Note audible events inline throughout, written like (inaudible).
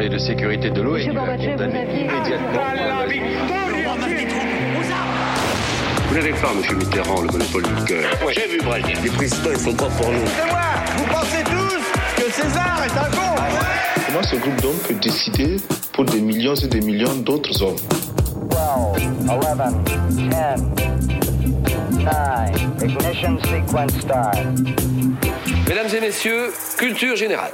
Conseil de sécurité de l'ONU a condamné immédiatement Vous n'avez pas, monsieur Mitterrand, le monopole du cœur. J'ai vu Brazil. Les présidents, ils sont pas pour nous. C'est moi Vous pensez tous que César est un con Comment ce groupe d'hommes peut décider pour des millions et des millions d'autres hommes 12, 11, 10, 9, ignition sequence start. Mesdames et messieurs, culture générale.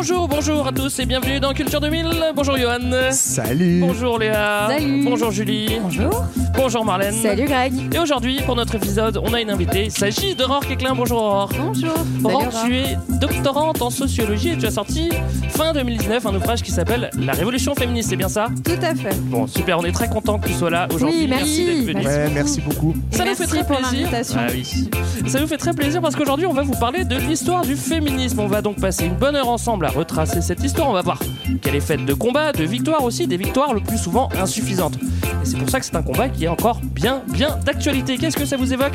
Bonjour, bonjour à tous et bienvenue dans Culture 2000. Bonjour Johan. Salut. Bonjour Léa. Salut. Bonjour Julie. Bonjour. Bonjour Marlène. Salut Greg. Et aujourd'hui, pour notre épisode, on a une invitée. Il s'agit d'Aurore Quéclin. Bonjour Aurore. Bonjour. Aurore, tu es doctorante en sociologie et tu as sorti fin 2019 un ouvrage qui s'appelle La Révolution féministe, c'est bien ça? Tout à fait. Bon, super, on est très content que tu sois là aujourd'hui. Oui, merci. d'être venu. Merci. Ouais, merci beaucoup. Ça nous fait très plaisir. Ah oui. Ça nous fait très plaisir parce qu'aujourd'hui, on va vous parler de l'histoire du féminisme. On va donc passer une bonne heure ensemble à retracer cette histoire. On va voir qu'elle est faite de combats, de victoires aussi, des victoires le plus souvent insuffisantes. Et c'est pour ça que c'est un combat qui est encore bien, bien d'actualité. Qu'est-ce que ça vous évoque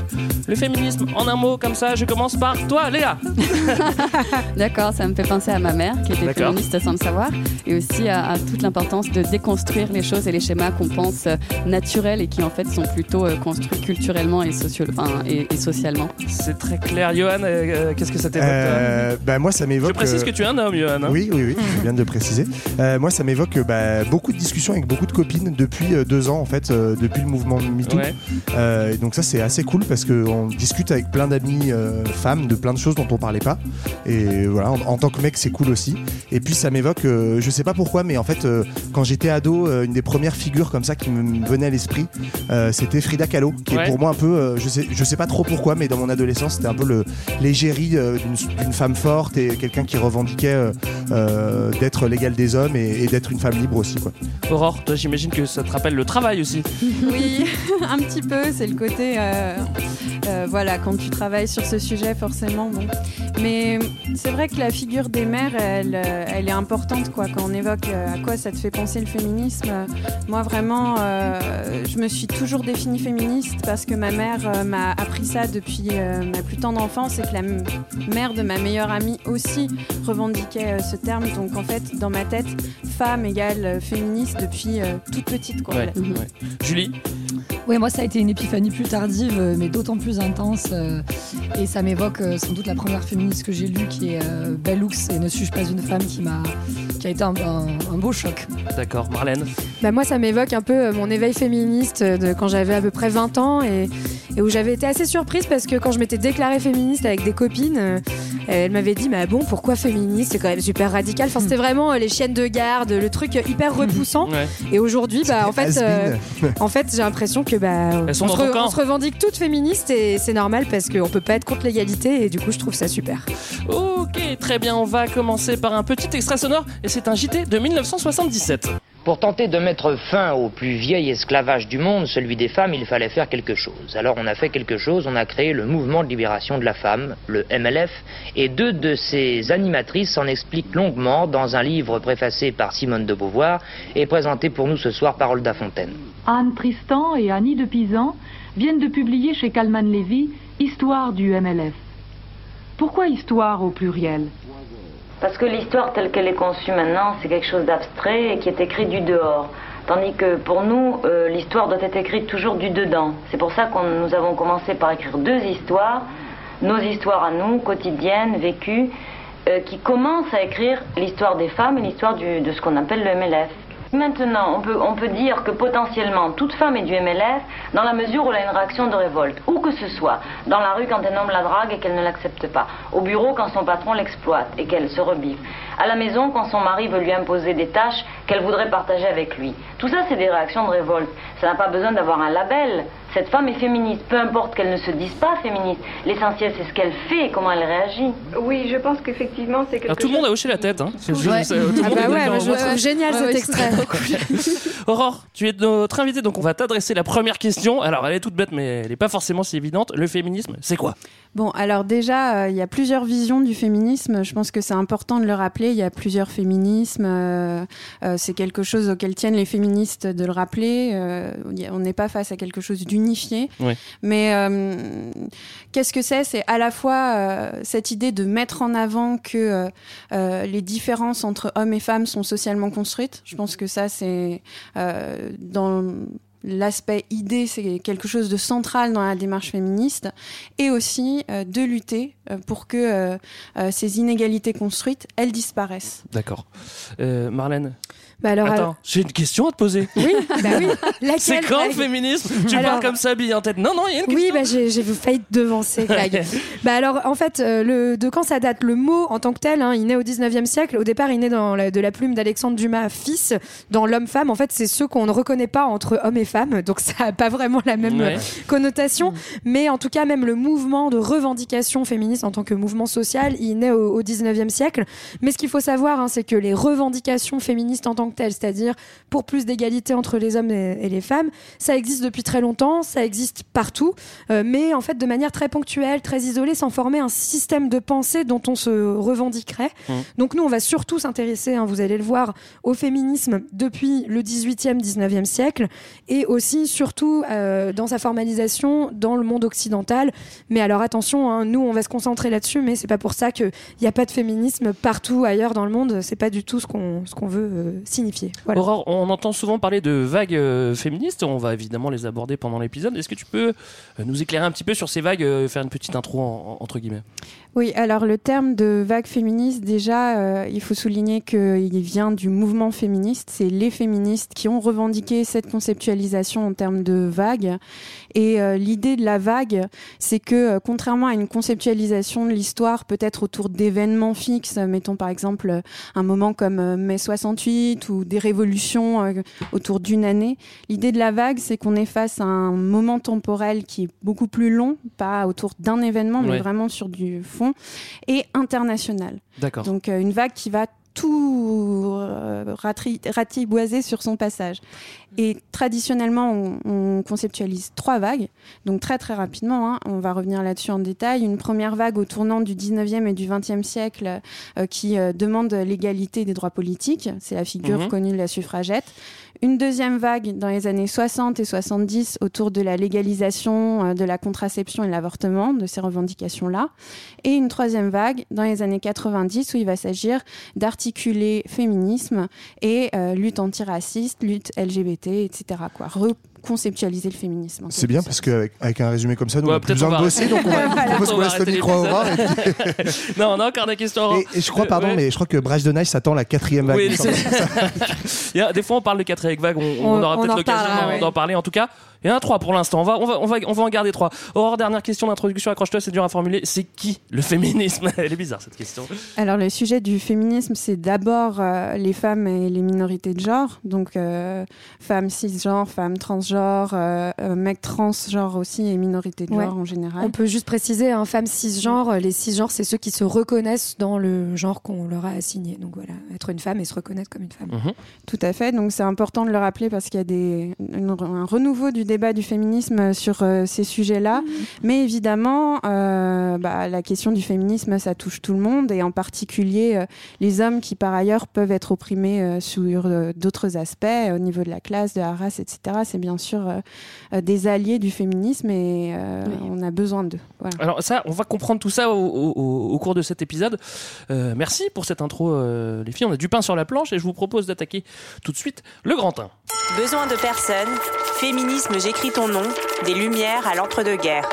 Le féminisme, en un mot comme ça, je commence par toi, Léa. (laughs) D'accord, ça me fait penser à ma mère qui était féministe sans le savoir et aussi à, à toute l'importance de déconstruire les choses et les schémas qu'on pense euh, naturels et qui en fait sont plutôt euh, construits culturellement et, socio- enfin, et, et socialement. C'est très clair. Johan, euh, qu'est-ce que ça t'évoque Euh, bah, moi, ça m'évoque. Je précise euh, que tu es un homme, Johan. Hein. Oui, oui, oui, je viens de le préciser. Euh, moi, ça m'évoque bah, beaucoup de discussions avec beaucoup de copines depuis euh, deux ans, en fait, euh, depuis le mouvement MeToo. Ouais. Et donc ça, c'est assez cool parce qu'on discute avec plein d'amis femmes de plein de choses dont on parlait pas. Et voilà, en, en tant que mec, c'est cool aussi. Et puis ça m'évoque, je sais pas pourquoi, mais en fait, quand j'étais ado, une des premières figures comme ça qui me venait à l'esprit, c'était Frida Kahlo, qui Ouais. est pour moi un peu, je sais, je sais pas trop pourquoi, mais dans mon adolescence, c'était un peu le l'égérie d'une femme forte et quelqu'un qui revendiquait euh, d'être l'égal des hommes et, et d'être une femme libre aussi, quoi. Aurore, toi, j'imagine que ça te rappelle le travail aussi. (laughs) Oui, (laughs) un petit peu, c'est le côté, euh, euh, voilà, quand tu travailles sur ce sujet, forcément, bon. Mais c'est vrai que la figure des mères, elle, elle est importante, quoi, quand on évoque à quoi ça te fait penser le féminisme. Moi, vraiment, euh, je me suis toujours définie féministe parce que ma mère euh, m'a appris ça depuis euh, ma plus tendre enfance et que la mère de ma meilleure amie aussi revendiquait euh, ce terme. Donc, en fait, dans ma tête, femme égale euh, féministe depuis euh, toute petite, quoi. Julie, Oui, moi ça a été une épiphanie plus tardive, euh, mais d'autant plus intense. euh, et ça m'évoque euh, sans doute la première féministe que j'ai lue, qui est euh, Bell Hooks et Ne suis-je pas une femme, qui m'a, qui a été un, un- un beau choc. d'accord. Marlène, Bah moi, ça m'évoque un peu mon éveil féministe de quand j'avais à peu près 20 ans et, et où j'avais été assez surprise parce que quand je m'étais déclarée féministe avec des copines, euh, elles m'avaient dit mais bon pourquoi féministe? C'est quand même super radical. Enfin c'était vraiment euh, les chiennes de garde, le truc hyper (laughs) repoussant. ouais. Et aujourd'hui bah en fait euh, en fait j'ai l'impression que bah Elles sont on, dans se ton camp. on se revendique toutes féministes et c'est normal parce qu'on peut pas être contre l'égalité et du coup je trouve ça super. Ok, très bien, on va commencer par un petit extrait sonore et c'est un JT de 1977. Pour tenter de mettre fin au plus vieil esclavage du monde, celui des femmes, il fallait faire quelque chose. Alors on a fait quelque chose, on a créé le mouvement de libération de la femme, le MLF, et deux de ses animatrices s'en expliquent longuement dans un livre préfacé par Simone de Beauvoir et présenté pour nous ce soir par Olda Fontaine. Anne Tristan et Annie de Pisan viennent de publier chez Calman Levy Histoire du MLF. Pourquoi histoire au pluriel? Parce que l'histoire telle qu'elle est conçue maintenant, c'est quelque chose d'abstrait et qui est écrit du dehors. Tandis que pour nous, euh, l'histoire doit être écrite toujours du dedans. C'est pour ça que nous avons commencé par écrire deux histoires, nos histoires à nous, quotidiennes, vécues, euh, qui commencent à écrire l'histoire des femmes et l'histoire de ce qu'on appelle le MLF. Maintenant, on peut, dire que potentiellement toute femme est du MLF dans la mesure où elle a une réaction de révolte, où que ce soit, dans la rue quand un homme la drague et qu'elle ne l'accepte pas, au bureau quand son patron l'exploite et qu'elle se rebiffe, à la maison quand son mari veut lui imposer des tâches qu'elle voudrait partager avec lui. Tout ça, c'est des réactions de révolte. Ça n'a pas besoin d'avoir un label. Cette femme est féministe, peu importe qu'elle ne se dise pas féministe. L'essentiel, c'est ce qu'elle fait et comment elle réagit. Oui, je pense qu'effectivement c'est Alors, tout le monde a hoché la tête. Hein. C'est- Ouais. le Ah bah ouais, je trouve génial Ouais, cet ouais, extrait. (laughs) Aurore, tu es notre invitée, donc on va t'adresser la première question. Alors, elle est toute bête, mais elle n'est pas forcément si évidente. Le féminisme, c'est quoi? Bon, alors déjà, euh, il y a plusieurs visions du féminisme. Je pense que c'est important de le rappeler. Il y a plusieurs féminismes. euh, euh, c'est quelque chose auquel tiennent les féministes de le rappeler. On n'est pas face à quelque chose d'unifié. Ouais. Mais qu'est-ce que c'est? C'est à la fois cette idée de mettre en avant que les différences entre hommes et femmes sont socialement construites. Je pense que ça, c'est dans l'aspect idée, c'est quelque chose de central dans la démarche féministe, et aussi euh, de lutter euh, pour que euh, ces inégalités construites, elles disparaissent. D'accord. Marlène? Bah alors, Attends, alors- j'ai une question à te poser. Oui, bah oui. (laughs) Laquelle, C'est quand le féminisme Tu Alors- parles comme ça, bille en tête. Non, non, il y a une Oui, question. bah, j'ai j'ai failli te devancer, (laughs) bah alors, en fait, euh, le, de quand ça date Le mot en tant que tel, hein, il naît au 19e siècle. Au départ, il naît dans la- de la plume d'Alexandre Dumas, fils, dans l'homme-femme. En fait, c'est ceux qu'on ne reconnaît pas entre hommes et femmes. Donc, ça n'a pas vraiment la même Ouais. euh, connotation. Mais en tout cas, même le mouvement de revendication féministe en tant que mouvement social, il naît au, au 19e siècle. Mais ce qu'il faut savoir, hein, c'est que les revendications féministes en tant que telles, c'est-à-dire pour plus d'égalité entre les hommes et, et les femmes, ça existe depuis très longtemps, ça existe partout, euh, mais en fait de manière très ponctuelle, très isolée, sans former un système de pensée dont on se revendiquerait. Mmh. Donc nous, on va surtout s'intéresser, hein, vous allez le voir, au féminisme depuis le 18e, 19e siècle, et aussi, surtout, euh, dans sa formalisation dans le monde occidental. Mais alors attention, hein, nous, on va se concentrer là-dessus, mais c'est pas pour ça qu'il n'y a pas de féminisme partout ailleurs dans le monde. C'est pas du tout ce qu'on ce qu'on veut euh, signifier. Voilà. Aurore, on entend souvent parler de vagues euh, féministes. On va évidemment les aborder pendant l'épisode. Est-ce que tu peux euh, nous éclairer un petit peu sur ces vagues, euh, faire une petite intro en- en- entre guillemets? Oui, alors le terme de vague féministe, déjà, euh, il faut souligner qu'il vient du mouvement féministe. C'est les féministes qui ont revendiqué cette conceptualisation en termes de vague. Et euh, l'idée de la vague, c'est que euh, contrairement à une conceptualisation de l'histoire, peut-être autour d'événements fixes, mettons par exemple euh, un moment comme mai 68 ou des révolutions autour d'une année, l'idée de la vague, c'est qu'on est face à un moment temporel qui est beaucoup plus long, pas autour d'un événement, mais Ouais. vraiment sur du fond, et international. D'accord. Donc une vague qui va tout ratri- ratiboiser sur son passage. Et traditionnellement, on, on conceptualise trois vagues. Donc très très rapidement, hein, on va revenir là-dessus en détail. Une première vague au tournant du 19e et du 20e siècle euh, qui euh, demande l'égalité des droits politiques. C'est la figure Mhm. connue de la suffragette. Une deuxième vague dans les années 60 et 70 autour de la légalisation euh, de la contraception et de l'avortement, de ces revendications-là. Et une troisième vague dans les années 90 où il va s'agir d'articuler féminisme et lutte antiraciste, lutte LGBT, etc. Quoi. Reconceptualiser le féminisme. C'est bien parce qu'avec avec un résumé comme ça, nous Ouais, on a plus peut-être besoin on de bosser, donc on va, (laughs) propose qu'on On va laisse le micro et l'épisode. puis- (laughs) non, on a encore des questions. Et, et je crois, pardon, ouais. mais je crois que Brèche de Neige s'attend la quatrième vague. Oui, (laughs) des fois, on parle de 4 avec vague, on, on On- aura on peut-être l'occasion d'en ouais. d'en parler. En tout cas, il y en a 3 pour l'instant. On va, on, va, on, va, on va en garder 3. Aurore, dernière question d'introduction, accroche-toi, c'est dur à formuler. C'est qui le féminisme (laughs) Elle est bizarre cette question. Alors le sujet du féminisme, c'est d'abord euh, les femmes et les minorités de genre, donc euh, femmes cisgenres, femmes transgenres, euh, mecs transgenres aussi et minorités de Ouais. genre en général. On peut juste préciser, un femme cisgenre, les cisgenres, c'est ceux qui se reconnaissent dans le genre qu'on leur a assigné. Donc voilà, être une femme et se reconnaître comme une femme. Tout à fait, donc c'est important de le rappeler parce qu'il y a des, une- un renouveau du débat du féminisme sur euh, ces sujets-là. Mais évidemment, euh, bah, la question du féminisme, ça touche tout le monde et en particulier euh, les hommes qui par ailleurs peuvent être opprimés euh, sur euh, d'autres aspects au niveau de la classe, de la race, etc. C'est bien sûr des alliés du féminisme et euh, on a besoin d'eux. Voilà. Alors ça, on va comprendre tout ça au, au- au- au cours de cet épisode. Euh, merci pour cette intro, euh, les filles. On a du pain sur la planche et je vous propose d'attaquer tout de suite le grand 1. Besoin de personne. Féminisme, j'écris ton nom. Des lumières à l'entre-deux-guerres.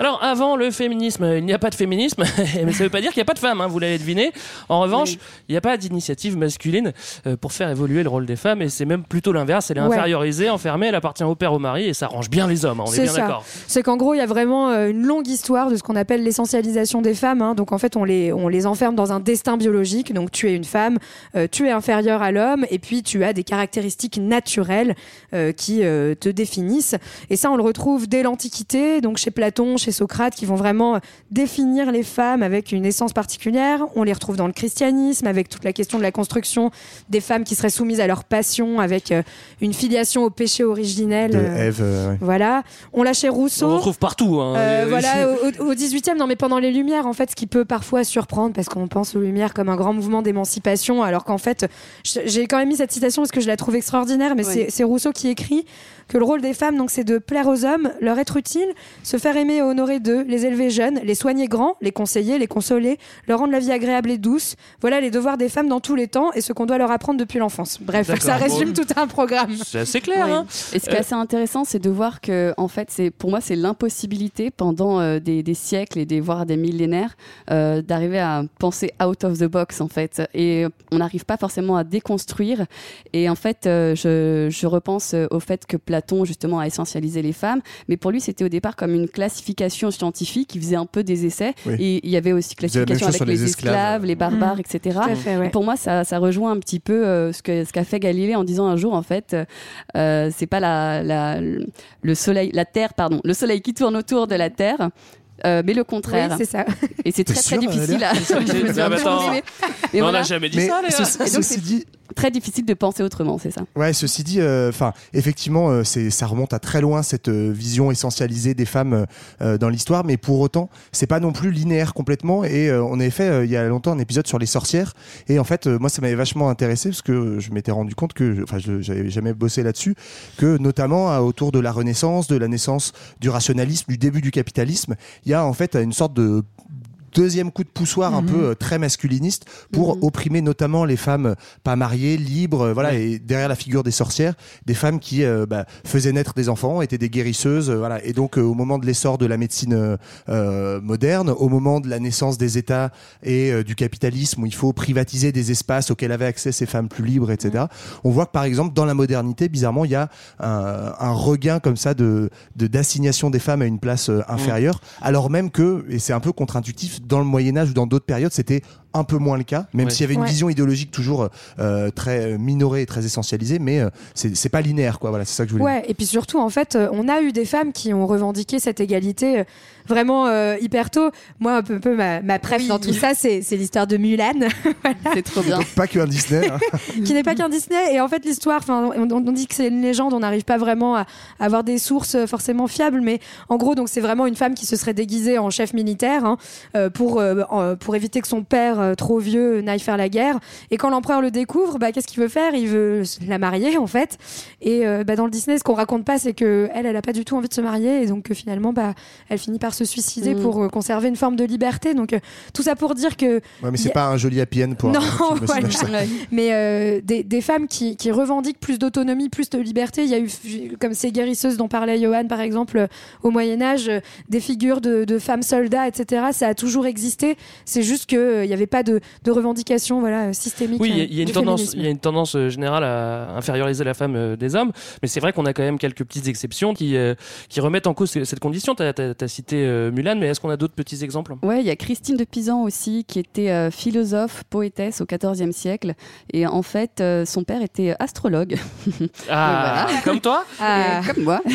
Alors avant le féminisme, il n'y a pas de féminisme, (laughs) mais ça ne veut pas dire qu'il n'y a pas de femmes, hein, vous l'avez deviné. En revanche, il n'y a pas d'initiative masculine euh, pour faire évoluer le rôle des femmes, et c'est même plutôt l'inverse. Elle est Ouais. infériorisée, enfermée, elle appartient au père, au mari, et ça arrange bien les hommes, hein, on est, bien d'accord. C'est qu'en gros, il y a vraiment euh, une longue histoire de ce qu'on appelle l'essentialisation des femmes. hein. Donc en fait, on les, on les enferme dans un destin biologique. Donc tu es une femme, euh, tu es inférieure à l'homme, et puis tu as des caractéristiques naturelles euh, qui euh, te définissent. Et ça, on le retrouve dès l'Antiquité, donc chez Platon, chez chez Socrate qui vont vraiment définir les femmes avec une essence particulière. On les retrouve dans le christianisme avec toute la question de la construction des femmes qui seraient soumises à leur passion avec euh, une filiation au péché originel. De euh, Ève, euh, ouais. Voilà. On l'a chez Rousseau. On retrouve partout. Hein. Euh, voilà, au, au 18e, non mais pendant les Lumières, en fait, ce qui peut parfois surprendre, parce qu'on pense aux Lumières comme un grand mouvement d'émancipation, alors qu'en fait, j'ai quand même mis cette citation parce que je la trouve extraordinaire, mais c'est Rousseau qui écrit que le rôle des femmes, donc, c'est de plaire aux hommes, leur être utile, se faire aimer et honorer d'eux, les élever jeunes, les soigner grands, les conseiller, les consoler, leur rendre la vie agréable et douce. Voilà les devoirs des femmes dans tous les temps et ce qu'on doit leur apprendre depuis l'enfance. Bref, ça résume Bon. tout un programme. C'est assez clair. Hein. Et ce qui est Euh, assez intéressant, c'est de voir que, en fait, c'est pour moi, c'est l'impossibilité pendant euh, des, des siècles et des voire des millénaires euh, d'arriver à penser out of the box, en fait. Et on n'arrive pas forcément à déconstruire. Et en fait, euh, je, je repense au fait que Platon justement a essentialisé les femmes, mais pour lui, c'était au départ comme une classification scientifique. Il faisait un peu des essais. Oui. Et il y avait aussi classification avec sur les, les esclaves. esclaves, les barbares, Mhm. etc. Tout à fait, ouais. Et pour moi, ça, ça rejoint un petit peu euh, ce que ce qu'a fait Galilée en disant un jour, en fait, euh, c'est pas la, la- le soleil, la Terre, pardon, le soleil qui tourne autour de la Terre. Euh, mais le contraire. Oui, c'est ça. (laughs) Et c'est très difficile à. (laughs) (laughs) Mais peu attends. emmêlée. Mais Mais on voilà. n'a jamais dit Mais ça, Léa. ceci, Et donc, ceci c'est- dit, Très difficile de penser autrement, c'est ça. Ouais, ceci dit, enfin, effectivement, euh, c'est, ça remonte à très loin cette euh, vision essentialisée des femmes euh, dans l'histoire, mais pour autant, c'est pas non plus linéaire complètement. Et euh, on avait fait euh, il y a longtemps un épisode sur les sorcières, et en fait, euh, moi, ça m'avait vachement intéressé parce que je m'étais rendu compte que, enfin, je, j'avais jamais bossé là-dessus, que notamment euh, autour de la Renaissance, de la naissance du rationalisme, du début du capitalisme, il y a en fait une sorte de deuxième coup de poussoir un Mhm. peu euh, très masculiniste pour Mhm. opprimer notamment les femmes euh, pas mariées, libres, euh, voilà, et derrière la figure des sorcières, des femmes qui euh, bah, faisaient naître des enfants, étaient des guérisseuses, euh, voilà. Et donc euh, au moment de l'essor de la médecine moderne, au moment de la naissance des États et du capitalisme où il faut privatiser des espaces auxquels avaient accès ces femmes plus libres, etc. On voit que par exemple dans la modernité, bizarrement, il y a un, un regain comme ça de de- d'assignation des femmes à une place inférieure, alors même que et c'est un peu contre-intuitif dans le Moyen Âge ou dans d'autres périodes, c'était un peu moins le cas, même Ouais. s'il y avait une Ouais. vision idéologique toujours euh, très minorée et très essentialisée, mais euh, c'est c'est pas linéaire, quoi. Voilà, c'est ça que je voulais. dire. Ouais, et puis surtout, en fait, euh, on a eu des femmes qui ont revendiqué cette égalité euh, vraiment euh, hyper tôt. Moi, un peu, un peu ma, ma préf dans tout ça, c'est c'est l'histoire de Mulan, (laughs) C'est trop bien. Donc pas que un Disney. hein. (laughs) qui n'est pas qu'un Disney. Et en fait, l'histoire, enfin, on, on dit que c'est une légende, on n'arrive pas vraiment à, à avoir des sources euh, forcément fiables, mais en gros, donc c'est vraiment une femme qui se serait déguisée en chef militaire hein, euh, pour euh, pour éviter que son père euh, trop vieux n'aille faire la guerre. Et quand l'empereur le découvre, bah, qu'est-ce qu'il veut faire? Il veut la marier en fait. Et euh, bah, dans le Disney, ce qu'on raconte pas, c'est que elle, elle a pas du tout envie de se marier, et donc que finalement, bah, elle finit par se suicider Mhm. pour euh, conserver une forme de liberté. Donc euh, tout ça pour dire que Ouais, mais Y c'est a- pas un joli happy end pour (laughs) Non, un film voilà. mais euh, des, des femmes qui, qui revendiquent plus d'autonomie, plus de liberté. Il y a eu, comme ces guérisseuses dont parlait Johan, par exemple, euh, au Moyen-Âge, euh, des figures de, de femmes soldats, etc. Ça a toujours existé. C'est juste qu'il n'y avait pas de, de revendication voilà, euh, systémique. Oui, il y a- euh, il y, a une tendance, féminisme. il y a une tendance euh, générale à inférioriser la femme euh, des hommes, mais c'est vrai qu'on a quand même quelques petites exceptions qui, euh, qui remettent en cause cette condition. Tu as, cité euh, Mulan, mais est-ce qu'on a d'autres petits exemples? Ouais, il y a Christine de Pisan aussi, qui était euh, philosophe, poétesse au XIVe siècle. Et en fait, euh, son père était astrologue. Ah, (laughs) voilà. comme toi? Ah. Comme moi. (laughs)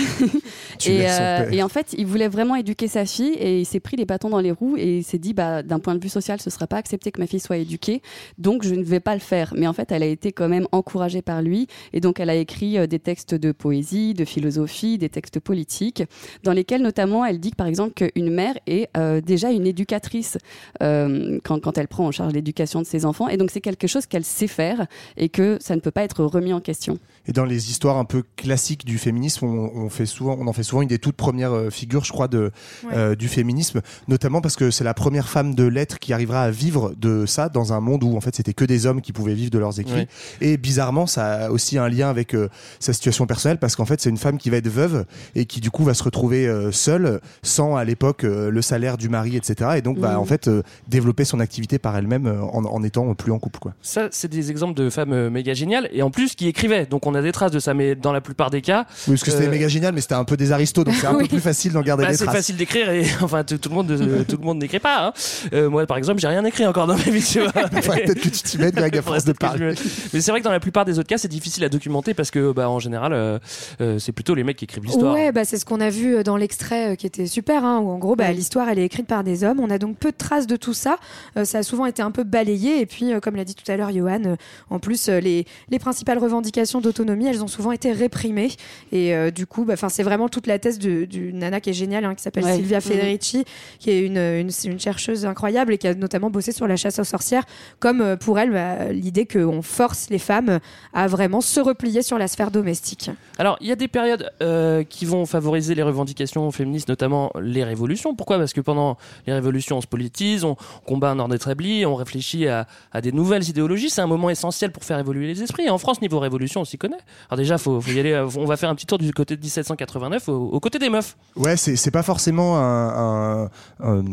Euh, et en fait, il voulait vraiment éduquer sa fille et il s'est pris les bâtons dans les roues et il s'est dit, bah, d'un point de vue social, ce ne sera pas accepté que ma fille soit éduquée, donc je ne vais pas le faire. Mais en fait, elle a été quand même encouragée par lui et donc elle a écrit euh, des textes de poésie, de philosophie, des textes politiques, dans lesquels notamment elle dit que, par exemple qu'une mère est euh, déjà une éducatrice euh, quand, quand elle prend en charge l'éducation de ses enfants et donc c'est quelque chose qu'elle sait faire et que ça ne peut pas être remis en question. Et dans les histoires un peu classiques du féminisme, on, on fait souvent, on en fait souvent une des toutes premières figures, je crois, de, euh, du féminisme, notamment parce que c'est la première femme de lettres qui arrivera à vivre de ça dans un monde où en fait c'était que des hommes qui pouvaient vivre de leurs écrits. Et bizarrement, ça a aussi un lien avec euh, sa situation personnelle parce qu'en fait c'est une femme qui va être veuve et qui du coup va se retrouver euh, seule, sans à l'époque euh, le salaire du mari, etc. Et donc va Mhm. en fait développer son activité par elle-même en, en étant plus en couple, quoi. Ça, c'est des exemples de femmes méga géniales, et en plus qui écrivaient. Donc on a des traces de ça, mais dans la plupart des cas, Oui, parce que c'était méga génial, mais c'était un peu des aristos, donc c'est un (laughs) peu plus facile d'en garder bah, des c'est traces. facile d'écrire et (laughs) enfin tout, le monde tout le monde n'écrit pas. hein. Moi par exemple, j'ai rien écrit encore Non, non, mais tu vois. (laughs) Faudrait peut-être que tu t'y mettes, Greg, à (laughs) force de parler. Mais c'est vrai que dans la plupart des autres cas, c'est difficile à documenter parce que, bah, en général, euh, euh, c'est plutôt les mecs qui écrivent l'histoire. Ouais, bah, c'est ce qu'on a vu dans l'extrait euh, qui était super, hein, où en gros, bah, l'histoire, elle est écrite par des hommes. On a donc peu de traces de tout ça. Euh, ça a souvent été un peu balayé. Et puis, euh, comme l'a dit tout à l'heure Johan, euh, en plus, euh, les, les principales revendications d'autonomie, elles ont souvent été réprimées. Et euh, du coup, bah, c'est vraiment toute la thèse du, du nana qui est géniale, hein, qui s'appelle Ouais. Sylvia Mhm. Federici, qui est une, une, une chercheuse incroyable et qui a notamment bossé sur la chasse aux sorcières, comme euh, pour elle, bah, l'idée qu'on force les femmes à vraiment se replier sur la sphère domestique. Alors, il y a des périodes euh, qui vont favoriser les revendications féministes, notamment les révolutions. Pourquoi? Parce que pendant les révolutions, on se politise, on combat un ordre établi, on réfléchit à, à des nouvelles idéologies. C'est un moment essentiel pour faire évoluer les esprits. Et en France, niveau révolution, on s'y connaît. Alors déjà, faut, faut y aller. euh, On va faire un petit tour du côté de 1789, au, au côté des meufs. Ouais, c'est c'est pas forcément un- un- un-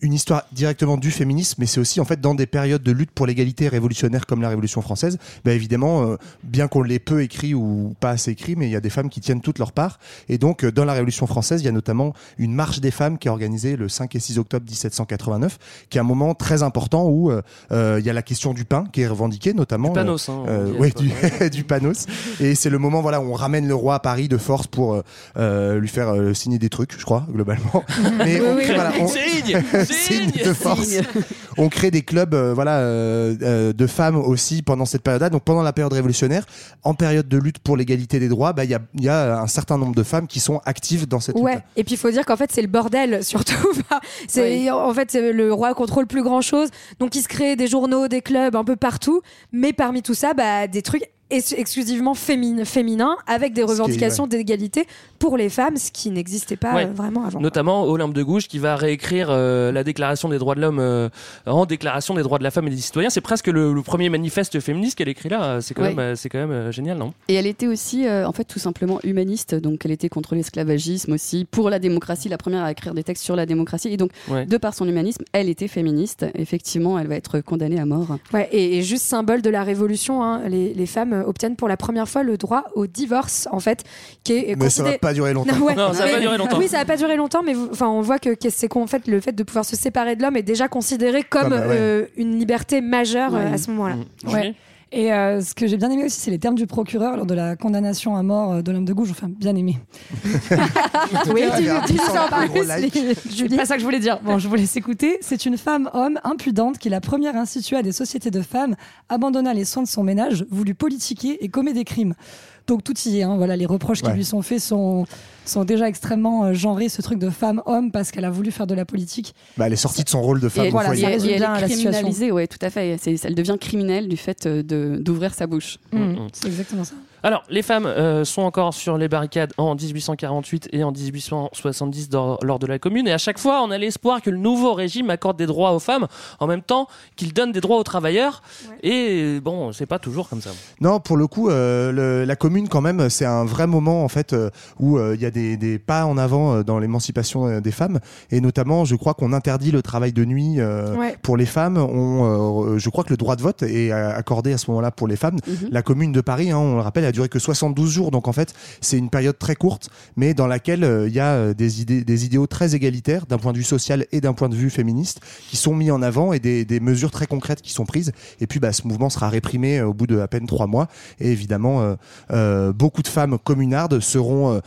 une histoire directement du féminisme, mais c'est aussi en fait dans des périodes de lutte pour l'égalité révolutionnaire comme la Révolution française. Bah évidemment, euh, bien qu'on l'ait peu écrit ou pas assez écrit, mais il y a des femmes qui tiennent toute leur part. Et donc, euh, dans la Révolution française, il y a notamment une marche des femmes qui est organisée le 5 et 6 octobre 1789, qui est un moment très important où euh, euh, il y a la question du pain qui est revendiquée, notamment. Du panos, hein, euh, ouais, du, (laughs) du panos. Et c'est le moment voilà où on ramène le roi à Paris de force pour lui faire euh, signer des trucs, je crois, globalement. (laughs) Mais on Oui, voilà, on- Signe, (laughs) Signe signe, de force. signe. On crée des clubs euh, voilà euh, euh, de femmes aussi pendant cette période-là. Donc pendant la période révolutionnaire, en période de lutte pour l'égalité des droits, bah il y a, il y a un certain nombre de femmes qui sont actives dans cette Ouais, lutte. et puis il faut dire qu'en fait c'est le bordel (laughs) surtout. C'est en fait c'est le roi contrôle plus grand chose, donc il se crée des journaux, des clubs un peu partout, mais parmi tout ça, bah, des trucs exclusivement fémin- féminins avec des revendications ouais. d'égalité pour les femmes, ce qui n'existait pas Ouais. euh, vraiment avant. Notamment Olympe de Gouges qui va réécrire euh, la déclaration des droits de l'homme euh, en déclaration des droits de la femme et des citoyens. C'est presque le, le premier manifeste féministe qu'elle écrit là. C'est quand Ouais. même, euh, c'est quand même euh, génial, non? Et elle était aussi, euh, en fait, tout simplement humaniste. Donc, elle était contre l'esclavagisme aussi, pour la démocratie, la première à écrire des textes sur la démocratie. Et donc, Ouais. de par son humanisme, elle était féministe. Effectivement, elle va être condamnée à mort. Ouais, et, et juste symbole de la révolution, hein, les, les femmes euh, obtiennent pour la première fois le droit au divorce, en fait, qui est Mais ça va pas durer longtemps. ouais, Non, ça va mais- pas durer longtemps. Oui, ça va pas durer longtemps, mais vous- on voit que, que c'est qu'en fait le fait de pouvoir se séparer de l'homme est déjà considéré comme, Comme, ouais. euh, une liberté majeure euh, à ce moment-là. Ouais. Et euh, ce que j'ai bien aimé aussi, c'est les termes du procureur lors de la condamnation à mort euh, d'Olympe de Gouges. Enfin, bien aimé. (laughs) Oui, tu, en plus. C'est pas ça que je voulais dire. Bon, je vous laisse écouter. C'est une femme-homme impudente qui est la première instituée à des sociétés de femmes, abandonna les soins de son ménage, voulut politiquer et commet des crimes. Donc tout y est. hein. Voilà, les reproches qui lui sont faits sont, sont déjà extrêmement euh, genrés, ce truc de femme-homme, parce qu'elle a voulu faire de la politique. Bah, elle est sortie de son rôle de Et femme elle, au voilà, et- résume et elle est criminalisée, ouais, tout à fait. C'est- Elle devient criminelle du fait euh, d'ouvrir sa bouche. Mhm, C'est exactement ça. Alors, les femmes euh, sont encore sur les barricades en 1848 et en 1870 dans- lors de la Commune. Et à chaque fois, on a l'espoir que le nouveau régime accorde des droits aux femmes en même temps qu'il donne des droits aux travailleurs. Et bon, c'est pas toujours comme ça. Non, pour le coup, euh, le- la commune, quand même, c'est un vrai moment en fait euh, où euh, il y a des, des pas en avant euh, dans l'émancipation euh, des femmes, et notamment, je crois qu'on interdit le travail de nuit euh, Ouais. pour les femmes. On, euh, je crois que le droit de vote est accordé à ce moment-là pour les femmes. La commune de Paris, hein, on le rappelle, a duré que 72 jours, donc en fait, c'est une période très courte, mais dans laquelle il y a des idées, des idéaux très égalitaires d'un point de vue social et d'un point de vue féministe qui sont mis en avant et des, des mesures très concrètes qui sont prises. Et puis, bah, ce mouvement sera réprimé au bout de à peine trois mois. Et évidemment, beaucoup de femmes communardes seront euh,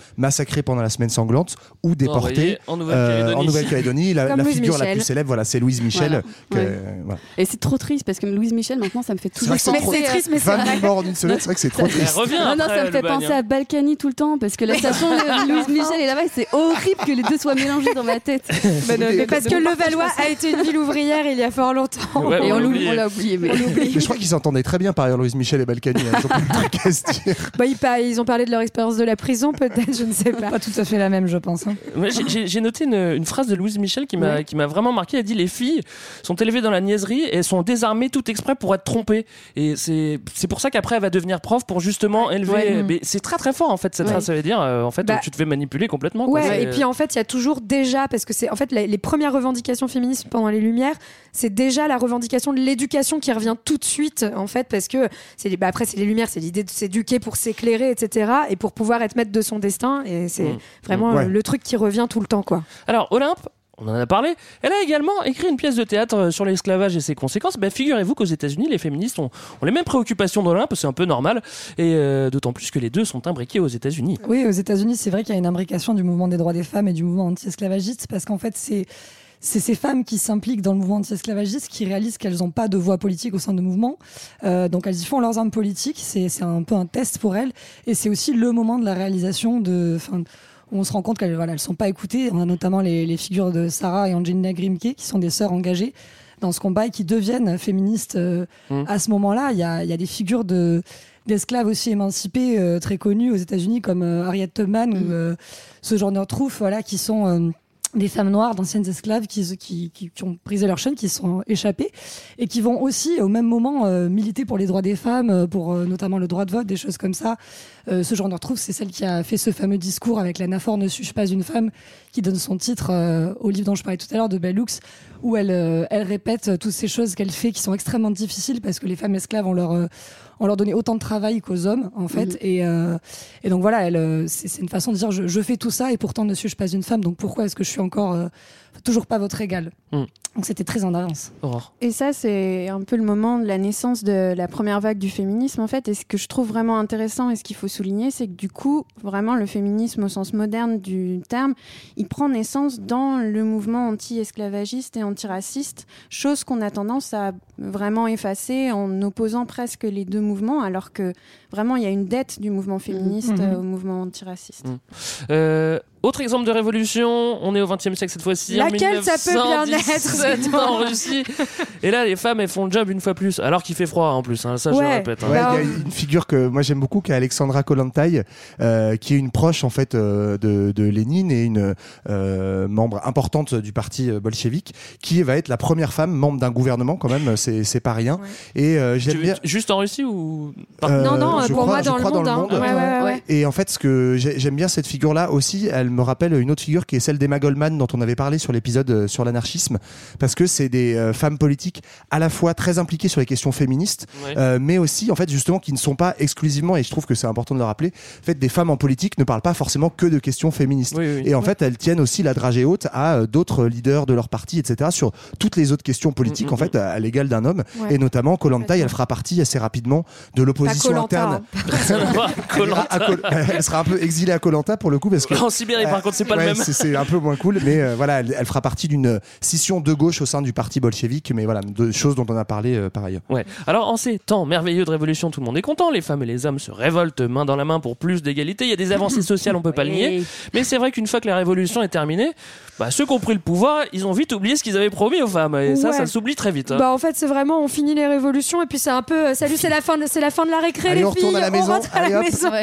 pendant la semaine sanglante ou déportées Envoyées en Nouvelle-Calédonie. La, figure la plus célèbre, voilà, c'est Louise Michel. Voilà. que- Ouais. euh, voilà. Et c'est trop triste parce que Louise Michel, maintenant, ça me fait toujours trop- c'est triste, mais c'est 20 000 vrai. morts en une semaine, c'est vrai que c'est trop triste. revient Non, non, après, ça me fait penser hein. à Balkany tout le temps parce que la (laughs) station de Louise Michel et là-bas, c'est horrible que les deux soient mélangés dans ma tête. (laughs) Mais parce que Levallois a été une ville ouvrière il y a fort longtemps. Et on l'a l'oublie, oublié. on l'a oublié. Mais... Je crois qu'ils s'entendaient très bien par ailleurs, Louise Michel et Balkany. hein. (laughs) Ils ont pas de trucs à se dire. Bah, ils ont parlé de leur expérience de la prison, peut-être, je ne sais pas. Pas tout à fait la même, je pense. hein. J'ai- noté une, une phrase de Louise Michel qui m'a vraiment marqué. Elle dit les filles sont élevées dans la niaiserie et elles sont désarmées tout exprès pour être trompées. Et c'est pour ça qu'après elle va devenir prof pour justement élever. Ouais. Mais c'est très très fort en fait cette Ouais. phrase. Ça veut dire euh, en fait Bah, tu te fais manipuler complètement. Ouais, et puis en fait, il y a toujours déjà, parce que c'est en fait les, les premières revendications féministes pendant les Lumières, c'est déjà la revendication de l'éducation qui revient tout de suite, en fait, parce que c'est bah, après c'est les Lumières, c'est l'idée de s'éduquer pour s'éclairer, etc., et pour pouvoir être maître de son destin, et c'est Mm. vraiment Ouais. le truc qui revient tout le temps, quoi. Alors Olympe. on en a parlé. Elle a également écrit une pièce de théâtre euh, sur l'esclavage et ses conséquences. Ben, figurez-vous qu'aux États-Unis, les féministes ont, ont les mêmes préoccupations d'Olympe, c'est un peu normal, et euh, d'autant plus que les deux sont imbriqués aux États-Unis. Oui, aux États-Unis, c'est vrai qu'il y a une imbrication du mouvement des droits des femmes et du mouvement anti-esclavagiste, parce qu'en fait, c'est c'est ces femmes qui s'impliquent dans le mouvement anti-esclavagiste qui réalisent qu'elles n'ont pas de voix politique au sein du mouvement. Euh, donc elles y font leurs armes politiques. C'est un peu un test pour elles. Et c'est aussi le moment de la réalisation de. On se rend compte qu'elles voilà, elles sont pas écoutées. On a notamment les, les figures de Sarah et Angelina Grimke, qui sont des sœurs engagées dans ce combat et qui deviennent féministes euh, Mmh. à ce moment-là. Il y a, il y a des figures de d'esclaves aussi émancipés euh, très connus aux États-Unis comme euh, Harriet Tubman ou euh, ce genre de Truth, voilà, qui sont des femmes noires, d'anciennes esclaves qui, qui, qui, ont brisé leur chaîne, qui sont échappées et qui vont aussi au même moment euh, militer pour les droits des femmes, euh, pour euh, notamment le droit de vote, des choses comme ça. Ce genre de retrouve, c'est celle qui a fait ce fameux discours avec la Nafor ne suis-je pas une femme, qui donne son titre au livre dont je parlais tout à l'heure de Bell Hooks, où elle, elle répète toutes ces choses qu'elle fait qui sont extrêmement difficiles parce que les femmes esclaves ont leur, on leur donnait autant de travail qu'aux hommes en fait Mhm. et, euh, et donc voilà elle, euh, c'est c'est une façon de dire je, je fais tout ça et pourtant ne suis-je pas une femme donc pourquoi est-ce que je suis encore euh, toujours pas votre égale? Mm. Donc c'était très en avance Aurore. Et ça, c'est un peu le moment de la naissance de la première vague du féminisme, en fait. Et ce que je trouve vraiment intéressant et ce qu'il faut souligner, c'est que du coup, vraiment, le féminisme au sens moderne du terme, il prend naissance dans le mouvement anti-esclavagiste et antiraciste, chose qu'on a tendance à vraiment effacer en opposant presque les deux mouvements, alors que vraiment, il y a une dette du mouvement féministe euh, au mouvement antiraciste. Euh, autre exemple de révolution, on est au XXe siècle cette fois-ci. Laquelle ça peut bien être 1917, en Russie. Et là, les femmes, elles font le job une fois plus, alors qu'il fait froid en plus. hein, ça, je le Ouais. répète. hein. Ouais, il y a une figure que moi j'aime beaucoup, qui est Alexandra Kollontai, euh, qui est une proche en fait euh, de, de Lénine et une euh, membre importante du parti bolchevique, qui va être la première femme membre d'un gouvernement quand même, c'est c'est pas rien. Et euh, Tu j'aime bien. Juste en Russie ou Euh, Non, non, pour crois- moi, dans le monde. hein. Ouais, ouais, ouais. Et en fait, ce que j'ai- j'aime bien cette figure-là aussi, elle me rappelle une autre figure qui est celle d'Emma Goldman dont on avait parlé sur l'épisode euh, sur l'anarchisme, parce que c'est des euh, femmes politiques à la fois très impliquées sur les questions féministes, Ouais. euh, mais aussi en fait justement qui ne sont pas exclusivement, et je trouve que c'est important de le rappeler, en fait des femmes en politique ne parlent pas forcément que de questions féministes. Oui, oui. Et en Ouais. fait, elles tiennent aussi la dragée haute à euh, d'autres leaders de leur parti, etc. sur toutes les autres questions politiques Mm, en fait à, à l'égal d'un homme. Ouais. Et notamment Kollontai, elle fera partie assez rapidement de l'opposition interne. hein. (laughs) Elle sera un peu exilée à Colanta pour le coup parce que Par contre, c'est pas le même. c'est- un peu moins cool, mais euh, voilà, elle, elle fera partie d'une scission de gauche au sein du parti bolchevique, mais voilà, de choses dont on a parlé euh, par ailleurs. Ouais. Alors en ces temps merveilleux de révolution, tout le monde est content. Les femmes et les hommes se révoltent main dans la main pour plus d'égalité. Il y a des avancées sociales, on peut pas le nier. Mais c'est vrai qu'une fois que la révolution est terminée, bah, ceux qui ont pris le pouvoir, ils ont vite oublié ce qu'ils avaient promis aux femmes. Et ça, Ouais. ça s'oublie très vite. hein. Bah en fait c'est vraiment on finit les révolutions et puis c'est un peu euh, salut c'est la fin c'est la fin de la récré Allez, les on retourne filles à la maison, on rentre à allez, la hop. maison Ouais.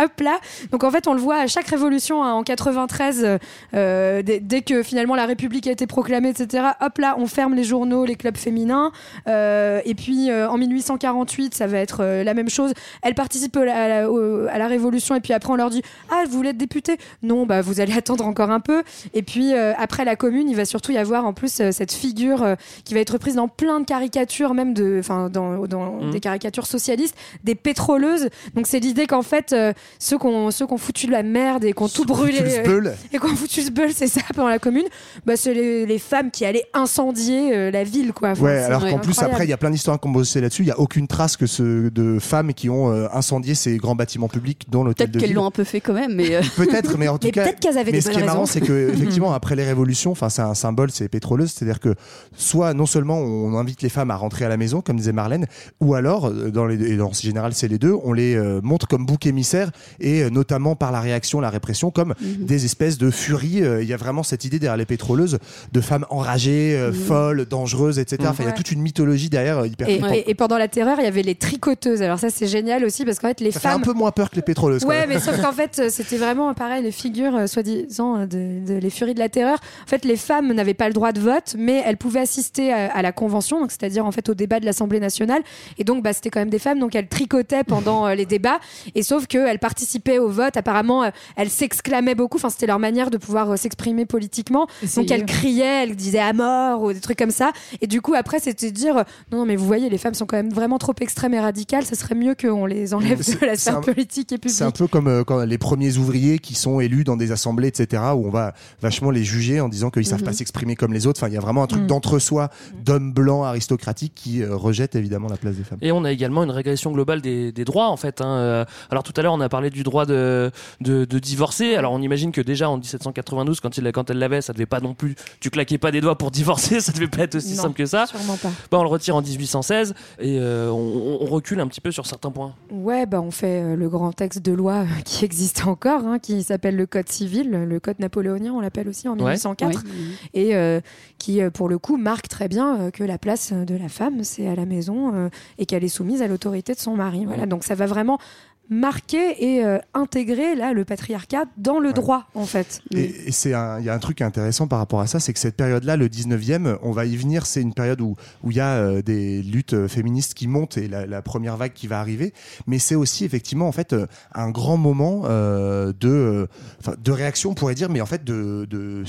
(laughs) hop là donc en fait on le voit à chaque révolution hein, en 93 euh, dès, dès que finalement la République a été proclamée etc hop là on ferme les journaux les clubs féminins. Euh, et puis euh, en 1848 ça va être euh, la même chose. Elles participent à la, à révolution et puis après on leur dit ah vous voulez être député non bah vous allez attendre encore un peu. Et puis euh, après la commune il va surtout y avoir en plus euh, cette figure euh, qui va être reprise dans plein de caricatures même de enfin dans, dans Mhm. des caricatures socialistes des pétroleuses. Donc c'est l'idée qu'en fait euh, ceux qu'on ceux qu'on foutu de la merde et qu'on tout brûlé euh, (laughs) et qu'on foutu ce beul c'est ça pendant la commune bah c'est les, les femmes qui allaient incendier euh, la ville quoi Enfin, Ouais, alors qu'en plus après il y a plein d'histoires qu'on bossé là-dessus. Il y a aucune trace que ce de femmes qui ont euh, incendié ces grands bâtiments publics, dont l'hôtel Peut-être de qu'elles ville. l'ont un peu fait quand même, mais. euh, (laughs) Peut-être, mais en (laughs) tout Mais cas. peut-être qu'elles avaient mais des ce qui est marrant, c'est que effectivement après les révolutions, enfin c'est un symbole, c'est pétroleuse, c'est-à-dire que soit non seulement on invite les femmes à rentrer à la maison, comme disait Marlène, ou alors dans les et dans ce général c'est les deux, on les euh, montre comme bouc émissaire et euh, notamment par la réaction, la répression, comme Mhm. des espèces de furies. Euh, Il y a vraiment cette idée derrière les pétroleuses de femmes enragées, euh, Mhm. folles, dangereuses, etc. Enfin il y a toute une mythologie derrière euh, hyper et, flippante. et- et pendant la terreur, il y avait les tricoteuses. Alors ça, c'est génial aussi parce qu'en fait, les Ça fait un femmes. peu moins peur que les pétroleuses. Ouais, mais sauf qu'en fait, c'était vraiment pareil, les figures, soi-disant, de, de les furies de la terreur. En fait, les femmes n'avaient pas le droit de vote, mais elles pouvaient assister à, à la convention, c'est-à-dire en fait au débat de l'Assemblée nationale. Et donc, bah, c'était quand même des femmes, donc elles tricotaient pendant les débats. Et sauf qu'elles participaient au vote. Apparemment, elles s'exclamaient beaucoup beaucoup. Enfin, c'était leur manière de pouvoir euh, s'exprimer politiquement. Essayer. Donc, elles criaient, elles disaient à mort ou des trucs comme ça. Et du coup, après, c'était de dire euh, non, non, mais vous voyez, les femmes sont quand même vraiment trop extrêmes et radicales. Ça serait mieux qu'on les enlève de la sphère un- politique et publique. C'est un peu comme euh, quand les premiers ouvriers qui sont élus dans des assemblées, etc., où on va vachement les juger en disant qu'ils savent Mhm. pas s'exprimer comme les autres. Enfin, il y a vraiment un truc Mhm. d'entre-soi d'hommes blancs aristocratiques qui euh, rejettent évidemment la place des femmes. Et on a également une régression globale des, des droits en fait. hein. Alors tout à l'heure on a parlé du droit de, de, de divorcer. Alors on imagine que déjà en 1792 quand, il, quand elle l'avait ça devait pas non plus, tu claquais pas des doigts pour divorcer, (laughs) ça devait pas être aussi Non, simple que ça. Sûrement pas. Bah, on le retire en 1816 et euh, on, on recule un petit peu sur certains points. Ouais, bah on fait euh, le grand texte de loi euh, qui existe encore, hein, qui s'appelle le Code civil, le Code napoléonien, on l'appelle aussi en Ouais. 1804, et euh, qui, pour le coup, marque très bien que la place de la femme, c'est à la maison euh, et qu'elle est soumise à l'autorité de son mari. Voilà, donc ça va vraiment marquer et euh, intégrer là le patriarcat dans le droit, en fait. Et, et c'est il y a un truc intéressant par rapport à ça, c'est que cette période-là, le 19e, on va y venir, c'est une période où où il y a euh, des luttes euh, féministes qui montent et la, la première vague qui va arriver, mais c'est aussi effectivement en fait euh, un grand moment de de réaction, on pourrait dire, mais en fait de, de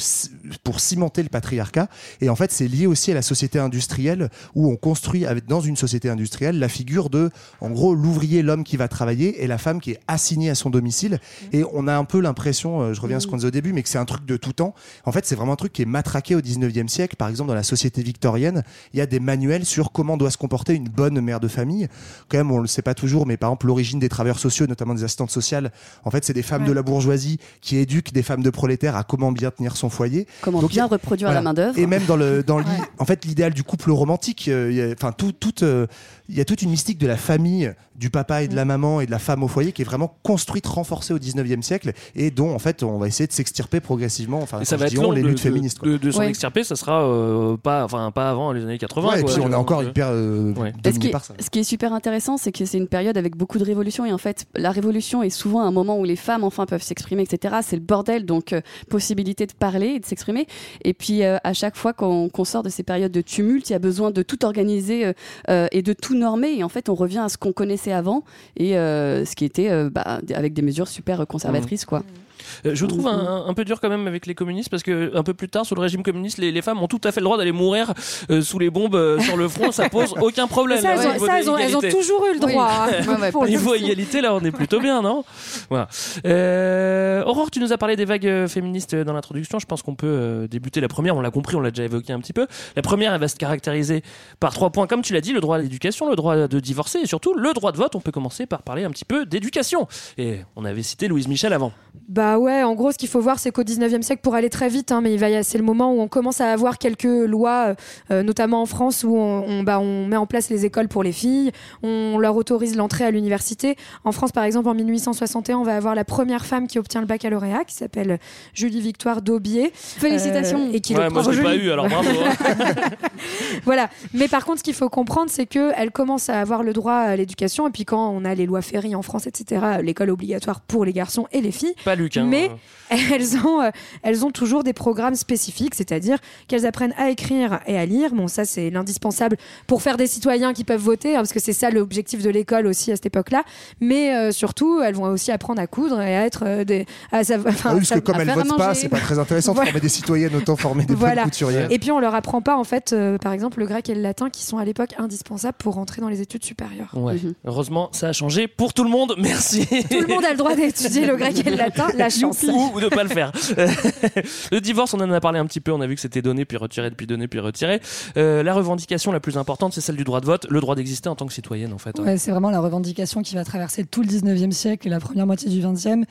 pour cimenter le patriarcat. Et en fait, c'est lié aussi à la société industrielle où on construit avec, dans une société industrielle la figure de, en gros, l'ouvrier, l'homme qui va travailler et la femme qui est assignée à son domicile. Et on a un peu l'impression, euh, je reviens à ce qu'on disait au début, mais que c'est un truc de tout temps. En fait, c'est vraiment un truc qui est matraqué au 19e siècle. Par exemple, dans la société victorienne, il y a des manuels sur comment doit se comporter une bonne mère de famille. Quand même, on le sait pas toujours, mais par exemple, l'origine des travailleurs sociaux, notamment des assistantes sociales, en fait, c'est des femmes Ouais. de la bourgeoisie qui éduquent des femmes de prolétaires à comment bien tenir son foyer. Comment Donc, bien reproduire la main-d'œuvre. Et même dans le, (laughs) dans l'i- en fait, l'idéal du couple romantique, euh, enfin, tout, tout, euh, il y a toute une mystique de la famille, du papa et de la maman et de la femme au foyer qui est vraiment construite, renforcée au 19e siècle et dont, en fait, on va essayer de s'extirper progressivement. Enfin, Et ça va être dis on, long les de, luttes de- féministes. quoi. de, de s'en Ouais. extirper, ça sera euh, pas, enfin, pas avant les années 80. Ouais, et quoi. puis on est encore hyper euh, Ouais. Ce, qui est, par ça. ce qui est super intéressant, c'est que c'est une période avec beaucoup de révolutions. Et en fait, la révolution est souvent un moment où les femmes enfin peuvent s'exprimer, etc. C'est le bordel, donc euh, possibilité de parler et de s'exprimer. Et puis euh, à chaque fois qu'on sort de ces périodes de tumulte, il y a besoin de tout organiser et de tout normer. Et en fait, on revient à ce qu'on connaissait avant et euh, ce qui était euh, bah, avec des mesures super conservatrices, quoi. Euh, Je trouve un, un peu dur quand même avec les communistes parce que un peu plus tard, sous le régime communiste, les, les femmes ont tout à fait le droit d'aller mourir euh, sous les bombes euh, sur le front. Ça pose (laughs) aucun problème. Ça, là, elles au ont- niveau ça, de elles ont, elles ont l'égalité. toujours eu le droit. hein, (laughs) le Niveau égalité, là, on est plutôt bien, non? Voilà. Euh, Aurore, tu nous as parlé des vagues euh, féministes euh, dans l'introduction. Je pense qu'on peut euh, débuter la première. On l'a compris, on l'a déjà évoqué un petit peu. La première, elle va se caractériser par trois points, comme tu l'as dit le droit à l'éducation, le droit de divorcer et surtout le droit de vote. On peut commencer par parler un petit peu d'éducation. Et on avait cité Louise Michel avant. Bah ouais, en gros, ce qu'il faut voir, c'est qu'au 19e siècle, pour aller très vite, hein, mais il va y- c'est le moment où on commence à avoir quelques lois, euh, notamment en France, où on, on- bah, on met en place les écoles pour les filles, on leur autorise l'entrée à l'université. En France, par exemple, en 1861, on va avoir la première femme qui obtient le baccalauréat, qui s'appelle Julie Victoire Daubier. Félicitations. Euh, et qui Ouais, le moi, je l'ai pas eu, alors bravo. (laughs) voilà. Mais par contre, ce qu'il faut comprendre, c'est que elle commence à avoir le droit à l'éducation. Et puis quand on a les lois Ferry en France, etc., l'école obligatoire pour les garçons et les filles. Pas Luc, Mais (laughs) elles ont, euh, elles ont toujours des programmes spécifiques, c'est-à-dire qu'elles apprennent à écrire et à lire. Bon, ça c'est l'indispensable pour faire des citoyens qui peuvent voter, hein, parce que c'est ça l'objectif de l'école aussi à cette époque-là. Mais euh, surtout, elles vont aussi apprendre à coudre et à être euh, des, à savoir, enfin, Ah oui, parce que comme elles votent pas, c'est pas très intéressant de former des citoyennes, autant former des Voilà. couturières. Et puis on leur apprend pas en fait, euh, par exemple, le grec et le latin qui sont à l'époque indispensables pour rentrer dans les études supérieures. Ouais. Heureusement, ça a changé pour tout le monde. (laughs) Merci. Tout le monde a le droit d'étudier le grec et le latin. La chance. Ou, ou de pas le faire. (laughs) le divorce, on en a parlé un petit peu. On a vu que c'était donné puis retiré, puis donné puis retiré. Euh, la revendication la plus importante, c'est celle du droit de vote, le droit d'exister en tant que citoyenne, en fait. hein. Ouais, c'est vraiment la revendication qui va traverser tout le 19e siècle et la première moitié du 20e.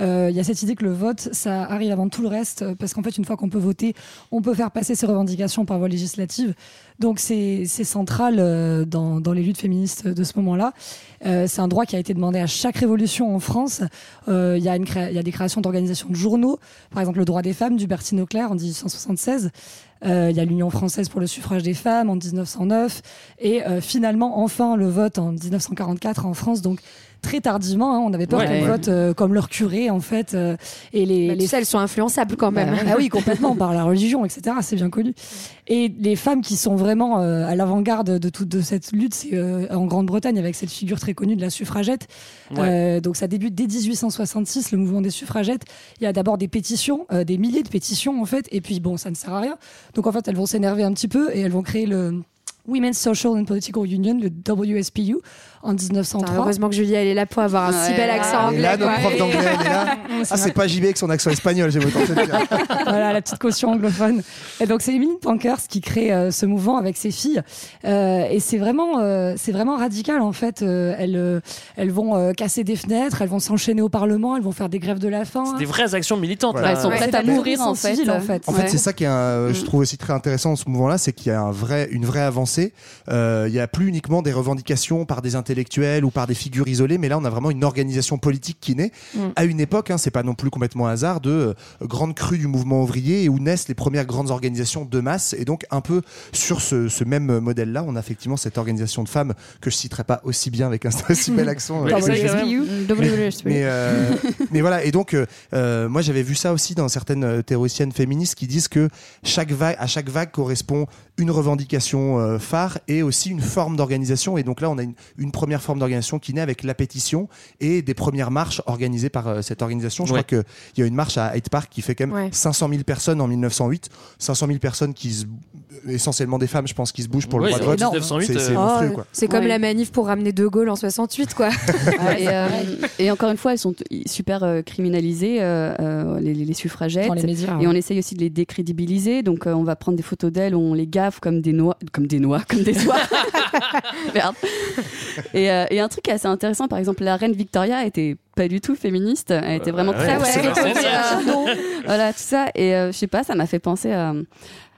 Euh, Il y a cette idée que le vote, ça arrive avant tout le reste, euh, parce qu'en fait, une fois qu'on peut voter, on peut faire passer ses revendications par voie législative. Donc c'est central euh, dans, dans les luttes féministes de ce moment-là. Euh, c'est un droit qui a été demandé à chaque révolution en France. Euh, Il y, a y a des créations d'organisations de journaux, par exemple le droit des femmes du Bertine en 1876. Euh, Il y a l'Union française pour le suffrage des femmes en 1909 et finalement enfin le vote en 1944 en France. Donc très tardivement. hein. On avait peur Ouais. qu'elles Ouais. votent euh, comme leur curé, en fait. euh, et les, Mais les tu sais, elles sont influençables quand même. bah, ah oui, complètement, par la religion, etc. C'est bien connu. Et les femmes qui sont vraiment euh, à l'avant-garde de toute de cette lutte, c'est euh, en Grande-Bretagne avec cette figure très connue de la suffragette. Euh, donc ça débute dès 1866, le mouvement des suffragettes. Il y a d'abord des pétitions, euh, des milliers de pétitions en fait, et puis bon, ça ne sert à rien. Donc en fait, elles vont s'énerver un petit peu et elles vont créer le Women's Social and Political Union, le WSPU, en 1903. Putain, heureusement que Julie, elle est là pour avoir un si bel accent Et anglais. là, notre prof d'anglais, elle est là. (laughs) Ah, c'est pas JB avec son accent espagnol, j'ai autant dire. (laughs) voilà, la petite caution anglophone. Et donc, c'est Emily Pankhurst qui crée euh, ce mouvement avec ses filles. Euh, et c'est vraiment, euh, c'est vraiment radical, en fait. Euh, elles, euh, elles vont euh, casser des fenêtres, elles vont s'enchaîner au Parlement, elles vont faire des grèves de la faim. Des vraies actions militantes. Voilà. là. Elles sont prêtes c'est à mourir en fait. en fait. En fait, Ouais. c'est ça qui est, un- je Mm. trouve aussi très intéressant dans ce mouvement-là, c'est qu'il y a un vrai, une vraie avancée. Euh, il n'y a plus uniquement des revendications par des intellectuels ou par des figures isolées, mais là, on a vraiment une organisation politique qui naît. Mm. À une époque, hein, c'est pas non plus complètement hasard, de euh, grande crue du mouvement ouvrier et où naissent les premières grandes organisations de masse. Et donc, un peu sur ce, ce même modèle-là, on a effectivement cette organisation de femmes que je citerai pas aussi bien avec un (laughs) si bel accent. (laughs) Mais euh, (laughs) mais, euh, mais voilà, et donc, euh, moi j'avais vu ça aussi dans certaines théoriciennes féministes qui disent que chaque vague, à chaque vague correspond une revendication euh, phare et aussi une forme d'organisation. Et donc là, on a une, une première forme d'organisation qui naît avec la pétition et des premières marches organisées par euh, cette organisation. Je Ouais. crois qu'il y a une marche à Hyde Park qui fait quand même Ouais. 500 000 personnes en 1908. 500 000 personnes qui se, essentiellement des femmes, je pense, qui se bougent pour Ouais, le droit de vote. 1908, C'est- euh, Oh, c'est comme Ouais. la manif pour ramener De Gaulle en 68, quoi. (laughs) et, euh, et encore une fois, elles sont super euh, criminalisées, euh, les, les suffragettes. Dans les médias, Et ouais. on essaye aussi de les décrédibiliser. Donc, euh, on va prendre des photos d'elles, on les comme des noix, comme des noix, comme des soies. (laughs) Merde. Et, euh, et un truc assez intéressant, par exemple, la reine Victoria était pas du tout féministe. Elle était vraiment ouais, très vrai, c'est très- voilà tout ça. Et euh, je sais pas, ça m'a fait penser à.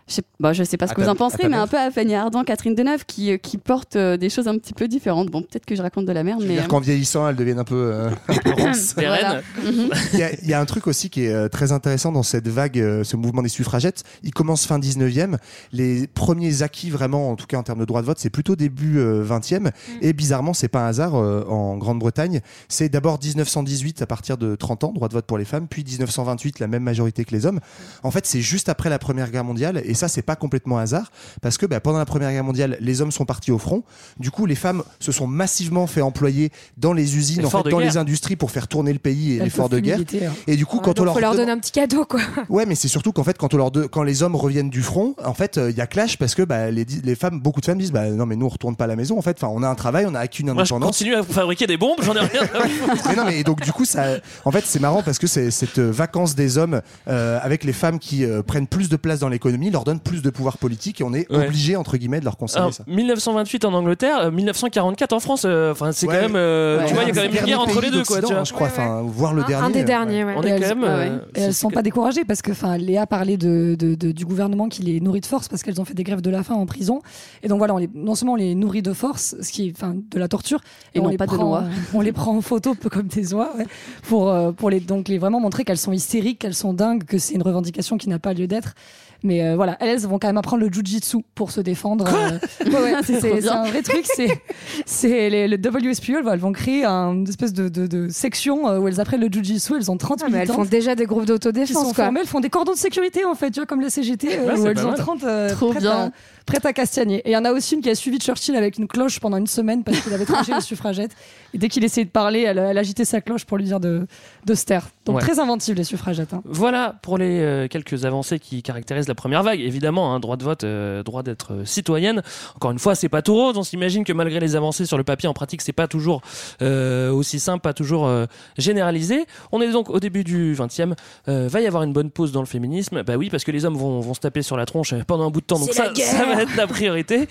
Je sais, bah, je sais pas ce À que vous en penserez, ta mais un peu à Fanny Ardant, Catherine Deneuve, qui, euh, qui portent euh, des choses un petit peu différentes. Bon, peut-être que je raconte de la merde, mais. dire qu'en vieillissant, elles deviennent un peu, euh, (laughs) Voilà. Mhm. (laughs) Il y, a, il y a un truc aussi qui est euh, très intéressant dans cette vague, euh, ce mouvement des suffragettes. Il commence fin 19e. Les premiers acquis, vraiment, en tout cas en termes de droit de vote, c'est plutôt début euh, 20e. Et bizarrement, c'est pas un hasard euh, en Grande-Bretagne. C'est d'abord 1918 à partir de 30 ans, droit de vote pour les femmes, puis 1928, la même majorité que les hommes. En fait, c'est juste après la Première Guerre mondiale. Et ça, c'est pas complètement hasard. Parce que bah, pendant la Première Guerre mondiale, les hommes sont partis au front. Du coup, les femmes se sont massivement fait employer dans les usines, en fait, dans guerre. les industries pour faire tourner le pays et l'effort de guerre. hein. Et du coup, Ouais, quand on leur faut leur demande- donner un petit cadeau, quoi. (laughs) Ouais, mais c'est surtout qu'en fait, quand, on leur de- quand les hommes reviennent du front, en fait, euh, il y a clash parce que bah, les, femmes, beaucoup de femmes disent bah, non, mais nous, on retourne pas à la maison. En fait, enfin, on a un travail, on a acquis une Moi, je indépendance. continue à fabriquer des bombes, j'en ai rien (laughs) mais non, mais donc du coup, ça, en fait, c'est marrant parce que c'est cette euh, vacance des hommes euh, avec les femmes qui euh, prennent plus de place dans l'économie, leur donnent plus de pouvoir politique et on est Ouais. obligé entre guillemets de leur conseiller Alors, ça. 1928 en Angleterre, euh, 1944 en France. euh, Enfin, c'est Ouais. quand même. euh, Ouais. tu vois, il y a quand même une guerre entre les deux, quoi. d'Occident, Tu vois. je crois, enfin, voire le Un- dernier. Un des euh, derniers, ouais. On Et est elles- quand même. ouais, euh, ouais. Et elles c'est- sont pas découragées parce que enfin Léa parlait de, de- de- du gouvernement qui les nourrit de force parce qu'elles ont fait des grèves de la faim en prison et donc voilà on les, non seulement on les nourrit de force ce qui est enfin de la torture Et on non les pas de prend, noix. euh, on les prend en photo un peu comme des oies ouais, pour euh, pour les donc les vraiment montrer qu'elles sont hystériques qu'elles sont dingues que c'est une revendication qui n'a pas lieu d'être mais euh, voilà elles vont quand même apprendre le jujitsu pour se défendre euh, ouais, ouais, (laughs) c'est un vrai truc c'est le WSPU elles vont- elles vont créer un- une espèce de, de, de section euh, où elles apprennent le jujitsu elles ont 30 Ah, mais elles font déjà des groupes sont d'autodéfense, quoi. formés, elles font des cordons de sécurité en fait, tu vois, comme la CGT, euh, Ouais, où c'est elles ont mal. 30 euh, Trop bien. À, prêtes à castagner. Et il y en a aussi une qui a suivi Churchill avec une cloche pendant une semaine parce qu'il avait (laughs) tranché les suffragettes. Et dès qu'il essayait de parler, elle, elle agitait sa cloche pour lui dire de, de se taire. Donc Ouais. très inventive les suffragettes. hein. Voilà pour les euh, quelques avancées qui caractérisent la première vague. Évidemment, un droit de vote, euh, droit d'être euh, citoyenne. Encore une fois, c'est pas tout rose. On s'imagine que malgré les avancées sur le papier, en pratique, c'est pas toujours euh, aussi simple, pas toujours euh, généralisé. On est donc au début du 20e. Euh, va y avoir une bonne pause dans le féminisme. Bah oui, parce que les hommes vont, vont se taper sur la tronche pendant un bout de temps. Donc ça, ça va la priorité.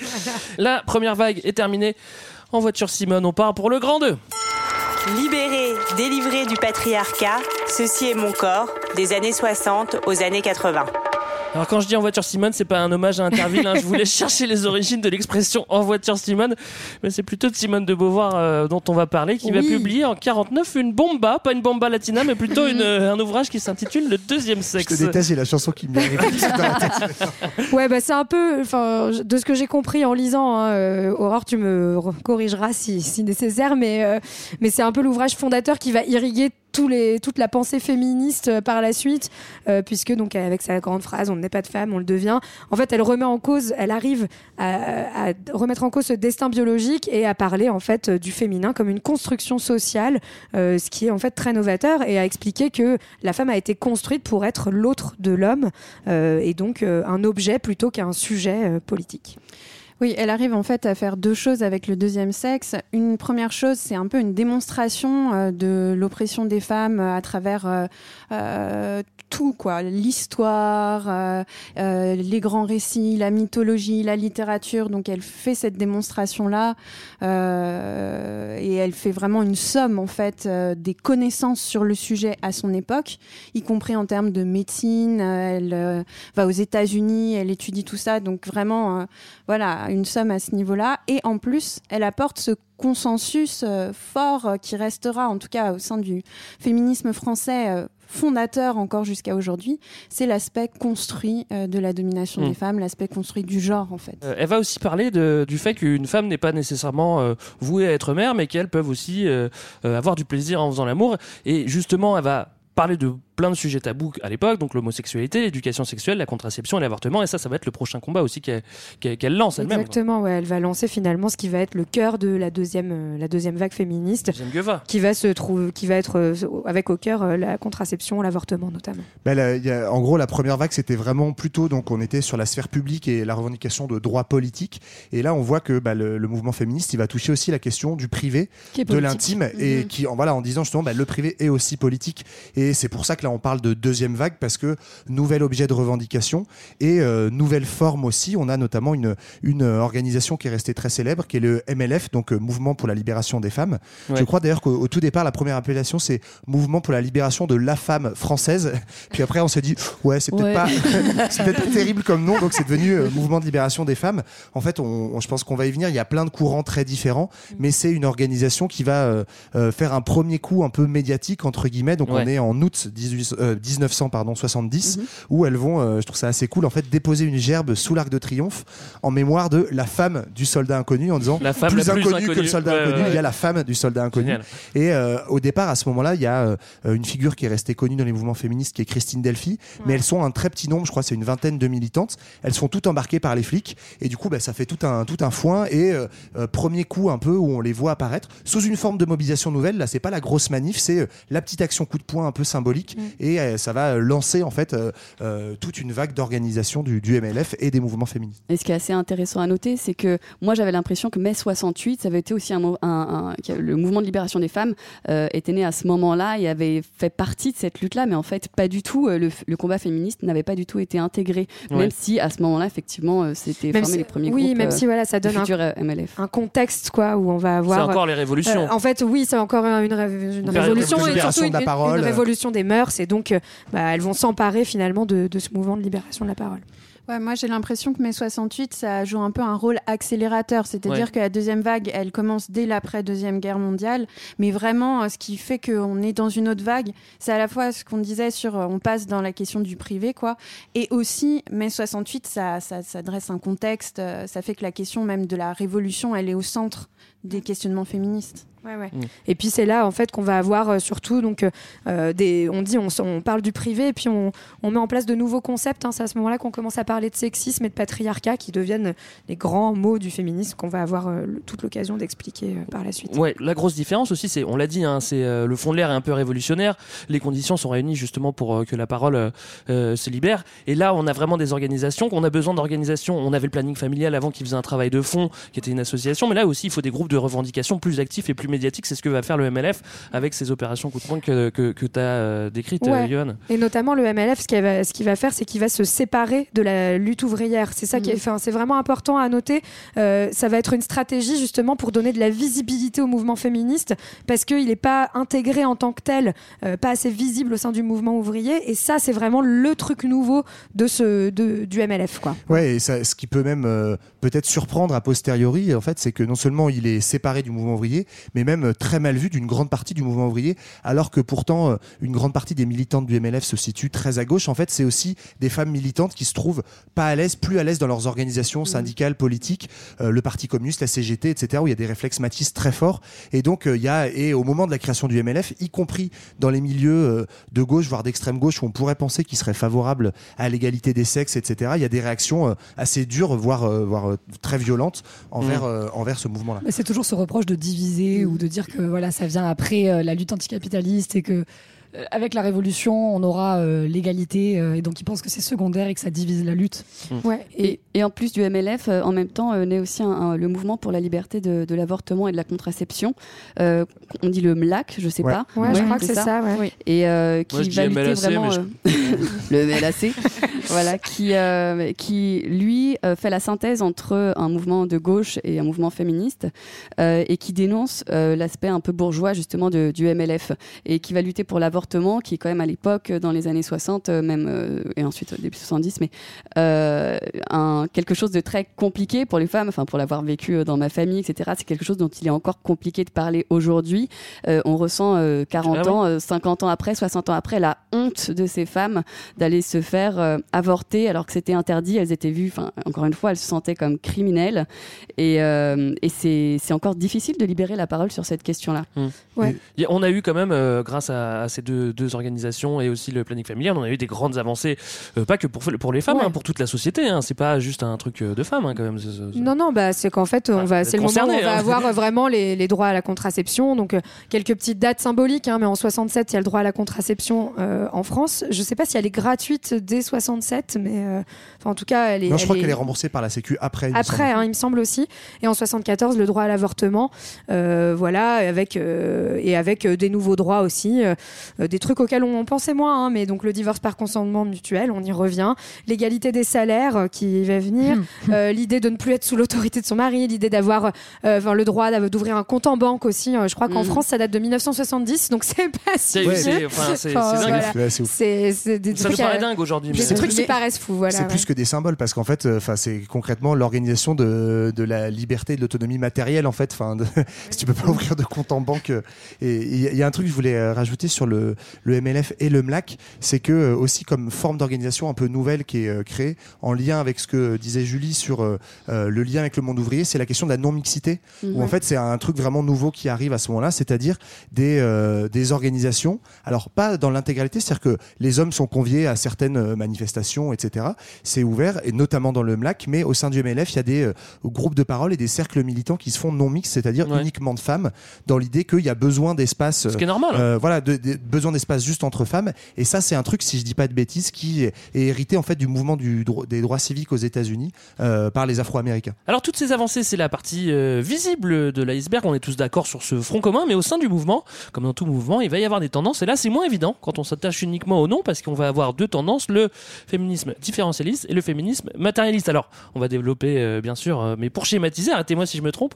la première vague est terminée. En voiture Simone, on part pour le grand 2. Libéré, délivré du patriarcat, ceci est mon corps, des années 60 aux années 80. Alors quand je dis en voiture Simone, c'est pas un hommage à Interville. hein. Je voulais (laughs) chercher les origines de l'expression en voiture Simone, mais c'est plutôt de Simone de Beauvoir euh, dont on va parler, qui va publier en 49 une bomba, pas une bomba latina, mais plutôt une, (laughs) euh, un ouvrage qui s'intitule Le deuxième Je sexe. te déteste, j'ai la chanson qui me. (laughs) Ouais, bah c'est un peu, enfin, je- de ce que j'ai compris en lisant, hein, euh, Aurore, tu me corrigeras si, si nécessaire, mais, euh, mais c'est un peu l'ouvrage fondateur qui va irriguer toute la pensée féministe euh, par la suite, euh, puisque donc avec sa grande phrase, on n'est pas de femme, on le devient. En fait, elle remet en cause, elle arrive à, remettre en cause ce destin biologique et à parler en fait du féminin comme une construction sociale, euh, ce qui est en fait très novateur, et à expliquer que la femme a été construite pour être l'autre de l'homme euh, et donc euh, un objet plutôt qu'un sujet euh, politique. Oui, elle arrive en fait à faire deux choses avec le deuxième sexe. Une première chose, c'est un peu une démonstration euh, de l'oppression des femmes euh, à travers euh, euh, tout, quoi. L'histoire, euh, les grands récits, la mythologie, la littérature. Donc elle fait cette démonstration-là euh, et elle fait vraiment une somme en fait des connaissances sur le sujet à son époque, y compris en termes de médecine. Elle va aux États-Unis, elle étudie tout ça. Donc vraiment, euh, une somme à ce niveau-là. Et en plus, elle apporte ce consensus euh, fort euh, qui restera, en tout cas au sein du féminisme français, euh, fondateur encore jusqu'à aujourd'hui. C'est l'aspect construit euh, de la domination des femmes, l'aspect construit du genre, en fait. Euh, elle va aussi parler de- du fait qu'une femme n'est pas nécessairement euh, vouée à être mère, mais qu'elles peuvent aussi avoir du plaisir en faisant l'amour. Et justement, elle va parler de plein de sujets tabous à l'époque, donc l'homosexualité, l'éducation sexuelle, la contraception et l'avortement. Et ça, ça va être le prochain combat aussi qu'elle lance elle-même. Exactement, ouais, elle va lancer finalement ce qui va être le cœur de la deuxième, euh, la deuxième vague féministe, Deuxième Gueva. qui va se trouver, qui va être euh, avec au cœur euh, la contraception, l'avortement notamment. Bah, là, il y a- en gros, la première vague, c'était vraiment plutôt, donc on était sur la sphère publique et la revendication de droits politiques. Et là, on voit que bah, le, le mouvement féministe, il va toucher aussi la question du privé, de l'intime, et Mhm. qui, en, voilà, en disant justement, bah, le privé est aussi politique. Et c'est pour ça que là, on parle de deuxième vague, parce que nouvel objet de revendication et euh, nouvelle forme aussi. On a notamment une, une organisation qui est restée très célèbre, qui est le MLF, donc euh, Mouvement pour la libération des femmes. Ouais. Je crois d'ailleurs qu'au au tout départ, la première appellation, c'est Mouvement pour la libération de la femme française. (laughs) Puis après, on s'est dit, ouais, c'est peut-être Ouais. (laughs) pas, terrible comme nom, donc c'est devenu euh, Mouvement de libération des femmes. En fait, on, on- je pense qu'on va y venir. Il y a plein de courants très différents, mais c'est une organisation qui va faire un premier coup un peu médiatique entre guillemets. Donc Ouais. on est en août 18, euh, 1900 pardon 70 où elles vont, euh, je trouve ça assez cool en fait, déposer une gerbe sous l'arc de triomphe en mémoire de la femme du soldat inconnu en disant La femme plus inconnue que le soldat Ouais, inconnu, ouais, il y a la femme du soldat inconnu. Génial. Et euh, au départ, à ce moment-là, il y a euh, une figure qui est restée connue dans les mouvements féministes, qui est Christine Delphi. Mais elles sont un très petit nombre, je crois, c'est une vingtaine de militantes. Elles sont toutes embarquées par les flics. Et du coup, bah, ça fait tout un, tout un foin. Et euh, euh, premier coup, un peu, où on les voit apparaître sous une forme de mobilisation nouvelle. Là, c'est pas la grosse manif, c'est euh, la petite action coup de poing un peu symbolique. Et euh, ça va euh, lancer, en fait, euh, euh, toute une vague d'organisation du, du MLF et des mouvements féministes. Et ce qui est assez intéressant à noter, c'est que moi j'avais l'impression que mai 68, ça avait été aussi un, le mouvement de libération des femmes euh, était né à ce moment-là et avait fait partie de cette lutte-là, mais en fait pas du tout. euh, Le, le combat féministe n'avait pas du tout été intégré, Ouais. même si à ce moment-là effectivement euh, c'était formé si- les premiers oui, groupes. même euh, si voilà, ça donne MLF. un contexte quoi où on va avoir C'est encore les révolutions. Euh, en fait oui c'est encore une, ré- une Une révolution et surtout une révolution des mœurs et donc euh, bah, elles vont s'emparer finalement de, de ce mouvement de libération de la parole Ouais, moi j'ai l'impression que mai 68, ça joue un peu un rôle accélérateur, c'est-à-dire Ouais. que la deuxième vague, elle commence dès l'après-deuxième guerre mondiale, mais vraiment euh, ce qui fait qu'on est dans une autre vague, c'est à la fois ce qu'on disait sur, euh, on passe dans la question du privé, quoi, et aussi mai 68, ça, ça, ça dresse un contexte, ça fait que la question même de la révolution, elle est au centre des questionnements féministes. Ouais, ouais. Et puis c'est là en fait qu'on va avoir euh, surtout donc euh, euh, des on dit on, parle du privé et puis on, on met en place de nouveaux concepts hein. c'est à ce moment-là qu'on commence à parler de sexisme et de patriarcat qui deviennent les grands mots du féminisme qu'on va avoir euh, toute l'occasion d'expliquer par la suite. Ouais, la grosse différence aussi, c'est, on l'a dit, hein, c'est le fond de l'air est un peu révolutionnaire. Les conditions sont réunies justement pour que la parole se libère. Et là, on a vraiment des organisations. On a besoin d'organisations. On avait le planning familial avant qui faisait un travail de fond, qui était une association. Mais là aussi, il faut des groupes de revendication plus actifs et plus plus médiatique. C'est ce que va faire le MLF avec ses opérations coup de poing que, que, que tu as décrites, Ouais. euh, Johan. Et notamment le MLF, ce qu'il va, ce qu'il va faire, c'est qu'il va se séparer de la lutte ouvrière. C'est ça qui est, enfin, c'est vraiment important à noter. Euh, ça va être une stratégie justement pour donner de la visibilité au mouvement féministe, parce qu'il n'est pas intégré en tant que tel, euh, pas assez visible au sein du mouvement ouvrier. Et ça, c'est vraiment le truc nouveau de ce, de, du MLF, quoi. Ouais, et ça, ce qui peut même euh, peut-être surprendre a posteriori, en fait, c'est que non seulement il est séparé du mouvement ouvrier, mais même euh, très mal vu d'une grande partie du mouvement ouvrier, alors que pourtant euh, une grande partie des militantes du MLF se situe très à gauche. En fait, c'est aussi des femmes militantes qui se trouvent pas à l'aise, plus à l'aise dans leurs organisations syndicales, politiques, euh, le Parti communiste, la CGT, etc., où il y a des réflexes machistes très forts. Et donc, euh, il y a, et au moment de la création du MLF, y compris dans les milieux euh, de gauche, voire d'extrême gauche, où on pourrait penser qu'ils seraient favorables à l'égalité des sexes, etc., il y a des réactions assez dures, voire, voire très violentes envers, Mm. euh, envers ce mouvement-là. Mais c'est toujours ce reproche de diviser ou de dire que voilà, ça vient après euh, la lutte anticapitaliste et que avec la révolution, on aura euh, l'égalité euh, et donc ils pensent que c'est secondaire et que ça divise la lutte. Ouais. Et, et en plus du MLF, euh, en même temps, euh, naît aussi un- un- le mouvement pour la liberté de, de l'avortement et de la contraception. Euh, on dit le MLAC, je sais Ouais. pas. Ouais, je crois que c'est ça, ouais. Et euh, qui Moi, je dis va lutter MLAC, vraiment je- euh, (laughs) le MLAC, (laughs) voilà, qui euh, qui lui euh, fait la synthèse entre un mouvement de gauche et un mouvement féministe euh, et qui dénonce euh, l'aspect un peu bourgeois justement de- du MLF et qui va lutter pour l'avortement, qui est quand même à l'époque dans les années 60 euh, même euh, et ensuite euh, début 70, mais euh, un quelque chose de très compliqué pour les femmes, enfin pour l'avoir vécu euh, dans ma famille, etc. C'est quelque chose dont il est encore compliqué de parler aujourd'hui. Euh, on ressent euh, 40 Ah ans, euh, 50 ans après, 60 ans après, la honte de ces femmes d'aller se faire euh, avorter alors que c'était interdit. Elles étaient vues, enfin encore une fois, elles se sentaient comme criminelles. Et, euh, et c'est encore difficile de libérer la parole sur cette question-là. Ouais. A- On a eu quand même, euh, grâce à, à ces deux, deux organisations et aussi le planning familial, on a eu des grandes avancées, euh, pas que pour, pour les femmes, Ouais. hein, pour toute la société. hein. C'est pas juste un truc euh, de femmes hein, quand même. Non, non, bah, c'est qu'en fait, on va, c'est le moment où on va hein. avoir euh, (laughs) vraiment les, les droits à la contraception. Donc, euh, quelques petites dates symboliques, hein, mais en 67, il y a le droit à la contraception euh, en France. Je sais pas si elle est gratuite dès 67, mais euh, en tout cas, elle est. Non, je crois elle qu'elle est remboursée par la Sécu après. il Après, hein, il me semble aussi. Et en 74, le droit à l'avortement, euh, voilà, avec euh, et avec euh, des nouveaux droits aussi, des trucs auxquels on, on pensait moins, hein, mais donc le divorce par consentement mutuel, on y revient, l'égalité des salaires euh, qui va venir, euh, l'idée de ne plus être sous l'autorité de son mari, l'idée d'avoir, euh, enfin, le droit d'ouvrir un compte en banque aussi. euh, je crois qu'en Mhm. France, ça date de 1970, donc c'est pas si C'est- vieux. c'est- enfin, voilà. Des Ça trucs, nous paraît euh, dingue aujourd'hui. des trucs qui paraissent fous, voilà. c'est ouais. plus que des symboles parce qu'en fait, euh, enfin, c'est concrètement l'organisation de, de la liberté et de l'autonomie matérielle en fait. Enfin, de- (laughs) si tu peux pas ouvrir de compte en banque. euh, Et il y, a- il y a un truc que je voulais euh, rajouter sur le, le MLF et le MLAC, c'est que euh, aussi comme forme d'organisation un peu nouvelle qui est euh, créée en lien avec ce que disait Julie sur euh, le lien avec le monde ouvrier, c'est la question de la non mixité. Où en fait, c'est un truc vraiment nouveau qui arrive à ce moment-là, c'est-à-dire des des organisations. Alors pas dans l'intégralité, c'est-à-dire que les hommes sont conviés à certaines manifestations, etc. C'est ouvert, et notamment dans le MLAC, mais au sein du MLF, il y a des groupes de parole et des cercles militants qui se font non mixtes, c'est-à-dire Ouais. uniquement de femmes, dans l'idée qu'il y a besoin d'espace. Ce qui est normal. euh, voilà, de, de- besoin d'espace juste entre femmes. Et ça, c'est un truc, si je dis pas de bêtises, qui est, hérité en fait du mouvement du, dro- des droits civiques aux États-Unis euh, par les Afro-Américains. Alors toutes ces avancées, c'est la partie euh, visible de l'iceberg. On est tous d'accord sur ce front commun, mais au sein du mouvement, comme dans tout mouvement, il va y avoir des tendances. Et là, c'est moins évident quand on s'attache uniquement au nom, parce qu'on va avoir deux tendances le féminisme différentialiste et le féminisme matérialiste. Alors, on va développer, euh, bien sûr, euh, mais pour schématiser, arrêtez-moi si je me trompe.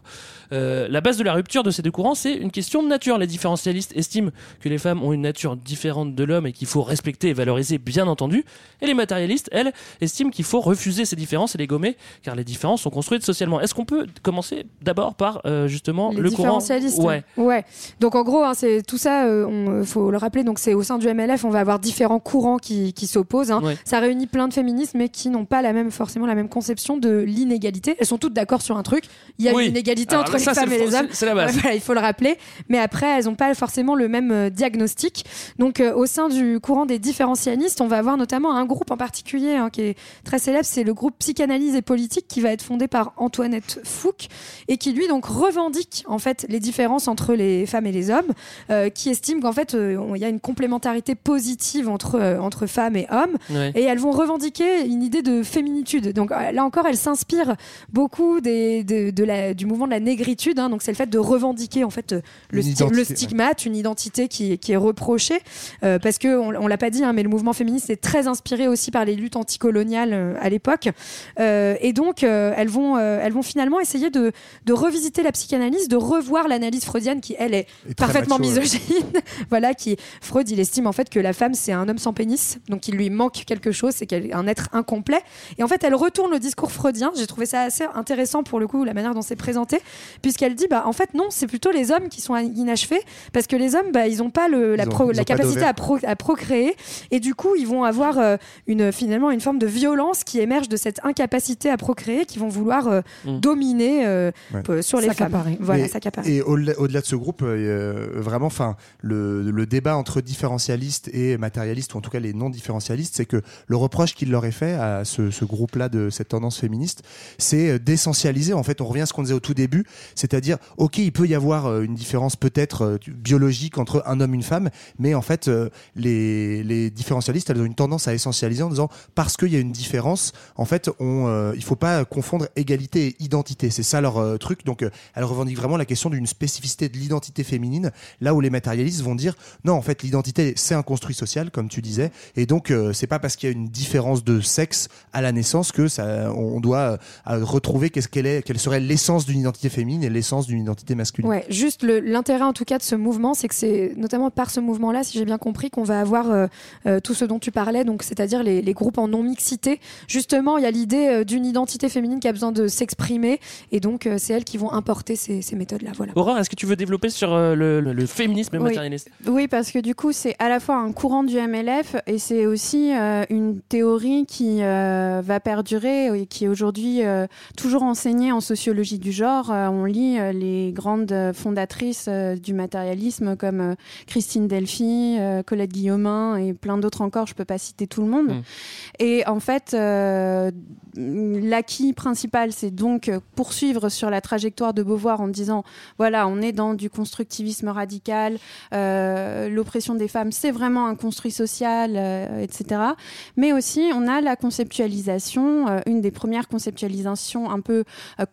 euh, la base de la rupture de ces deux courants, c'est une question de nature. Les différentialistes estiment que les femmes ont une nature différente de l'homme et qu'il faut respecter et valoriser, bien entendu. Et les matérialistes, elles, estiment qu'il faut refuser ces différences et les gommer, car les différences sont construites socialement. Est-ce qu'on peut commencer d'abord par euh, justement les le courant différentialistes. Ouais. Ouais. Donc en gros, hein, c'est tout ça. euh, on- faut le rappeler. Donc c'est au sein du MLF, on va avoir différents courants qui, qui s'opposent. hein. Ouais. Ça réunit plein de féministes, mais qui n'ont pas la même forcément la même conception de l'inégalité. Elles sont toutes d'accord sur un truc. Il y a Oui. une inégalité Alors entre les femmes et les hommes. c'est- c'est la base. Ouais, voilà, il faut le rappeler. Mais après, elles n'ont pas forcément le même euh, diagnostic. Politique. Donc, euh, au sein du courant des différentialistes, on va avoir notamment un groupe en particulier hein, qui est très célèbre, c'est le groupe Psychanalyse et politique qui va être fondé par Antoinette Fouque et qui lui donc revendique en fait les différences entre les femmes et les hommes, euh, qui estime qu'en fait euh, il y a une complémentarité positive entre euh, entre femmes et hommes Ouais. et elles vont revendiquer une idée de féminitude. Donc là encore, elles s'inspirent beaucoup des, de, de la, du mouvement de la négritude. hein. donc c'est le fait de revendiquer en fait le, sti- stigmate, une identité qui, qui est euh, parce que on, on l'a pas dit, hein, mais le mouvement féministe est très inspiré aussi par les luttes anticoloniales euh, à l'époque. Euh, et donc elles vont elles vont finalement essayer de, de revisiter la psychanalyse, de revoir l'analyse freudienne qui elle est Et parfaitement macho, ouais. misogyne. (laughs) voilà, qui Freud il estime en fait que la femme c'est un homme sans pénis, donc il lui manque quelque chose, c'est qu'elle est un être incomplet. Et en fait, elle retourne le discours freudien. J'ai trouvé ça assez intéressant pour le coup, la manière dont c'est présenté, puisqu'elle dit bah en fait non, c'est plutôt les hommes qui sont inachevés, parce que les hommes bah ils ont pas le, la, Ils ont- pro- la capacité à, pro- à procréer, et du coup ils vont avoir euh, une finalement une forme de violence qui émerge de cette incapacité à procréer, qui vont vouloir euh, Mm. dominer euh, Ouais. sur les femmes. Voilà, Et-. Et au-delà de ce groupe, euh, vraiment, enfin, le, le débat entre différentialistes et matérialistes, ou en tout cas les non-différentialistes, c'est que le reproche qu'il leur est fait à ce, ce groupe-là de cette tendance féministe, c'est d'essentialiser. En fait, on revient à ce qu'on disait au tout début, c'est-à-dire, ok, il peut y avoir une différence peut-être biologique entre un homme et une femme, mais en fait, euh, les, les différentialistes, elles ont une tendance à essentialiser en disant parce qu'il y a une différence, en fait, on, euh, il faut pas confondre égalité et identité. C'est ça leur euh, truc. Donc, euh, elles revendiquent vraiment la question d'une spécificité de l'identité féminine, là où les matérialistes vont dire non, en fait, l'identité c'est un construit social, comme tu disais, et donc c'est pas parce qu'il y a une différence de sexe à la naissance que ça, on doit retrouver qu'est-ce qu'elle est, quelle serait l'essence d'une identité féminine et l'essence d'une identité masculine. Ouais, juste l'intérêt en tout cas de ce mouvement, c'est que c'est notamment par ce mouvement-là, si j'ai bien compris, qu'on va avoir euh, euh, tout ce dont tu parlais, donc c'est-à-dire les, les groupes en non-mixité. Justement, il y a l'idée euh, d'une identité féminine qui a besoin de s'exprimer, et donc euh, c'est elles qui vont importer ces, ces méthodes-là. Voilà. Aurore, est-ce que tu veux développer sur euh, le, le- le féminisme Oui. matérialiste Oui, parce que du coup, c'est à la fois un courant du MLF et c'est aussi euh, une théorie qui euh, va perdurer et qui est aujourd'hui euh, toujours enseignée en sociologie du genre. Euh, on lit euh, les grandes fondatrices euh, du matérialisme comme euh, Christine Delphi, euh, Colette Guillaumin et plein d'autres encore. Je peux pas citer tout le monde. Mm. Et en fait, euh, l'acquis principal, c'est donc euh, poursuivre sur la trajectoire de Beauvoir en disant voilà, on est dans du constructivisme radical, l'oppression des femmes, c'est vraiment un construit social, etc. Mais aussi, on a la conceptualisation, une des premières conceptualisations un peu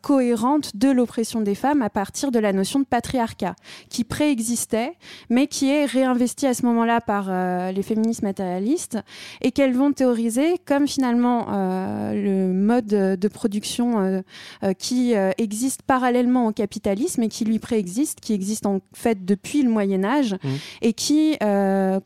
cohérentes de l'oppression des femmes à partir de la notion de patriarcat, qui préexistait, mais qui est réinvestie à ce moment-là par euh, les féministes matérialistes, et qu'elles vont théoriser comme finalement euh, le mode de production euh, qui existe parallèlement au capitalisme et qui lui préexiste, qui existe en fait depuis le Moyen Âge Mmh. et qui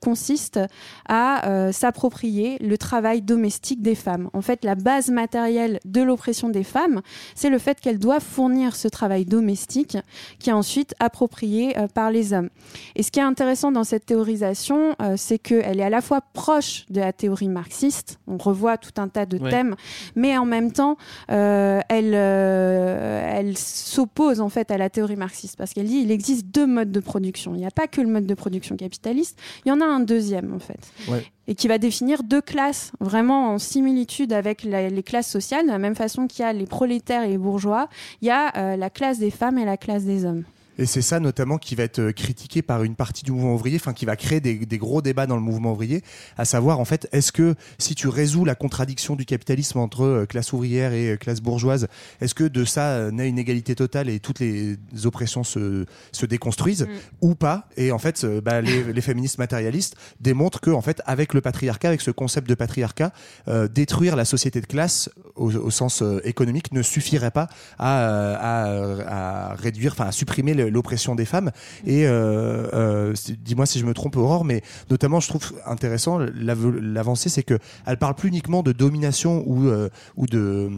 consiste à s'approprier le travail domestique des femmes. En fait, la base matérielle de l'oppression des femmes, c'est le fait qu'elles doivent fournir ce travail domestique qui est ensuite approprié par les hommes. Et ce qui est intéressant dans cette théorisation, euh, c'est qu'elle est à la fois proche de la théorie marxiste, on revoit tout un tas de Ouais. thèmes, mais en même temps, euh, elle, euh, elle s'oppose en fait à la théorie marxiste parce qu'elle dit il existe deux modes de production. Il n'y a pas que le mode de production capitaliste, il y en a un deuxième en fait. Ouais. Et qui va définir deux classes vraiment en similitude avec la- les classes sociales, de la même façon qu'il y a les prolétaires et les bourgeois, il y a euh, la classe des femmes et la classe des hommes. Et c'est ça notamment qui va être euh, critiqué par une partie du mouvement ouvrier, enfin qui va créer des, des gros débats dans le mouvement ouvrier, à savoir en fait, est-ce que si tu résous la contradiction du capitalisme entre euh, classe ouvrière et euh, classe bourgeoise, est-ce que de ça naît une égalité totale et toutes les oppressions se, se déconstruisent ou pas? Et en fait, bah, les, les féministes matérialistes démontrent que en fait, avec le patriarcat, avec ce concept de patriarcat, euh, détruire la société de classe au, au sens économique ne suffirait pas à, à, à réduire, enfin à supprimer le- l'oppression des femmes. Et euh, euh, dis-moi si je me trompe, Aurore, mais notamment je trouve intéressant l'av- l'avancée, c'est que elle parle plus uniquement de domination ou euh, ou de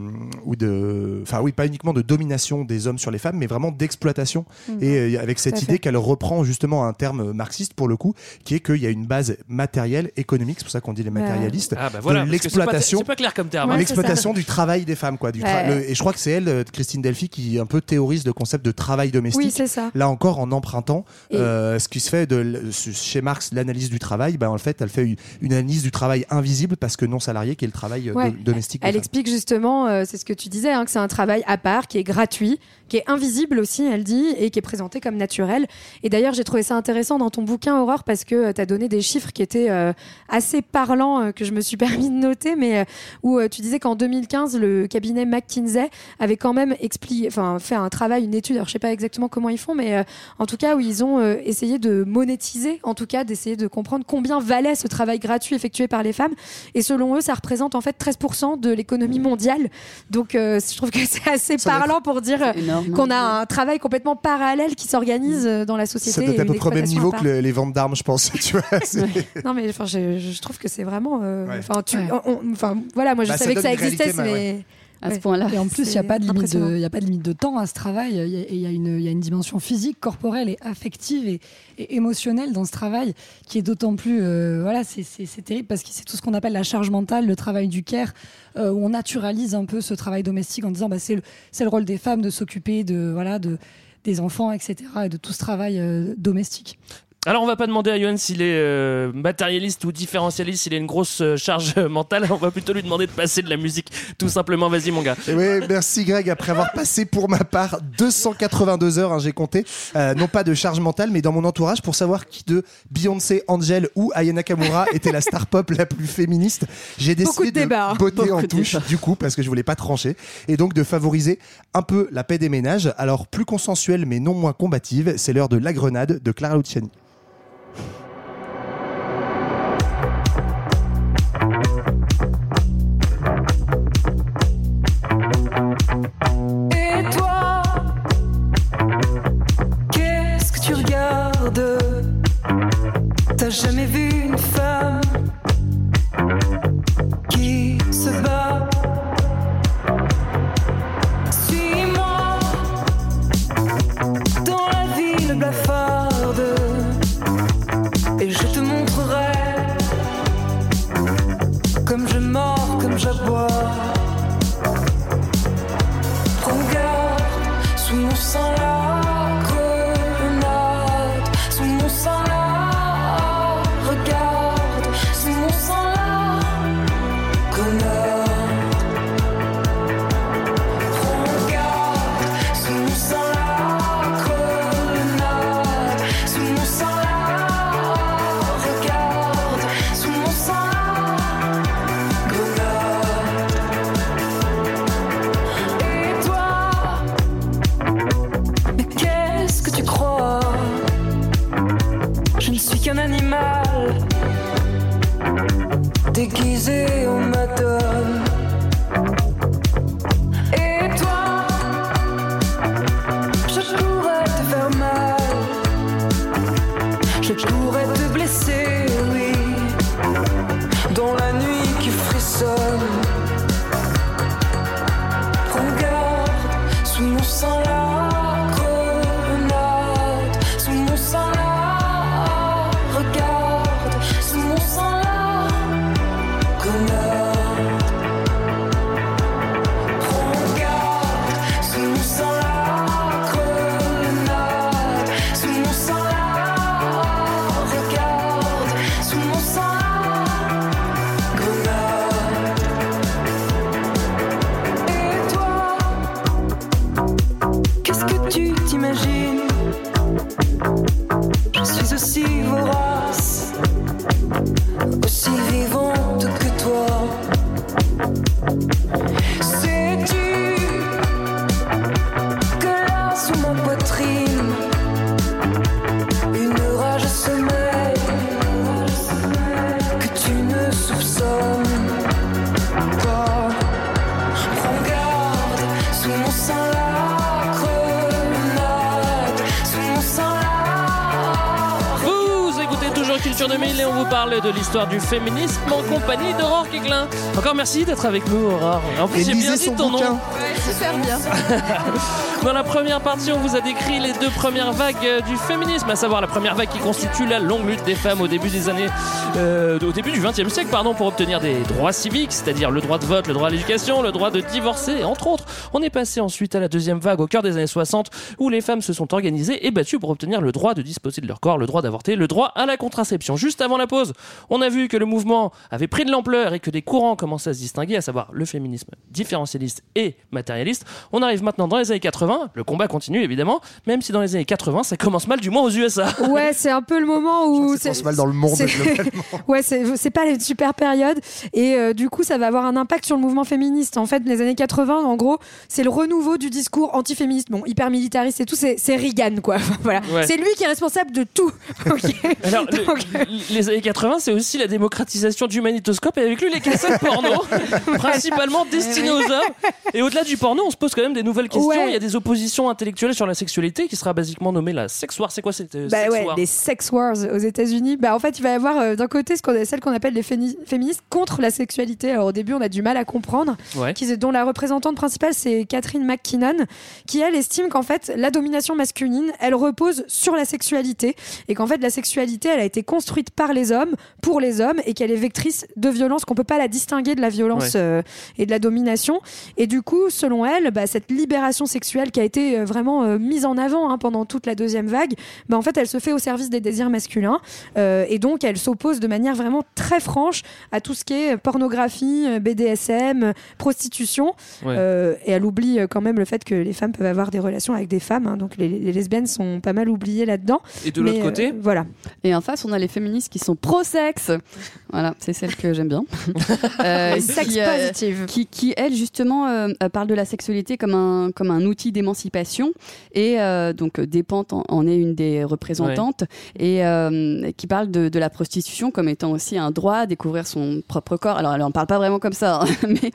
ou de, enfin oui, pas uniquement de domination des hommes sur les femmes, mais vraiment d'exploitation. Mhm. Et euh, avec cette idée qu'elle reprend justement un terme marxiste pour le coup, qui est qu'il y a une base matérielle, économique, c'est pour ça qu'on dit les matérialistes, Ah bah voilà, c'est pas- l'exploitation, c'est pas clair comme terme, de l'exploitation du travail des femmes, quoi. Du tra- Ouais. le- et je crois que c'est elle, Christine Delphi, qui un peu théorise le concept de travail domestique. Oui, c'est ça. Là encore, en empruntant Et- euh, ce qui se fait de, chez Marx, l'analyse du travail, ben, en fait, elle fait une, analyse du travail invisible parce que non salarié, qui est le travail euh, Ouais. do- domestique. Elle explique justement, euh, c'est ce que tu disais, hein, que c'est un travail à part, qui est gratuit, qui est invisible aussi, elle dit, et qui est présenté comme naturel. Et d'ailleurs, j'ai trouvé ça intéressant dans ton bouquin, Aurore, parce que tu as donné des chiffres qui étaient euh, assez parlants, que je me suis (laughs) permis de noter, mais où tu disais qu'en 2015, le cabinet McKinsey avait quand même enfin, fait un travail, une étude, alors je sais pas exactement comment ils font, mais euh, en tout cas, où ils ont euh, essayé de monétiser, en tout cas, d'essayer de comprendre combien valait ce travail gratuit effectué par les femmes. Et selon eux, ça représente en fait 13% de l'économie mondiale. Donc, euh, je trouve que (laughs) c'est assez Ça parlant pour dire qu'on a un travail complètement parallèle qui s'organise euh, dans la société. Ça doit être à peu près au même niveau que le- les ventes d'armes, je pense. (laughs) Tu vois, c'est- Non, mais enfin, je, je trouve que c'est vraiment. euh, Ouais. Enfin, Ouais. voilà, moi je Bah, ça savais que ça existait, mais mais. ouais. À ce Ouais. point-là. Et en plus, il n'y a pas de limite de, y a pas de limite de temps à ce travail. Il y a, il y a une, il y a une dimension physique, corporelle et affective et, et émotionnelle dans ce travail qui est d'autant plus, euh, voilà, c'est- terrible parce que c'est tout ce qu'on appelle la charge mentale, le travail du care, euh, où on naturalise un peu ce travail domestique en disant, bah, c'est le, c'est le rôle des femmes de s'occuper de, voilà, de des enfants, etc. et de tout ce travail euh, domestique. Alors, on va pas demander à Yohan s'il est euh, matérialiste ou différentialiste, s'il a une grosse euh, charge euh, mentale. On va plutôt lui demander de passer de la musique, tout simplement. Vas-y, mon gars. Et oui, merci Greg. Après avoir passé pour ma part 282 heures, hein, j'ai compté, euh, non pas de charge mentale, mais dans mon entourage pour savoir qui de Beyoncé, Angel ou Aya Nakamura (laughs) était la star pop la plus féministe. J'ai Beaucoup décidé de hein. botter en de touche, du coup, parce que je voulais pas trancher, et donc de favoriser un peu la paix des ménages. Alors plus consensuelle, mais non moins combative, c'est l'heure de la grenade de Clara Luciani. Jamais vu l'histoire du féminisme en compagnie d'Aurore Keglin. Encore merci d'être avec nous, Aurore. En plus, Et j'ai bien dit ton bouquin. nom. super bien. (laughs) Dans la première partie, on vous a décrit les deux premières vagues euh, du féminisme, à savoir la première vague qui constitue la longue lutte des femmes au début des années, euh, au début du XXe siècle, pardon, pour obtenir des droits civiques, c'est-à-dire le droit de vote, le droit à l'éducation, le droit de divorcer, entre autres. On est passé ensuite à la deuxième vague au cœur des années 60, où les femmes se sont organisées et battues pour obtenir le droit de disposer de leur corps, le droit d'avorter, le droit à la contraception. Juste avant la pause, on a vu que le mouvement avait pris de l'ampleur et que des courants commençaient à se distinguer, à savoir le féminisme différentialiste et matérialiste. On arrive maintenant dans les années 80, le combat continue évidemment, même si dans les années 80 ça commence mal, du moins aux USA. Ouais, c'est un peu le moment où. Ça commence mal dans le monde, (laughs) ouais, c'est c'est pas une super période. Et euh, du coup, ça va avoir un impact sur le mouvement féministe. En fait, les années 80, en gros, c'est le renouveau du discours antiféministe. Bon, hyper militariste et tout, c'est Reagan, quoi. (laughs) voilà. Ouais. C'est lui qui est responsable de tout. (laughs) Alors, le- les années 80, c'est aussi la démocratisation du magnétoscope et avec lui les cassettes porno, (laughs) principalement destinées aux hommes. Et au-delà du porno, on se pose quand même des nouvelles questions. Ouais. Il y a des oppositions intellectuelles sur la sexualité qui sera basiquement nommée la sex war. C'est quoi cette euh, Bah sex ouais, war les sex wars aux États-Unis. Bah en fait, il va y avoir euh, d'un côté ce qu'on celle qu'on appelle les féministes contre la sexualité. Alors au début, on a du mal à comprendre. Ouais. Qui, dont la représentante principale, c'est Catherine McKinnon, qui elle estime qu'en fait la domination masculine, elle repose sur la sexualité et qu'en fait la sexualité, elle a été construite par les hommes pour les hommes et qu'elle est vectrice de violence, qu'on peut pas la distinguer de la violence Ouais. euh, et de la domination. Et du coup, selon elle, bah, cette libération sexuelle qui a été euh, vraiment euh, mise en avant hein, pendant toute la deuxième vague, bah, en fait, elle se fait au service des désirs masculins. Euh, et donc, elle s'oppose de manière vraiment très franche à tout ce qui est pornographie, BDSM, prostitution. Ouais. Et elle oublie euh, quand même le fait que les femmes peuvent avoir des relations avec des femmes. hein. donc, les, les lesbiennes sont pas mal oubliées là-dedans. Et de l'autre Mais, côté euh, Voilà. Et en face, on a les féministes qui sont pro-sexe. Voilà, c'est celle que j'aime bien. (laughs) Euh, Sex qui, euh, positive. qui, qui, elle, justement, euh, euh, parle de la sexualité comme un, comme un outil d'émancipation. Et euh, donc, euh, Despentes en, en est une des représentantes. Et euh, qui parle de, de la prostitution comme étant aussi un droit à découvrir son propre corps. Alors, elle en parle pas vraiment comme ça. hein, (laughs) mais,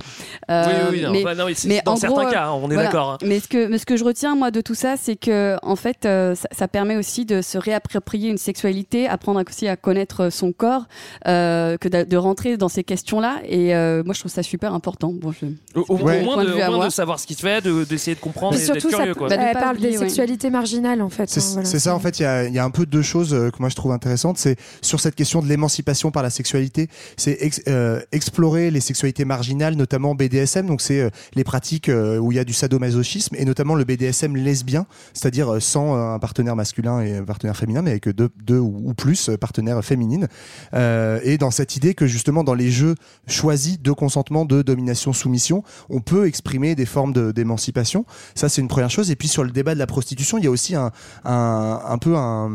euh, Oui, oui, oui, non, mais, enfin, non, mais dans en certains gros, euh, cas, hein, on est voilà. d'accord, hein. Mais ce que, mais ce que je retiens, moi, de tout ça, c'est que, en fait, euh, ça, ça permet aussi de se réapproprier une sexualité, apprendre aussi à connaître son corps, euh, que de, de rentrer dans ces questions-là. Et euh, moi, je trouve ça super important. Bon, je, Au, au- mon moins, de, vue au moins moi. de savoir ce qui se fait, de- d'essayer de comprendre Mais et d'être curieux. Quoi. elle Bah, de pas parle oublier, des ouais. sexualités marginales, en fait. C'est hein, voilà. ça en fait, il y a, y a un peu deux choses euh, que moi je trouve intéressantes. C'est sur cette question de l'émancipation par la sexualité, c'est ex- euh, explorer les sexualités marginales, notamment BDSM. Donc c'est euh, les pratiques euh, où il y a du sadomasochisme et notamment le BDSM lesbien, c'est-à-dire euh, sans euh, un partenaire masculin et un partenaire féminin, mais avec deux, deux ou plus euh, partenaires féminines. Euh, et dans cette idée que justement dans les jeux choisis de consentement, de domination-soumission, on peut exprimer des formes de- d'émancipation. Ça, c'est une première chose. Et puis sur le débat de la prostitution, il y a aussi un, un, un peu un,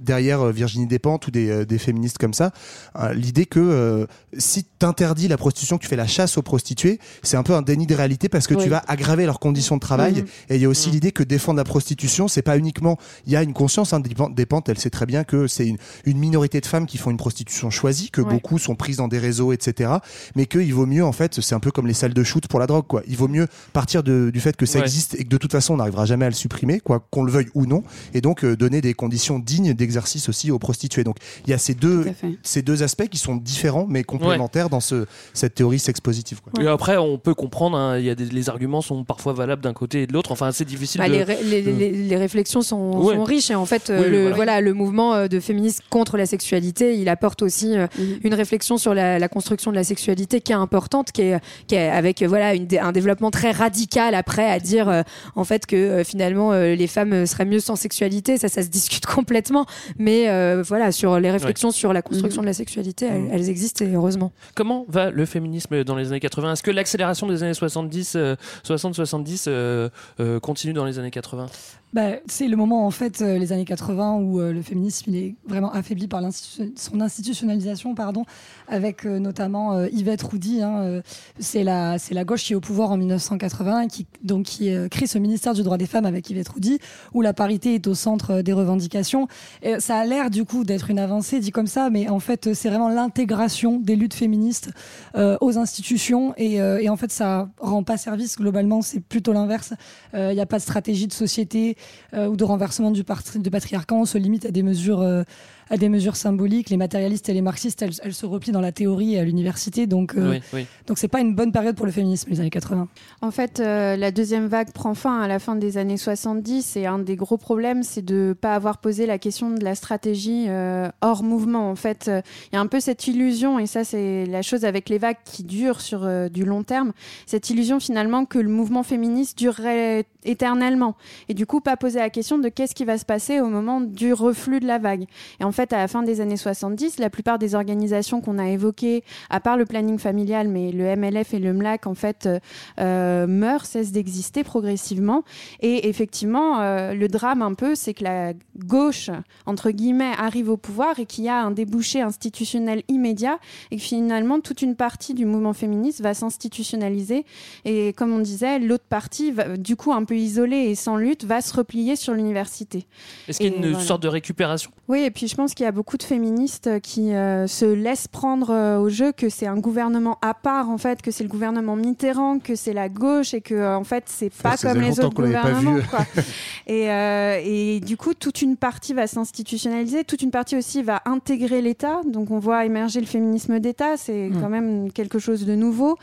derrière euh, Virginie Despentes ou des, euh, des féministes comme ça, euh, l'idée que euh, si tu interdis la prostitution, que tu fais la chasse aux prostituées, c'est un peu un déni de réalité parce que Oui. tu vas aggraver leurs conditions de travail. Mhm. Et il y a aussi l'idée que défendre la prostitution, c'est pas uniquement. Il y a une conscience, hein, Despentes- Despentes, elle sait très bien que c'est une, une minorité de femmes qui font une prostitution choisie, que Ouais. beaucoup sont prises dans des réseaux, etc. Mais qu'il vaut mieux, en fait, c'est un peu comme les salles de shoot pour la drogue, quoi. Il vaut mieux partir de- du fait que ça Ouais. existe et que de toute façon on n'arrivera jamais à le supprimer, quoi, qu'on le veuille ou non, et donc euh, donner des conditions dignes d'exercice aussi aux prostituées. Donc il y a ces deux, ces deux aspects qui sont différents mais complémentaires dans ce, cette théorie sex-positive. quoi. Et après, on peut comprendre, hein, il y a des, les arguments sont parfois valables d'un côté et de l'autre. Enfin, c'est difficile Bah, de. les, ré- les, de- les- les réflexions sont, Ouais. sont riches et en fait euh, Oui, le, voilà. voilà. le mouvement euh, de féminisme contre la sexualité il apporte aussi euh, une réflexion sur la, la construction de la sexualité qui est importante qui est, qui est avec voilà une un développement très radical après à dire euh, en fait que euh, finalement euh, les femmes seraient mieux sans sexualité ça ça se discute (laughs) complètement mais voilà sur les réflexions sur la construction de la sexualité elles, elles existent et heureusement Comment va le féminisme dans les années 80 Est-ce que l'accélération des années 70, euh, 60-70 euh, euh, continue dans les années 80 Bah, c'est le moment, en fait, euh, les années 80, où euh, le féminisme il est vraiment affaibli par l'institu- son institutionnalisation, pardon, avec euh, notamment euh, Yvette Roudy. hein, euh, c'est la, la gauche qui est au pouvoir en 1980, qui, donc, qui euh, crée ce ministère du droit des femmes avec Yvette Roudy, où la parité est au centre des revendications. Et ça a l'air, du coup, d'être une avancée, dit comme ça, mais en fait, c'est vraiment l'intégration des luttes féministes aux institutions. Et, et en fait, ça rend pas service, globalement, c'est plutôt l'inverse. Il n'y a pas de stratégie de société, euh, ou de renversement du, patriarcat, on se limite à des mesures, euh, à des mesures symboliques. Les matérialistes et les marxistes, elles, elles se replient dans la théorie et à l'université, donc euh, Oui, oui. donc c'est pas une bonne période pour le féminisme les années 80. En fait, euh, la deuxième vague prend fin à la fin des années 70 et un des gros problèmes, c'est de ne pas avoir posé la question de la stratégie euh, hors mouvement. En fait, euh, il y a un peu cette illusion, et ça c'est la chose avec les vagues qui durent sur euh, du long terme, cette illusion finalement que le mouvement féministe durerait éternellement. Et du coup, pas poser la question de qu'est-ce qui va se passer au moment du reflux de la vague. Et en fait, à la fin des années 70, la plupart des organisations qu'on a évoquées, à part le planning familial, mais le MLF et le MLAC, en fait, euh, euh, meurent, cessent d'exister progressivement. Et effectivement, euh, le drame un peu, c'est que la gauche, entre guillemets, arrive au pouvoir et qu'il y a un débouché institutionnel immédiat et que finalement, toute une partie du mouvement féministe va s'institutionnaliser. Et comme on disait, l'autre partie, va- du coup, un peu isolée et sans lutte, va se replier sur l'université. Est-ce qu'il y a une voilà. sorte de récupération? Oui, et puis je pense qu'il y a beaucoup de féministes qui euh, se laissent prendre euh, au jeu que c'est un gouvernement à part, en fait, que c'est le gouvernement Mitterrand, que c'est la gauche et que, euh, en fait, c'est pas ça comme les autres gouvernements. vu. quoi. (laughs) et, euh, et du coup, toute une partie va s'institutionnaliser, toute une partie aussi va intégrer l'État. Donc, on voit émerger le féminisme d'État, c'est Mm. quand même quelque chose de nouveau.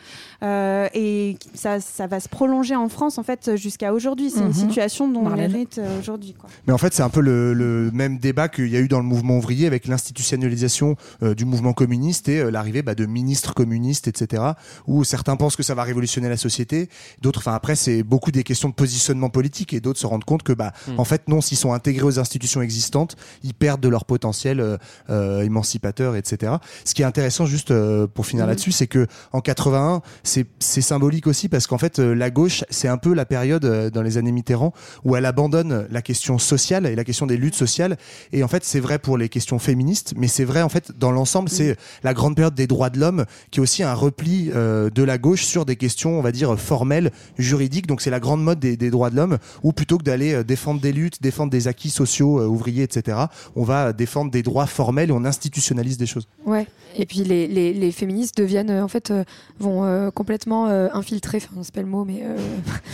Euh, et ça, ça va se prolonger en France, en fait, jusqu'à aujourd'hui. C'est une situation dont Marlène. on hérite euh, aujourd'hui. quoi. Mais en fait, c'est un peu le, le même débat qu'il y a eu dans le mouvement ouvrier avec l'institutionnalisation euh, du mouvement communiste et euh, l'arrivée bah, de ministres communistes, etc. Où certains pensent que ça va révolutionner la société, d'autres, enfin après, c'est beaucoup des questions de positionnement politique et d'autres se rendent compte que, bah, Mm. en fait, non, s'ils sont intégrés aux institutions existantes, ils perdent de leur potentiel euh, émancipateur, etc. Ce qui est intéressant, juste pour finir Mm. là-dessus, c'est que en 81, c'est symbolique aussi parce qu'en fait, la gauche, c'est un peu la période dans les années Mitterrand où elle abandonne la question sociale et la question des luttes sociales. Et en fait, c'est vrai pour les questions féministes, mais c'est vrai en fait dans l'ensemble, c'est la grande période des droits de l'homme qui est aussi un repli euh, de la gauche sur des questions, on va dire formelles, juridiques. Donc c'est la grande mode des, des droits de l'homme où plutôt que d'aller euh, défendre des luttes, défendre des acquis sociaux, euh, ouvriers, etc., on va défendre des droits formels et on institutionnalise des choses. Ouais. Et puis les, les, les féministes deviennent en fait euh, vont euh, complètement euh, infiltrer, enfin c'est pas le mot, mais euh,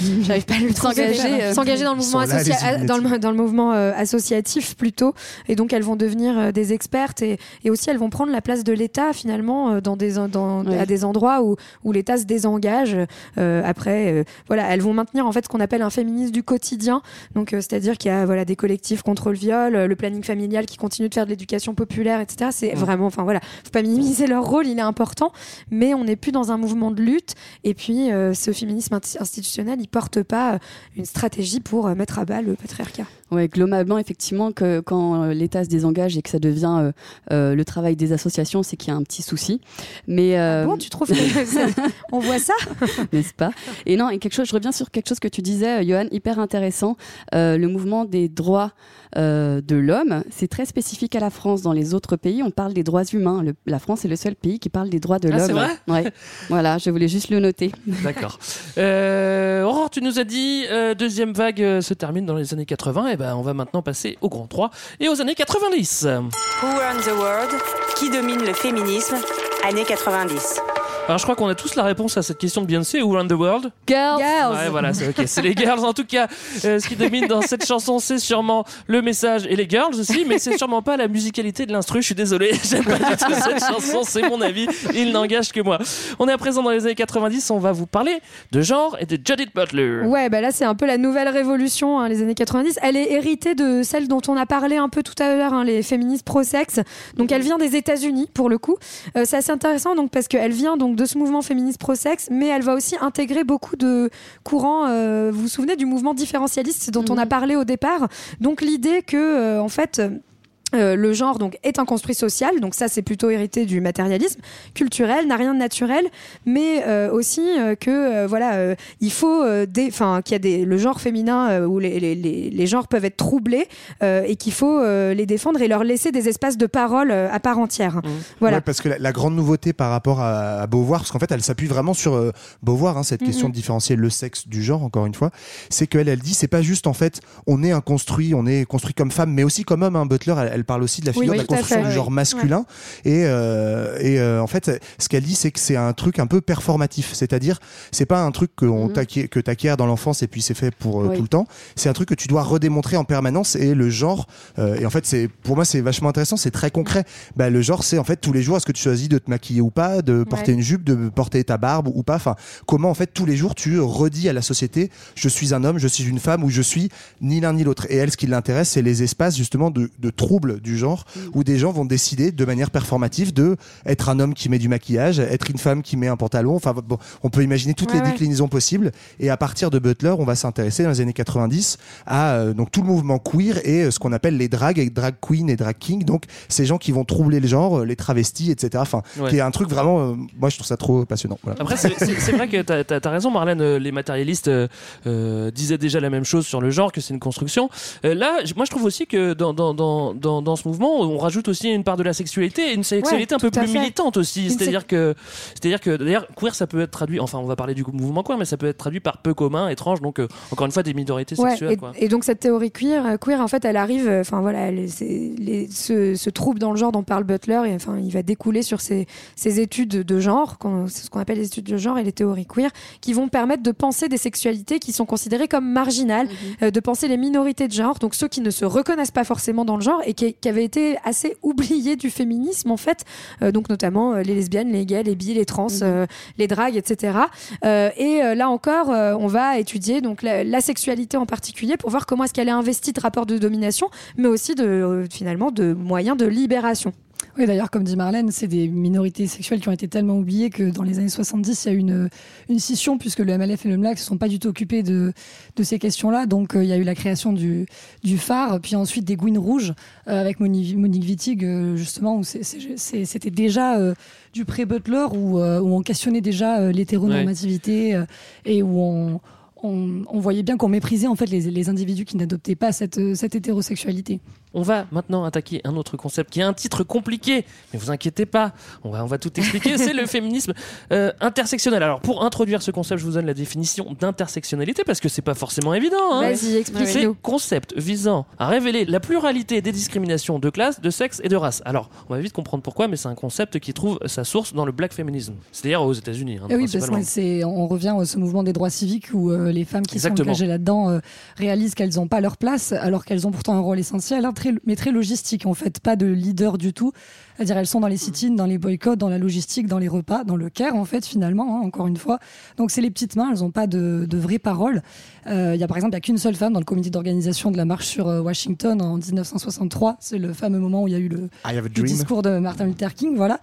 (laughs) j'arrive pas à le S'engager, trouver. euh, s'engager dans le mouvement associa- dans le, dans le mouvement euh, associatif plutôt, et donc elles vont devenir euh, des expertes et, et aussi elles vont prendre la place de l'État finalement euh, dans des dans, Ouais. à des endroits où où l'État se désengage. Euh, après, euh, voilà, elles vont maintenir en fait ce qu'on appelle un féminisme du quotidien, donc euh, c'est-à-dire qu'il y a voilà des collectifs contre le viol, le planning familial qui continue de faire de l'éducation populaire, etc. C'est Mm. vraiment, enfin voilà, faut pas minimiser leur rôle, il est important, mais on n'est plus dans un mouvement de lutte. Et puis, ce féminisme institutionnel, il porte pas une stratégie pour mettre à bas le patriarcat. Ouais, globalement, effectivement, que quand l'État se désengage et que ça devient euh, euh, le travail des associations, c'est qu'il y a un petit souci. Mais euh, bon, tu trouves que (laughs) ça- on voit ça? (laughs) N'est-ce pas? Et non, et quelque chose, je reviens sur quelque chose que tu disais, Johan, hyper intéressant. Euh, le mouvement des droits euh, de l'homme, c'est très spécifique à la France. Dans les autres pays, on parle des droits humains. Le- la France est le seul pays qui parle des droits de Ah, l'homme. c'est vrai? Ouais. Voilà, je voulais juste le noter. D'accord. Euh, Aurore, tu nous as dit euh, deuxième vague euh, se termine dans les années 80. Et ben, on va maintenant passer au grand 3 et aux années 90. Who runs the world? Qui domine le féminisme? Années 90. Alors, je crois qu'on a tous la réponse à cette question de Beyoncé. Who run the world Girls. Ouais, voilà, c'est ok. C'est les girls. En tout cas, euh, ce qui domine dans cette chanson, c'est sûrement le message et les girls aussi, mais c'est sûrement pas la musicalité de l'instru. Je suis désolé, (laughs) j'aime pas du tout cette chanson. C'est mon avis. Il n'engage que moi. On est à présent dans les années 90. On va vous parler de genre et de Judith Butler. Ouais, bah là c'est un peu la nouvelle révolution, hein, les années 90. Elle est héritée de celle dont on a parlé un peu tout à l'heure, hein, les féministes pro-sexe. Donc elle vient des États-Unis pour le coup. Euh, c'est assez intéressant donc parce qu'elle vient donc de ce mouvement féministe pro-sexe, mais elle va aussi intégrer beaucoup de courants. euh, vous vous souvenez du mouvement différentialiste dont on a parlé au départ? Donc l'idée que euh, en fait. Euh, le genre donc est un construit social, donc ça c'est plutôt hérité du matérialisme culturel, n'a rien de naturel, mais euh, aussi euh, que euh, voilà euh, il faut euh, des, enfin qu'il y a des le genre féminin euh, où les, les, les, les genres peuvent être troublés euh, et qu'il faut euh, les défendre et leur laisser des espaces de parole euh, à part entière. Voilà. Ouais, parce que la, la grande nouveauté par rapport à, à Beauvoir, parce qu'en fait, elle s'appuie vraiment sur euh, Beauvoir, hein, cette Mhm. question de différencier le sexe du genre, encore une fois, c'est qu'elle, elle dit, c'est pas juste en fait, on est un construit, on est construit comme femme, mais aussi comme homme. Hein, Butler, elle, elle elle parle aussi de la figure oui, de la construction fait. du genre masculin. Et, euh, et euh, en fait, ce qu'elle dit, c'est que c'est un truc un peu performatif. C'est-à-dire, c'est pas un truc que, Mhm. t'acquiert- que t'acquiers dans l'enfance et puis c'est fait pour euh, Oui. tout le temps. C'est un truc que tu dois redémontrer en permanence. Et le genre, et en fait, c'est pour moi, c'est vachement intéressant. C'est très concret. Bah, le genre, c'est en fait tous les jours, est-ce que tu choisis de te maquiller ou pas, de porter Ouais. une jupe, de porter ta barbe ou pas? Enfin, comment en fait tous les jours tu redis à la société, je suis un homme, je suis une femme ou je suis ni l'un ni l'autre? Et elle, ce qui l'intéresse, c'est les espaces justement de, de troubles du genre où des gens vont décider de manière performative de être un homme qui met du maquillage, être une femme qui met un pantalon. Enfin, bon, on peut imaginer toutes Ouais, les ouais. déclinaisons possibles. Et à partir de Butler, on va s'intéresser dans les années 90 à euh, donc tout le mouvement queer et euh, ce qu'on appelle les drags, drag queen et drag king. Donc ces gens qui vont troubler le genre, euh, les travestis, etc. Enfin, Ouais. qui est un truc vraiment. euh, moi, je trouve ça trop passionnant. Voilà. Après, c'est- vrai que t'as as, raison, Marlène. Les matérialistes euh, euh, disaient déjà la même chose sur le genre, que c'est une construction. Euh, là, moi, je trouve aussi que dans, dans, dans, dans, dans ce mouvement, on rajoute aussi une part de la sexualité, et une sexualité un peu plus fait. militante aussi. C'est-à-dire que, c'est-à-dire que, d'ailleurs, queer, ça peut être traduit. Enfin, on va parler du mouvement queer, mais ça peut être traduit par peu commun, étrange. Donc, euh, encore une fois, des minorités Ouais, sexuelles. et, quoi. et donc cette théorie queer, euh, queer en fait, elle arrive, euh, enfin voilà, c'est- les- ce, ce trouble dans le genre dont parle Butler, et, enfin, il va découler sur ces, ces études de genre, ce qu'on appelle les études de genre et les théories queer, qui vont permettre de penser des sexualités qui sont considérées comme marginales, euh, de penser les minorités de genre, donc ceux qui ne se reconnaissent pas forcément dans le genre et qui, qui avaient été assez (laughs) oubliés du féminisme en fait, euh, donc notamment euh, les lesbiennes, les gays, les bi, les trans, euh, les dragues, etc. Et là encore, on va étudier donc la, la sexualité en particulier pour voir comment est-ce qu'elle est investie de rapports de domination, mais aussi de finalement de moyens de libération. Oui, d'ailleurs, comme dit Marlène, c'est des minorités sexuelles qui ont été tellement oubliées que dans les années 70, il y a eu une, une scission puisque le MLF et le MLAC ne se sont pas du tout occupés de, de ces questions-là. Donc, euh, il y a eu la création du, du phare, puis ensuite des Gouines Rouges euh, avec Monique, Monique Wittig, euh, justement, où c'était déjà du pré-Butler, où, où on questionnait déjà l'hétéronormativité euh, et où on, on, on voyait bien qu'on méprisait en fait les, les individus qui n'adoptaient pas cette, cette hétérosexualité. On va maintenant attaquer un autre concept qui a un titre compliqué, mais vous inquiétez pas, on va, on va tout expliquer. c'est le (laughs) féminisme euh, intersectionnel. Alors pour introduire ce concept, je vous donne la définition d'intersectionnalité parce que c'est pas forcément évident. hein. Vas-y, explique-nous. C'est concept visant à révéler la pluralité des discriminations de classe, de sexe et de race. Alors on va vite comprendre pourquoi, mais c'est un concept qui trouve sa source dans le black feminism, c'est-à-dire aux États-Unis. hein, Eh oui, parce que c'est, on revient à ce mouvement des droits civiques où euh, les femmes qui Exactement. sont engagées là-dedans euh, réalisent qu'elles n'ont pas leur place, alors qu'elles ont pourtant un rôle essentiel, hein, mais très logistique en fait, pas de leader du tout. C'est-à-dire elles sont dans les sit-ins, dans les boycotts, dans la logistique, dans les repas, dans le care en fait finalement, hein, encore une fois. Donc c'est les petites mains, elles n'ont pas de, de vraies paroles. Euh, Il y a par exemple, il n'y a qu'une seule femme dans le comité d'organisation de la marche sur euh, Washington en 1963. C'est le fameux moment où il y a eu le, discours de Martin Luther King, voilà.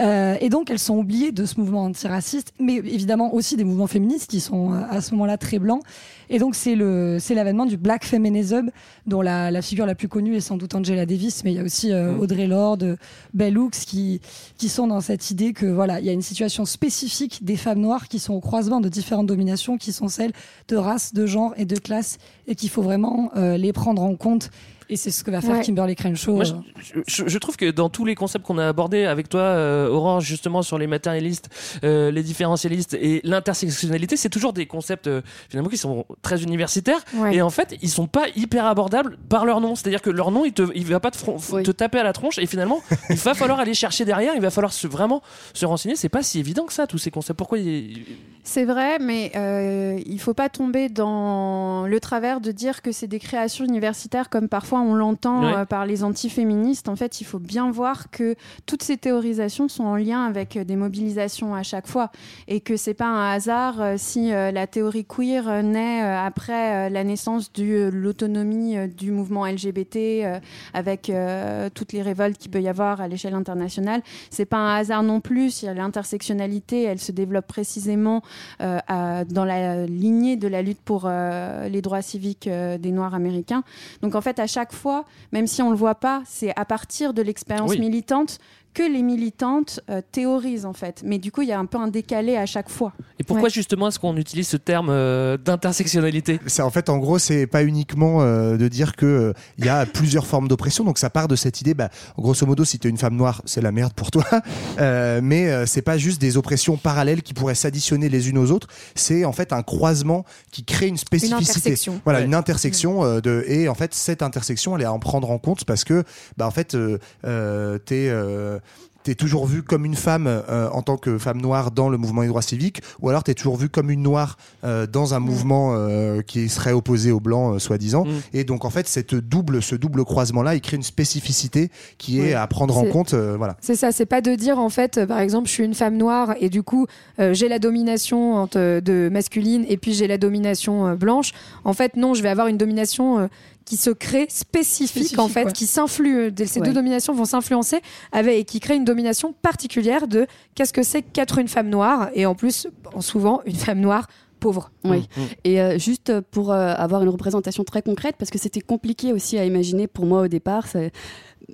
Euh, et donc, elles sont oubliées de ce mouvement antiraciste, mais évidemment aussi des mouvements féministes qui sont euh, à ce moment-là très blancs. Et donc, c'est le, c'est l'avènement du Black Feminism, dont la, la figure la plus connue est sans doute Angela Davis, mais il y a aussi euh, Audrey Lorde, Bell Hooks, qui, qui sont dans cette idée que voilà, il y a une situation spécifique des femmes noires qui sont au croisement de différentes dominations, qui sont celles de race, de genre et de classe, et qu'il faut vraiment euh, les prendre en compte. Et c'est ce que va faire Ouais. Kimberly Crenshaw. Moi, euh, je, je- je trouve que dans tous les concepts qu'on a abordés avec toi, euh, Orange, justement sur les matérialistes, euh, les différentialistes et l'intersectionnalité, c'est toujours des concepts euh, finalement qui sont très universitaires Ouais. et en fait ils sont pas hyper abordables par leur nom. C'est-à-dire que leur nom, il te, il va pas te, te taper à la tronche et finalement (laughs) il va falloir aller chercher derrière, il va falloir se, vraiment se renseigner. C'est pas si évident que ça tous ces concepts. Pourquoi il- C'est vrai, mais euh, il faut pas tomber dans le travers de dire que c'est des créations universitaires comme parfois on l'entend Ouais. euh, par les antiféministes. En fait, il faut bien voir que toutes ces théorisations sont en lien avec euh, des mobilisations à chaque fois et que c'est pas un hasard euh, si la théorie queer naît après la naissance de l'autonomie du mouvement LGBT avec toutes les révoltes qu'il peut y avoir à l'échelle internationale. C'est pas un hasard non plus si l'intersectionnalité elle se développe précisément à- dans la lignée de la lutte pour les droits civiques des Noirs américains. Donc en fait, à chaque fois, même si on le voit pas, c'est à partir de l'expérience Oui. militante que les militantes euh, théorisent en fait. Mais du coup, il y a un peu un décalé à chaque fois. Et pourquoi Ouais. justement est-ce qu'on utilise ce terme euh, d'intersectionnalité? C'est en fait, en gros, c'est pas uniquement euh, de dire que euh, il y a plusieurs formes d'oppression. Donc ça part de cette idée, bah, grosso modo, si t'es une femme noire, c'est la merde pour toi. (laughs) Euh, mais euh, c'est pas juste des oppressions parallèles qui pourraient s'additionner les unes aux autres. C'est en fait un croisement qui crée une spécificité. intersection. Voilà, Ouais. une intersection euh, de. Et en fait, cette intersection, elle est à en prendre en compte parce que, bah, en fait, euh, euh, t'es euh, t'es toujours vue comme une femme euh, en tant que femme noire dans le mouvement des droits civiques, ou alors t'es toujours vue comme une noire euh, dans un mouvement euh, qui serait opposé aux blancs, euh, soi-disant. Mm. Et donc en fait, cette double, ce double croisement-là, il crée une spécificité qui est à prendre en compte. euh, voilà. C'est ça, c'est pas de dire en fait, euh, par exemple, je suis une femme noire et du coup euh, j'ai la domination entre- de masculine et puis j'ai la domination euh, blanche. En fait, non, je vais avoir une domination euh, qui se crée spécifique, Spécifique, en fait, ouais. qui s'influe. de- Ces Ouais. deux dominations vont s'influencer avec et qui crée une domination particulière de qu'est-ce que c'est qu'être une femme noire et en plus souvent une femme noire pauvre. Oui. Mm. Et euh, juste pour euh, avoir une représentation très concrète, parce que c'était compliqué aussi à imaginer pour moi au départ,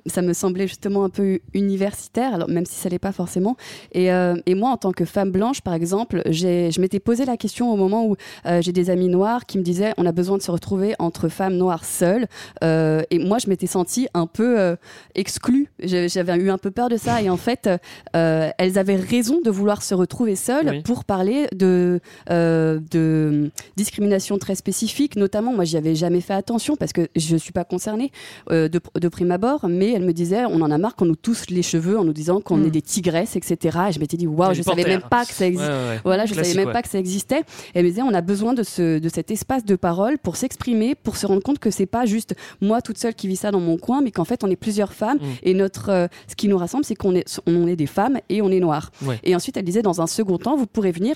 ça, me semblait justement un peu universitaire, alors même si ça l'est pas forcément. Et, euh, et moi, en tant que femme blanche, par exemple, je m'étais posé la question au moment où euh, j'ai des amis noirs qui me disaient on a besoin de se retrouver entre femmes noires seules. Euh, et moi, je m'étais sentie un peu exclue. J'avais eu un peu peur de ça. Et en fait, elles avaient raison de vouloir se retrouver seules Oui. pour parler de, de discrimination très spécifique. Notamment, moi, j'y avais jamais fait attention parce que je suis pas concernée de, de prime abord. Mais elle me disait on en a marre qu'on nous tousse les cheveux en nous disant qu'on est des tigresses, etc. Et je m'étais dit waouh, je savais panthères. même pas que ça existait. Ouais, ouais, ouais. Voilà, je savais même ouais. pas que ça existait. Et elle me disait, on a besoin de, ce, de cet espace de parole pour s'exprimer, pour se rendre compte que c'est pas juste moi toute seule qui vis ça dans mon coin, mais qu'en fait on est plusieurs femmes. Mm. Et notre, euh, ce qui nous rassemble, c'est qu'on est, on est des femmes et on est noirs. Ouais. Et ensuite, elle disait, dans un second temps, vous pourrez venir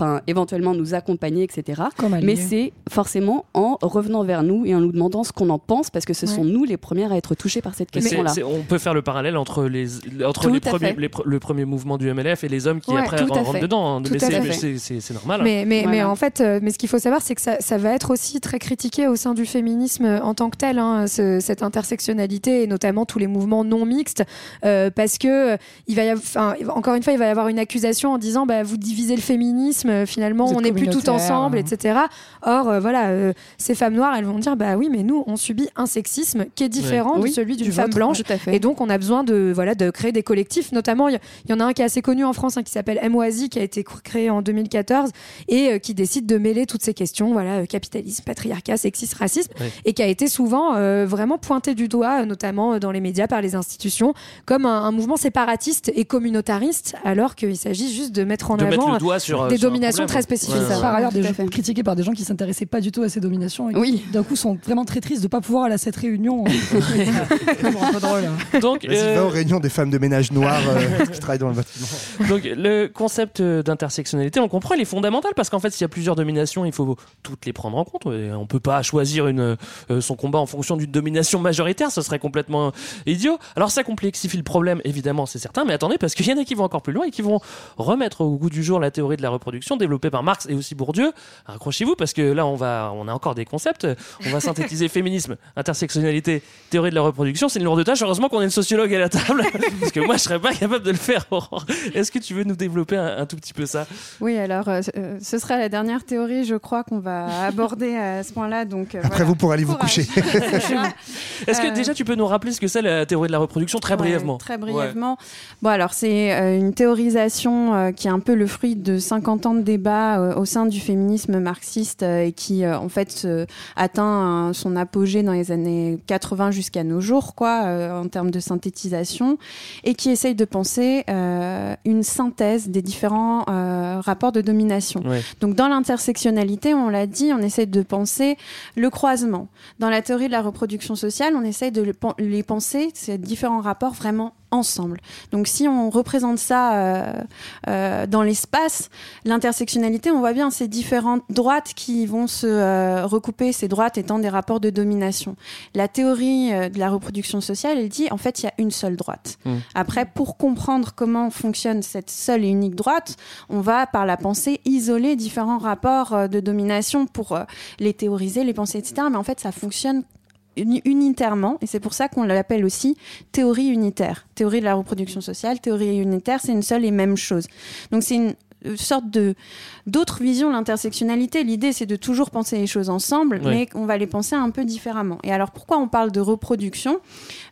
enfin, éventuellement nous accompagner, etc. Mais c'est forcément en revenant vers nous et en nous demandant ce qu'on en pense, parce que ce Ouais. sont nous les premières à être touchées par cette question-là. on peut faire le parallèle entre les entre les premiers les le premier mouvement du MLF et les hommes qui Ouais, après rentrent dedans. hein. Tout mais c'est- normal. Mais, mais, Voilà. mais en fait, euh, mais ce qu'il faut savoir, c'est que ça, ça va être aussi très critiqué au sein du féminisme euh, en tant que tel, hein, ce- cette intersectionnalité et notamment tous les mouvements non mixtes, euh, parce que il va y avoir, enfin, encore une fois, il va y avoir une accusation en disant, bah, vous divisez le féminisme, euh, finalement, on n'est plus tout ensemble, hein. etc. Or, euh, voilà, euh, ces femmes noires, elles vont dire, bah oui, mais nous, on subit un sexisme qui est différent de Oui, celui d'une du femme blanche. Et donc, on a besoin de, voilà, de créer des collectifs. Notamment, il y, en a un qui est assez connu en France, hein, qui s'appelle Moisy, qui a été cr- créé en 2014 et euh, qui décide de mêler toutes ces questions, voilà, capitalisme, patriarcat, sexisme, racisme, et qui a été souvent vraiment pointé du doigt, notamment dans les médias, par les institutions, comme un, un mouvement séparatiste et communautariste, alors qu'il s'agit juste de mettre en de mettre avant le doigt sur des sur dominations très spécifiques. Ouais, ouais, ouais. Par ailleurs, des gens critiqués par des gens qui s'intéressaient pas du tout à ces dominations et Oui. qui d'un coup sont vraiment très tristes de pas pouvoir aller à cette réunion. (laughs) C'est un peu drôle. hein. Donc Vas-y, euh, va aux réunions des femmes de ménage noires euh, (laughs) qui travaillent dans le bâtiment. Donc le concept euh, d'intersectionnalité, on comprend, il est fondamental parce qu'en fait, s'il y a plusieurs dominations, il faut toutes les prendre en compte. Et on peut pas choisir une, euh, son combat en fonction d'une domination majoritaire, ce serait complètement idiot. Alors ça complexifie le problème, évidemment, c'est certain, mais attendez, parce qu'il y en a qui vont encore plus loin et qui vont remettre au goût du jour la théorie de la reproduction développée par Marx et aussi Bourdieu. Accrochez-vous parce que là, on va, on a encore des concepts. On va synthétiser (laughs) féminisme, intersectionnalité, théorie de la reproduction. C'est une lourde tâche. Heureusement qu'on a une sociologue à la table (laughs) parce que moi, je serais pas capable de le faire. Est-ce que tu veux nous développer un, un tout petit peu ça? Oui, alors euh, euh, ce sera la dernière théorie, je crois, qu'on va aborder à ce point-là. Donc, euh, Après, voilà. vous pourrez aller vous coucher. (laughs) Est-ce que Euh, déjà tu peux nous rappeler ce que c'est la théorie de la reproduction très Ouais, brièvement? très Ouais. brièvement. Bon, alors c'est euh, une théorisation euh, qui est un peu le fruit de 50 ans de débat euh, au sein du féminisme marxiste euh, et qui, euh, en fait, atteint son apogée dans les années 80 jusqu'à nos jours, quoi, en termes de synthétisation, et qui essaye de penser une synthèse des différents rapports de domination. Ouais. Donc dans l'intersectionnalité, on l'a dit, on essaie de penser le croisement. Dans la théorie de la reproduction sociale, on essaie de les penser, ces différents rapports, vraiment ensemble. Donc si on représente ça euh, euh, dans l'espace, l'intersectionnalité, on voit bien ces différentes droites qui vont se euh, recouper, ces droites étant des rapports de domination. La théorie euh, de la reproduction sociale, elle dit en fait il y a une seule droite. Mm. Après, pour comprendre comment fonctionne cette seule et unique droite, on va par la pensée isoler différents rapports euh, de domination pour euh, les théoriser, les penser, etc. Mais en fait, ça fonctionne unitairement, et c'est pour ça qu'on l'appelle aussi théorie unitaire. Théorie de la reproduction sociale, théorie unitaire, c'est une seule et même chose. Donc c'est une euh, sorte de d'autres visions de l'intersectionnalité. L'idée, c'est de toujours penser les choses ensemble, mais on va les penser un peu différemment. Et alors, pourquoi on parle de reproduction?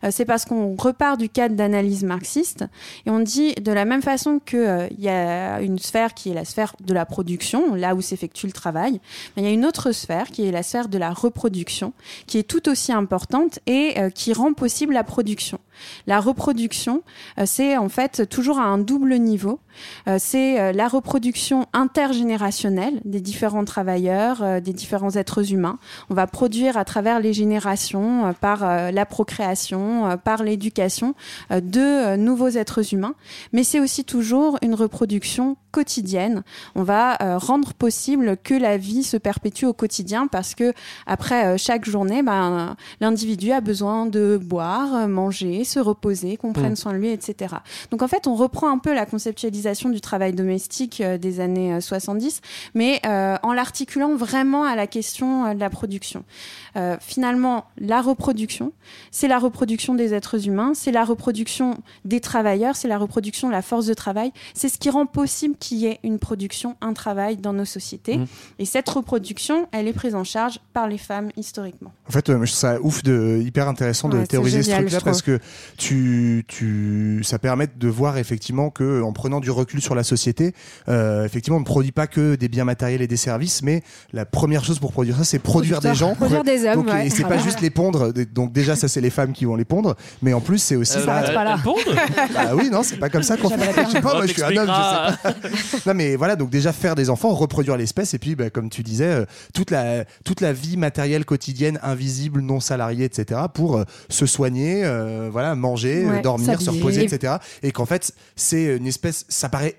Euh, C'est parce qu'on repart du cadre d'analyse marxiste et on dit de la même façon qu'il y a une sphère qui est la sphère de la production, là où s'effectue le travail, mais il y a une autre sphère qui est la sphère de la reproduction, qui est tout aussi importante et euh, qui rend possible la production. La reproduction, euh, c'est en fait toujours à un double niveau. Euh, c'est euh, la reproduction intergénérationnelle des différents travailleurs, des différents êtres humains. On va produire à travers les générations, par la procréation, par l'éducation, de nouveaux êtres humains. Mais c'est aussi toujours une reproduction quotidienne. On va rendre possible que la vie se perpétue au quotidien parce que après chaque journée, ben, l'individu a besoin de boire, manger, se reposer, qu'on prenne Mm. soin de lui, etc. Donc en fait, on reprend un peu la conceptualisation du travail domestique euh, des années euh, 70, mais euh, en l'articulant vraiment à la question euh, de la production. Euh, finalement, la reproduction, c'est la reproduction des êtres humains, c'est la reproduction des travailleurs, c'est la reproduction de la force de travail, c'est ce qui rend possible qu'il y ait une production, un travail dans nos sociétés. Mm. Et cette reproduction, elle est prise en charge par les femmes historiquement. En fait, euh, je trouve ça ouf de hyper intéressant de Ouais, théoriser ce truc-là parce que tu, tu, ça permet de voir effectivement que en prenant du recul sur la société, euh, effectivement, on ne produit pas que des biens matériels et des services, mais la première chose pour produire ça, c'est produire des gens, Produire des hommes, Donc, ouais. Et c'est pas Voilà. juste les pondre. Donc déjà, ça c'est les femmes qui vont les pondre, mais en plus c'est aussi. Euh, bah, elles- elles pondent? (laughs) Bah oui, non, c'est pas comme ça qu'on fait. Je sais pas, moi je suis un homme, je sais pas. (laughs) Non mais voilà, donc déjà faire des enfants, reproduire l'espèce, et puis bah, comme tu disais, euh, toute la toute la vie matérielle quotidienne, invisible, non salariée, etc. pour euh, se soigner, euh, voilà, manger, euh, Ouais, dormir, se reposer, etc. Et qu'en fait c'est une espèce, ça paraît.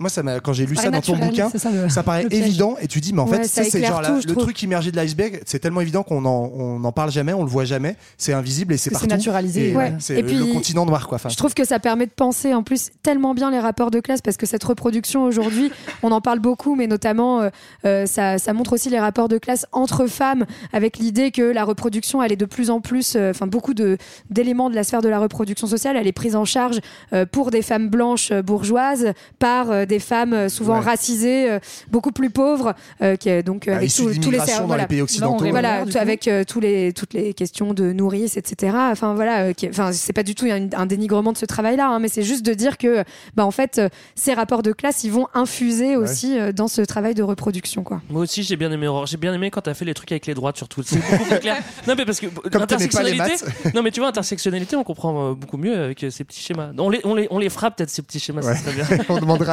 Moi, ça quand j'ai lu Ça dans ton bouquin, ça, le- paraît (laughs) évident et tu dis, mais en Ouais, fait, ça c'est genre tout, le trouve. truc immergé de l'iceberg, c'est tellement évident qu'on en, on en parle jamais, on le voit jamais, c'est invisible et c'est Que c'est partout. naturalisé. Et, Ouais. C'est le, continent noir, quoi. Enfin, Je trouve que ça permet de penser en plus tellement bien les rapports de classe parce que cette reproduction aujourd'hui, (laughs) on en parle beaucoup, mais notamment euh, euh, ça, ça montre aussi les rapports de classe entre femmes avec l'idée que la reproduction, elle est de plus en plus, euh, enfin beaucoup d'éléments de la sphère de la reproduction sociale, elle est prise en charge euh, pour des femmes blanches bourgeoises par euh, des femmes euh, souvent Ouais. racisées, euh, beaucoup plus pauvres, euh, qui, donc Bah, avec tous- les dans voilà. les pays occidentaux. Voilà, Ouais. tout- avec euh, tous les toutes les questions de nourrice, etc. Enfin voilà, euh, qui- enfin c'est pas du tout un, un dénigrement de ce travail-là, hein, mais c'est juste de dire que, bah en fait, euh, ces rapports de classe, ils vont infuser aussi euh, dans ce travail de reproduction, quoi. Moi aussi, j'ai bien aimé Aurore. J'ai bien aimé quand t'as fait les trucs avec les droites, surtout. C'est beaucoup plus clair. (laughs) Non, mais parce que maths. (laughs) Non, mais tu vois, intersectionnalité, on comprend beaucoup mieux avec ces petits schémas. On les, on les, on les frappe peut-être ces petits schémas, Ouais. ça serait bien. (laughs) on demandera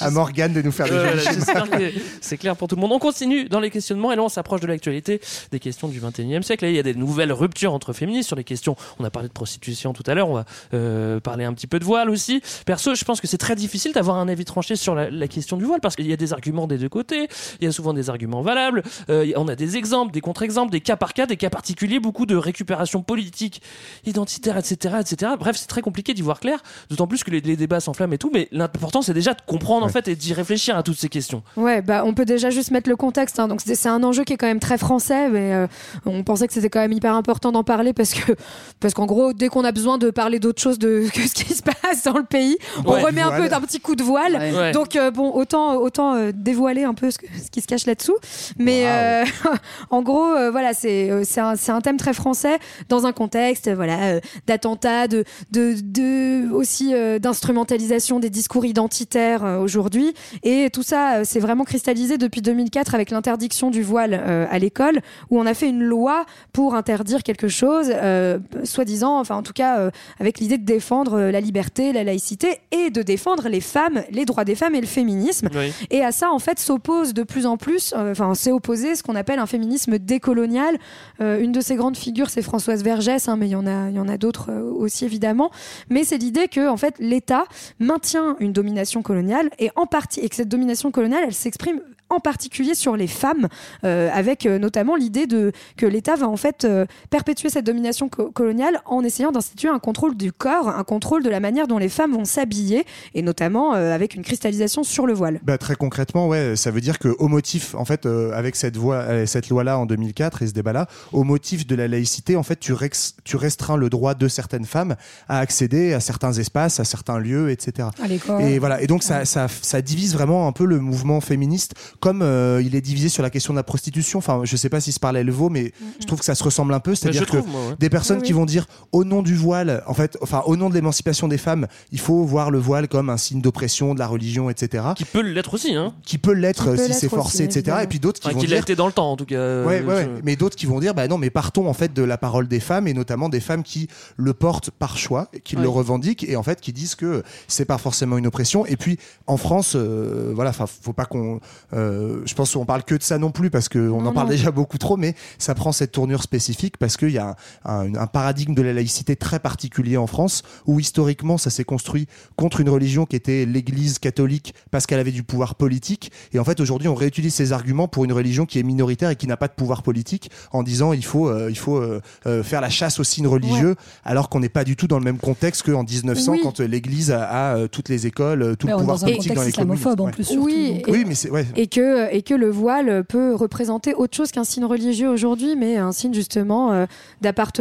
à Morgane de nous faire des Euh, j'espère que c'est clair pour tout le monde. On continue dans les questionnements et là on s'approche de l'actualité des questions du 21e siècle. Là, il y a des nouvelles ruptures entre féministes sur les questions. On a parlé de prostitution tout à l'heure, on va euh, parler un petit peu de voile aussi. Perso, je pense que c'est très difficile d'avoir un avis tranché sur la, la question du voile parce qu'il y a des arguments des deux côtés, il y a souvent des arguments valables, Euh, on a des exemples, des contre-exemples, des cas par cas, des cas particuliers, beaucoup de récupération politique, identitaire, etc. etc. Bref, c'est très compliqué d'y voir clair, d'autant plus que les, les débats s'enflamment et tout, mais l'important c'est déjà de comprendre en fait et d'y réfléchir à toutes ces questions. Ouais, bah on peut déjà juste mettre le contexte. hein. Donc c'est un enjeu qui est quand même très français, mais euh, on pensait que c'était quand même hyper important d'en parler parce que parce qu'en gros, dès qu'on a besoin de parler d'autre chose de (laughs) que ce qui se passe dans le pays, on Ouais. remet un peu d'un petit coup de voile. Ouais. Donc euh, bon, autant autant euh, dévoiler un peu ce, que- ce qui se cache là-dessous. Mais euh, (laughs) en gros, euh, voilà, c'est euh, c'est un, c'est un thème très français dans un contexte, voilà, euh, d'attentats, de, de, de aussi euh, d'instrumentalisation des discours identitaires euh, aujourd'hui. Et tout ça, euh, c'est vraiment cristallisé depuis 2004 avec l'interdiction du voile euh, à l'école, où on a fait une loi pour interdire quelque chose, euh, soi-disant, enfin en tout cas, euh, avec l'idée de défendre euh, la liberté, la laïcité et de défendre les femmes, les droits des femmes et le féminisme. Oui. Et à ça, en fait, s'oppose de plus en plus, euh, enfin, c'est opposé ce qu'on appelle un féminisme décolonial. Euh, une de ses grandes figures, c'est Françoise Vergès, hein, mais il y en a, il y en a d'autres euh, aussi évidemment. Mais c'est l'idée que, en fait, l'État maintient une domination coloniale et en partie, et que cette domination coloniale, elle s'exprime en particulier sur les femmes, euh, avec euh, notamment l'idée de que l'État va en fait euh, perpétuer cette domination co- coloniale en essayant d'instituer un contrôle du corps, un contrôle de la manière dont les femmes vont s'habiller, et notamment euh, avec une cristallisation sur le voile. Bah, très concrètement, ouais, ça veut dire que au motif, en fait, euh, avec cette voie, cette loi-là en 2004 et ce débat-là, au motif de la laïcité, en fait, tu, rex- tu restreins le droit de certaines femmes à accéder à certains espaces, à certains lieux, etc. À. Et voilà. Et donc ça, ça, ça divise vraiment un peu le mouvement féministe, comme euh, il est divisé sur la question de la prostitution. Enfin, je sais pas si ce parallèle vaut, mais je trouve que ça se ressemble un peu. C'est-à-dire je que trouve, moi, ouais. des personnes Oui, qui vont dire au nom du voile, en fait, enfin au nom de l'émancipation des femmes, il faut voir le voile comme un signe d'oppression de la religion, etc. Qui peut l'être aussi, hein. Qui peut l'être si c'est forcé, aussi, etc. évidemment. Et puis d'autres qui Enfin, vont qu'il a dire été dans le temps, en tout cas. Ouais, euh, ouais, ouais. je- mais d'autres qui vont dire, bah non, mais partons en fait de la parole des femmes et notamment des femmes qui le portent par choix, qui Ouais. le revendiquent et en fait qui disent que c'est pas forcément une oppression. Et puis en France, euh, voilà, enfin, faut pas qu'on, euh, je pense qu'on parle que de ça non plus parce qu'on en parle non. déjà beaucoup trop, mais ça prend cette tournure spécifique parce qu'il y a un, un- un paradigme de la laïcité très particulier en France où historiquement ça s'est construit contre une religion qui était l'Église catholique parce qu'elle avait du pouvoir politique. Et en fait aujourd'hui on réutilise ces arguments pour une religion qui est minoritaire et qui n'a pas de pouvoir politique en disant il faut euh, il faut euh, euh, faire la chasse aux signes religieux alors qu'on n'est pas du tout dans le même contexte qu'en 1900 Oui. quand euh, l'Église a, a, euh, toutes les écoles, euh, tout Ouais, le pouvoir politique dans les communes. islamophobe en Ouais. plus. surtout, Oui, donc. Oui, mais c'est ouais. et que et que le voile peut représenter autre chose qu'un signe religieux aujourd'hui, mais un signe justement euh,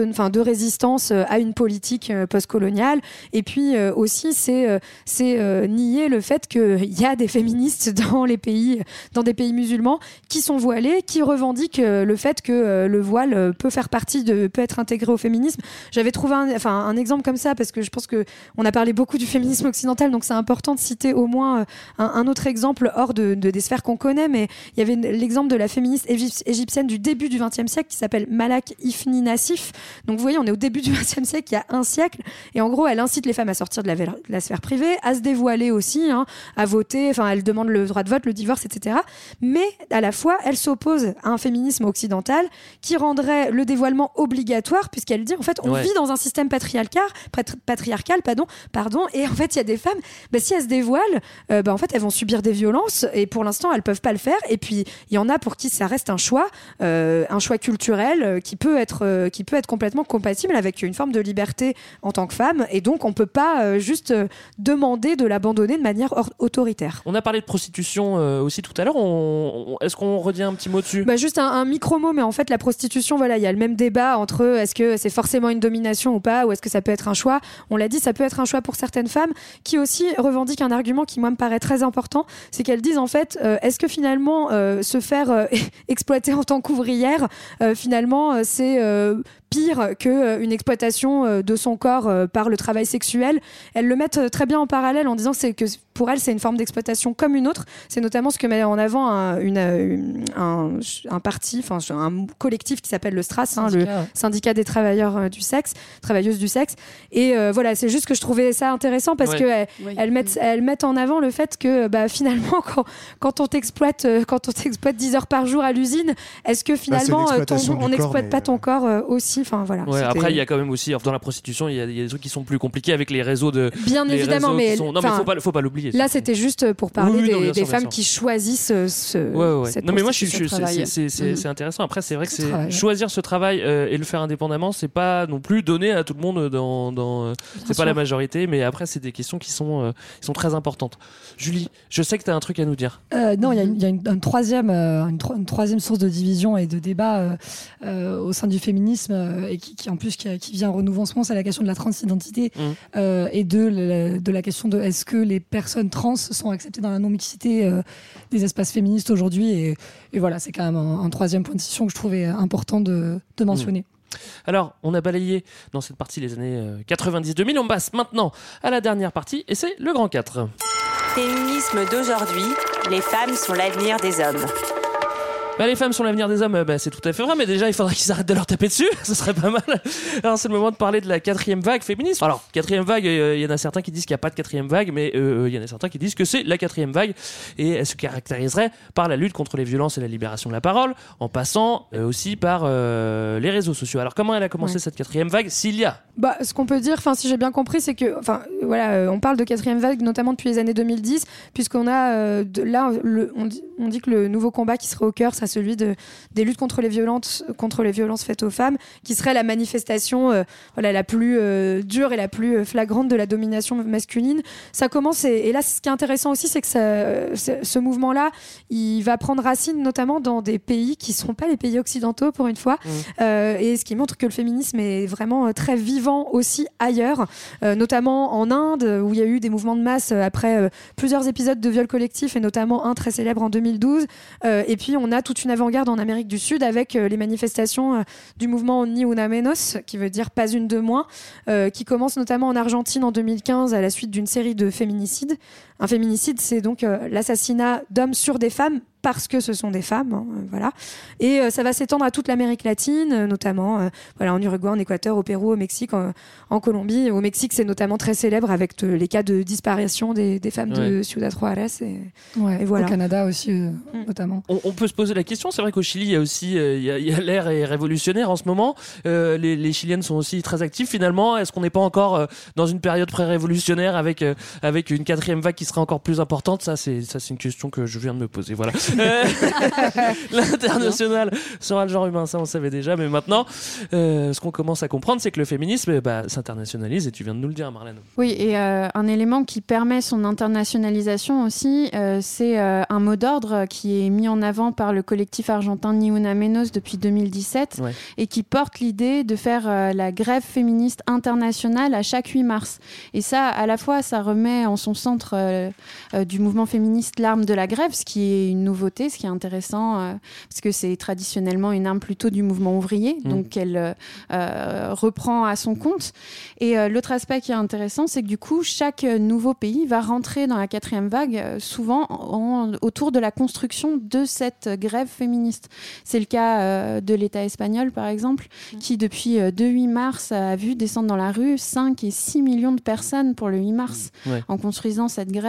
enfin de résistance euh, à une politique euh, postcoloniale. Et puis aussi, c'est nier le fait qu'il y a des féministes (laughs) dans les pays, dans des pays musulmans, qui sont voilés, qui revendiquent le fait que le voile peut faire partie peut être intégré au féminisme. J'avais trouvé un, enfin un exemple comme ça parce que je pense que on a parlé beaucoup du féminisme occidental, donc c'est important de citer au moins un, autre exemple hors de, de- des sphères qu'on connaît, mais il y avait l'exemple de la féministe égyp- égyptienne du début du XXe siècle qui s'appelle Malak Ifni Nassif. Donc vous voyez, on est au début du XXe siècle, il y a un siècle, et en gros, elle incite les femmes à sortir de la, vé- de la sphère privée, à se dévoiler aussi, hein, à voter, enfin, elle demande le droit de vote, le divorce, etc. Mais à la fois, elle s'oppose à un féminisme occidental qui rendrait le dévoilement obligatoire, puisqu'elle dit, en fait, on Ouais. vit dans un système patriarcal, patri- patriarcal pardon, pardon, et en fait, il y a des femmes, bah, si elles se dévoilent, euh, bah, en fait, elles vont subir des violences, et pour l'instant, elles peuvent pas le faire. Et puis, il y en a pour qui ça reste un choix, euh, un choix culturel euh, qui peut être, euh, qui peut être complètement compatible avec une forme de liberté en tant que femme, et donc on peut pas juste demander de l'abandonner de manière or- autoritaire. On a parlé de prostitution aussi tout à l'heure. On- Est-ce qu'on redit un petit mot dessus? Bah, juste un, un micro mot, mais en fait, la prostitution, voilà, il y a le même débat entre est-ce que c'est forcément une domination ou pas, ou est-ce que ça peut être un choix? On l'a dit, ça peut être un choix pour certaines femmes qui aussi revendiquent un argument qui, moi, me paraît très important. C'est qu'elles disent, en fait, euh, est-ce que finalement, euh, se faire euh, (laughs) exploiter en tant qu'ouvrière, euh, finalement, c'est. Euh, pire qu'une exploitation euh, de son corps euh, par le travail sexuel. Elles le mettent euh, très bien en parallèle en disant que, pour elles, c'est une forme d'exploitation comme une autre. C'est notamment ce que met en avant un, une, euh, une- un, un parti, enfin un collectif qui s'appelle le STRAS, hein, le Syndicat, des travailleurs euh, du sexe, travailleuses du sexe. Et euh, voilà, c'est juste que je trouvais ça intéressant parce Ouais. que elles, Oui. elles mettent, elles mettent en avant le fait que bah, finalement, (laughs) quand, quand on t'exploite, euh, quand on t'exploite 10 heures par jour à l'usine, est-ce que finalement, euh, ton- l'exploitation du on n'exploite pas ton corps euh, aussi Enfin voilà. Ouais, c'était- après, il y a quand même aussi, dans la prostitution, il y, a- il y a des trucs qui sont plus compliqués avec les réseaux de. Bien évidemment, mais sont- Non, mais faut pas, faut pas l'oublier. Là, c'était juste pour parler Oui, oui, non, des, femmes sûr. qui choisissent euh, ce. Ouais, ouais, cette Non, mais moi, je suis, c'est- intéressant. Après, c'est vrai que c'est choisir ce travail euh, et le faire indépendamment, c'est pas non plus donné à tout le monde dans. dans euh, c'est pas sûr. la majorité, mais après, c'est des questions qui sont, euh, qui sont très importantes. Julie, je sais que tu as un truc à nous dire. Euh, non, il y a, une, il y a une- un troisième, euh, une, tro- une troisième source de division et de débat euh, euh, au sein du féminisme euh, et qui, qui, en plus qui, qui vient renouveau en ce moment, c'est la question de la transidentité Mmh. euh, et de la, de la question de est-ce que les personnes trans sont acceptées dans la non-mixité euh, des espaces féministes aujourd'hui et, et voilà, c'est quand même un, un troisième point de discussion que je trouvais important de, de mentionner. Alors, on a balayé dans cette partie les années euh, 90-2000. On passe maintenant à la dernière partie et c'est le grand 4. Féminisme d'aujourd'hui, les femmes sont l'avenir des hommes. Bah, les femmes sont l'avenir des hommes, euh, bah, c'est tout à fait vrai, mais déjà il faudrait qu'ils arrêtent de leur taper dessus, (laughs) ce serait pas mal. Alors c'est le moment de parler de la quatrième vague féministe. Alors, quatrième vague, euh, il y en a certains qui disent qu'il n'y a pas de quatrième vague, mais euh, il y en a certains qui disent que c'est la quatrième vague, et elle se caractériserait par la lutte contre les violences et la libération de la parole, en passant euh, aussi par les réseaux sociaux. Alors comment elle a commencé Ouais. cette quatrième vague S'il y a Bah, ce qu'on peut dire, enfin, si j'ai bien compris, c'est que, enfin, voilà, on parle de quatrième vague, notamment depuis les années 2010, puisqu'on a de, là, le- on, dit, on dit que le nouveau combat qui serait au cœur, celui de, des luttes contre les violences, contre les violences faites aux femmes, qui serait la manifestation, euh, voilà, la plus euh, dure et la plus euh, flagrante de la domination masculine. Ça commence, et, et là, ce qui est intéressant aussi, c'est que ça, ce, mouvement-là, il va prendre racine notamment dans des pays qui ne sont pas les pays occidentaux pour une fois, euh, et ce qui montre que le féminisme est vraiment très vivant aussi ailleurs, notamment en Inde, où il y a eu des mouvements de masse après plusieurs épisodes de viol collectif, et notamment un très célèbre en 2012. Euh, et puis on a une avant-garde en Amérique du Sud avec euh, les manifestations euh, du mouvement Ni Una Menos, qui veut dire pas une de moins, euh, qui commence notamment en Argentine en 2015 à la suite d'une série de féminicides. Un féminicide, c'est donc euh, l'assassinat d'hommes sur des femmes parce que ce sont des femmes, hein, euh, voilà. Et euh, ça va s'étendre à toute l'Amérique latine, euh, notamment euh, voilà en Uruguay, en Équateur, au Pérou, au Mexique, en, en Colombie. Au Mexique, c'est notamment très célèbre avec les cas de disparition des, des femmes de. Ciudad Juarez. Et, Ouais, et voilà. Au Canada aussi, euh, notamment. On, on peut se poser la question, c'est vrai qu'au Chili, il y a aussi euh, l'air est révolutionnaire en ce moment. Euh, les, les Chiliennes sont aussi très actives finalement. Est-ce qu'on n'est pas encore euh, dans une période pré-révolutionnaire avec, euh, avec une quatrième vague qui serait encore plus importante Ça, c'est ça, c'est une question que je viens de me poser. Voilà. (laughs) Euh, (laughs) L'international sera le genre humain, ça on savait déjà, mais maintenant, euh, ce qu'on commence à comprendre, c'est que le féminisme eh bah, s'internationalise et tu viens de nous le dire, Marlène. Oui, et euh, un élément qui permet son internationalisation aussi, euh, c'est un mot d'ordre qui est mis en avant par le collectif argentin Ni Una Menos depuis 2017 Ouais. et qui porte l'idée de faire la grève féministe internationale à chaque 8 mars. Et ça, à la fois, ça remet en son centre euh, euh, du mouvement féministe l'arme de la grève, ce qui est une nouveauté, ce qui est intéressant, euh, parce que c'est traditionnellement une arme plutôt du mouvement ouvrier, Mm. donc elle reprend à son compte. Et euh, l'autre aspect qui est intéressant, c'est que du coup, chaque nouveau pays va rentrer dans la quatrième vague, souvent en- autour de la construction de cette grève féministe. C'est le cas euh, de l'État espagnol, par exemple, qui depuis euh, 2-8 mars a vu descendre dans la rue 5 et 6 millions de personnes pour le 8 mars Ouais. en construisant cette grève.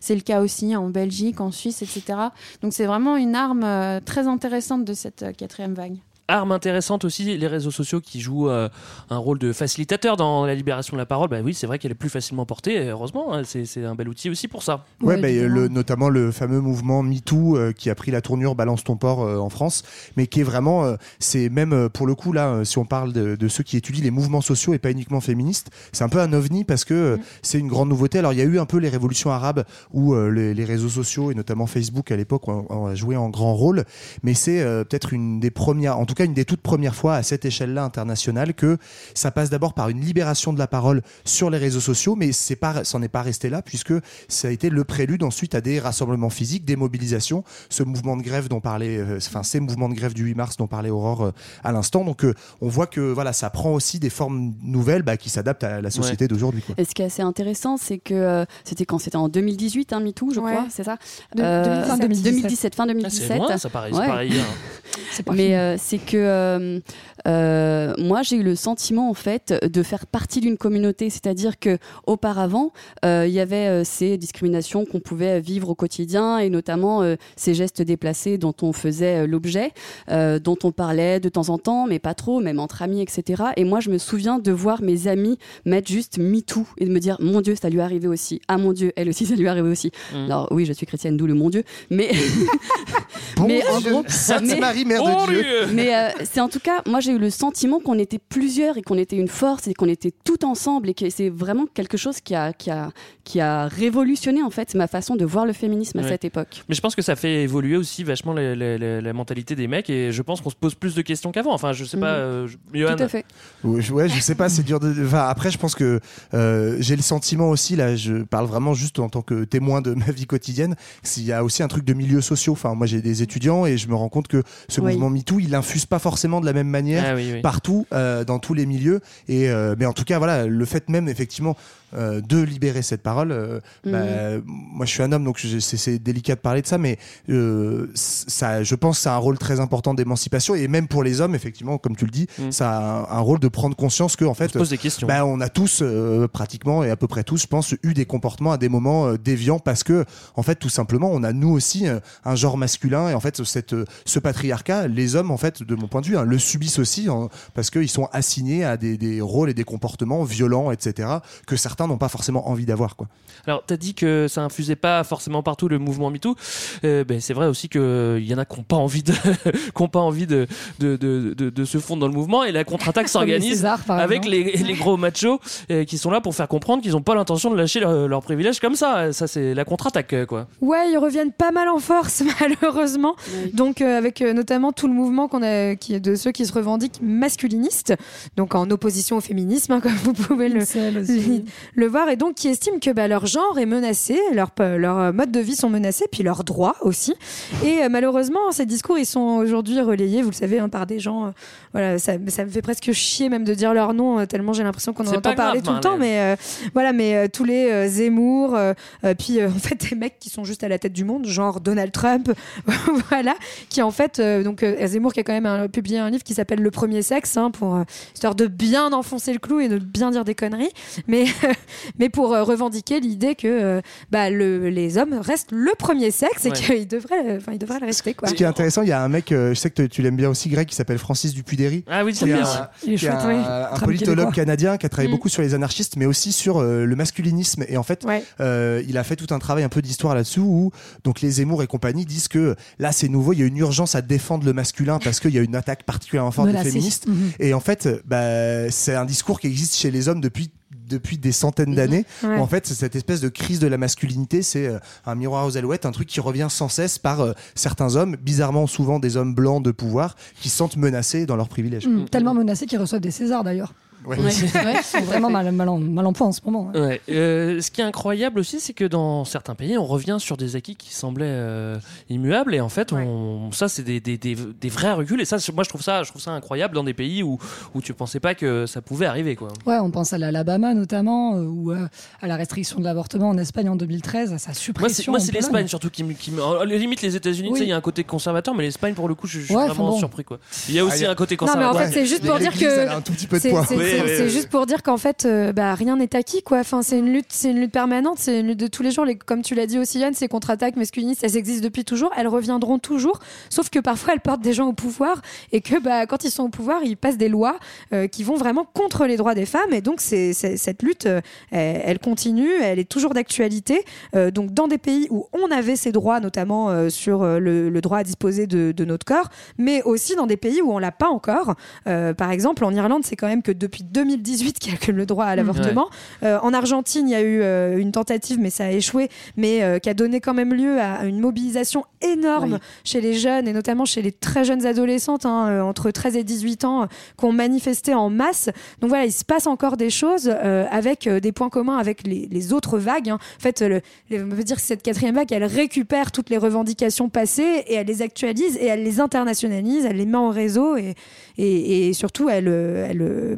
C'est le cas aussi en Belgique, en Suisse, etc. Donc c'est vraiment une arme euh, très intéressante de cette euh, quatrième vague. Arme intéressante aussi, les réseaux sociaux qui jouent euh, un rôle de facilitateur dans la libération de la parole. Bah oui, c'est vrai qu'elle est plus facilement portée, et heureusement, hein, c'est un bel outil aussi pour ça. Ouais, bah, le, notamment le fameux mouvement MeToo euh, qui a pris la tournure Balance ton port euh, en France, mais qui est vraiment, euh, c'est même euh, pour le coup là, euh, si on parle de, de ceux qui étudient les mouvements sociaux et pas uniquement féministes, c'est un peu un ovni parce que euh, c'est une grande nouveauté. Alors il y a eu un peu les révolutions arabes où euh, les, les réseaux sociaux et notamment Facebook à l'époque ont, ont joué un grand rôle, mais c'est euh, peut-être une des premières, en tout cas une des toutes premières fois à cette échelle-là internationale que ça passe d'abord par une libération de la parole sur les réseaux sociaux, mais c'est pas, c'en est pas resté là puisque ça a été le prélude ensuite à des rassemblements physiques, des mobilisations, ce mouvement de grève dont parlait, euh, enfin ces mouvements de grève du 8 mars dont parlait Aurore euh, à l'instant. Donc euh, on voit que voilà, ça prend aussi des formes nouvelles bah, qui s'adaptent à la société d'aujourd'hui. quoi. Et ce qui est assez intéressant, c'est que euh, c'était quand? C'était en 2018, hein, MeToo, je Ouais. crois, c'est ça? De- 2017. 2017, fin Ah, 2017. c'est loin, ça paraît, c'est Ouais. pareil. hein. (laughs) Mais euh, c'est que euh, euh, moi j'ai eu le sentiment en fait de faire partie d'une communauté, c'est-à-dire que auparavant euh, il y avait euh, ces discriminations qu'on pouvait vivre au quotidien et notamment euh, ces gestes déplacés dont on faisait euh, l'objet, euh, dont on parlait de temps en temps, mais pas trop, même entre amis, etc. Et moi je me souviens de voir mes amis mettre juste MeToo et de me dire mon Dieu ça lui est arrivé aussi, ah mon Dieu elle aussi (laughs) ça lui est arrivé aussi. Mm. Alors oui je suis chrétienne d'où le mon Dieu, mais Bon mais en Dieu, gros Sainte mais- Marie, Mère de Oh, Dieu. mais euh, c'est en tout cas, moi j'ai eu le sentiment qu'on était plusieurs et qu'on était une force et qu'on était tout ensemble et que c'est vraiment quelque chose qui a, qui a, qui a révolutionné en fait ma façon de voir le féminisme à Ouais. cette époque. Mais je pense que ça fait évoluer aussi vachement la, la- la- la mentalité des mecs et je pense qu'on se pose plus de questions qu'avant. Enfin, je sais pas, Mhm. euh, je- Johan. Tout à fait. Ouais, je- ouais, je sais pas, c'est dur de. Enfin, après, je pense que euh, j'ai le sentiment aussi, là, je parle vraiment juste en tant que témoin de (laughs) ma vie quotidienne, s'il y a aussi un truc de milieux sociaux. Enfin, moi, j'ai des étudiants et je me rends compte que ce Oui. mouvement MeToo, il infuse pas forcément de la même manière Ah oui, oui. partout, euh, dans tous les milieux. Et euh, mais en tout cas, voilà, le fait même effectivement euh, de libérer cette parole. euh, Mhm. bah, moi, je suis un homme, donc c'est délicat de parler de ça, mais euh, ça, je pense, que ça a un rôle très important d'émancipation et même pour les hommes, effectivement, comme tu le dis, ça a un, un rôle de prendre conscience que en fait, pose des questions. bah, on a tous pratiquement et à peu près tous, je pense, eu des comportements à des moments déviants parce que, en fait, tout simplement, on a nous aussi un genre masculin et en fait, cette, ce patriarcat, les hommes, en fait, de mon point de vue, hein, le subissent aussi hein, parce qu'ils sont assignés à des, des rôles et des comportements violents, etc., que certains n'ont pas forcément envie d'avoir, quoi. Alors, t'as dit que ça infusait pas forcément partout le mouvement MeToo. Euh, ben, c'est vrai aussi qu'il y en a qui n'ont pas envie de, (laughs) qui ont pas envie de, de, de, de, de se fondre dans le mouvement et la contre-attaque (laughs) s'organise avec les, les gros machos euh, qui sont là pour faire comprendre qu'ils n'ont pas l'intention de lâcher leur- leurs privilèges comme ça. Ça, c'est la contre-attaque, euh, quoi. Ouais, ils reviennent pas mal en force, (laughs) malheureusement. Donc, euh, avec euh, notamment tout le mouvement qu'on a, qui est de ceux qui se revendiquent masculinistes, donc en opposition au féminisme, hein, comme vous pouvez le, le, voir, et donc qui estiment que bah, leur genre est menacé, leur, leur euh, mode de vie sont menacés, puis leurs droits aussi. Et euh, malheureusement, ces discours, ils sont aujourd'hui relayés, vous le savez, hein, par des gens. euh, voilà, ça, ça me fait presque chier même de dire leur nom, euh, tellement j'ai l'impression qu'on en entend grave, parler tout le temps, Marlène. mais euh, voilà, mais euh, tous les euh, Zemmour, puis euh, (laughs) en fait des mecs qui sont juste à la tête du monde, genre Donald Trump, (laughs) voilà, qui en fait, euh, donc euh, Zemmour qui a quand même un- publié un livre qui s'appelle Le Premier Sexe, hein, pour euh, histoire de bien enfoncer le clou et de bien dire des conneries, mais (laughs) (laughs) mais pour euh, revendiquer l'idée que euh, bah, le, les hommes restent le premier sexe et Ouais. qu'ils devraient, enfin ils devraient le rester quoi. Ce qui est intéressant, il y a un mec, euh, je sais que tu l'aimes bien aussi, Greg, qui s'appelle Francis Dupuy-Derry. Ah oui, qui j'aime est bien, un- chouette, un, oui. un politologue canadien qui a travaillé Mm. beaucoup sur les anarchistes, mais aussi sur euh, le masculinisme. Et en fait, euh, il a fait tout un travail un peu d'histoire là-dessous où donc les Zemmour et compagnie disent que là c'est nouveau, il y a une urgence à défendre le masculin parce qu'il y a une attaque particulièrement forte des féministes. Mhm. Et en fait, bah, c'est un discours qui existe chez les hommes depuis depuis des centaines d'années. Ouais. où En fait, cette espèce de crise de la masculinité, c'est euh, un miroir aux alouettes, un truc qui revient sans cesse par euh, certains hommes, bizarrement souvent des hommes blancs de pouvoir, qui se sentent menacés dans leurs privilèges. Hum, Tellement menacés qu'ils reçoivent des Césars d'ailleurs. Ouais. Ouais, (laughs) ils sont vraiment mal, mal, en, mal en point en ce moment. hein. Ouais. Euh, ce qui est incroyable aussi, c'est que dans certains pays, on revient sur des acquis qui semblaient euh, immuables, et en fait, on, ça, c'est des, des, des, des vrais reculs. Et ça, c'est- moi, je trouve ça, je trouve ça incroyable dans des pays où, où tu pensais pas que ça pouvait arriver, quoi. Ouais, on pense à l'Alabama notamment, euh, ou euh, à la restriction de l'avortement en Espagne en 2013, à sa c'est, suppression. moi, c'est l'Espagne surtout qui me. Qui la limite, les États-Unis, sais, il y a un côté conservateur, mais l'Espagne, pour le coup, je, je suis Ouais, vraiment bon. surpris, quoi. Il y a aussi Ah, il y a- un côté Non, mais conservateur. en fait, c'est juste pour dire que un tout petit peu de c'est poids. C'est- Oui, oui, juste pour dire qu'en fait, euh, bah, rien n'est acquis, quoi. Enfin, c'est une lutte, c'est une lutte permanente, c'est une lutte de tous les jours. Les, comme tu l'as dit aussi, Yann, ces contre-attaques masculinistes, elles existent depuis toujours, elles reviendront toujours. Sauf que parfois, elles portent des gens au pouvoir et que, bah, quand ils sont au pouvoir, ils passent des lois euh, qui vont vraiment contre les droits des femmes. Et donc, c'est cette lutte, euh, elle, continue, elle est toujours d'actualité. Donc, dans des pays où on avait ces droits, notamment sur le, le droit à disposer de, de notre corps, mais aussi dans des pays où on l'a pas encore. Par exemple, en Irlande, c'est quand même que depuis 2018 qu'il y a le droit à l'avortement. Euh, en Argentine, il y a eu euh, une tentative, mais ça a échoué, mais euh, qui a donné quand même lieu à une mobilisation énorme Oui. chez les jeunes et notamment chez les très jeunes adolescentes, hein, entre 13 et 18 ans, qui ont manifesté en masse. Donc voilà, il se passe encore des choses avec des points communs avec les, les autres vagues. hein. En fait, le, le- on peut dire que cette quatrième vague, elle récupère toutes les revendications passées et elle les actualise et elle les internationalise, elle les met en réseau et, et, et surtout elle, elle,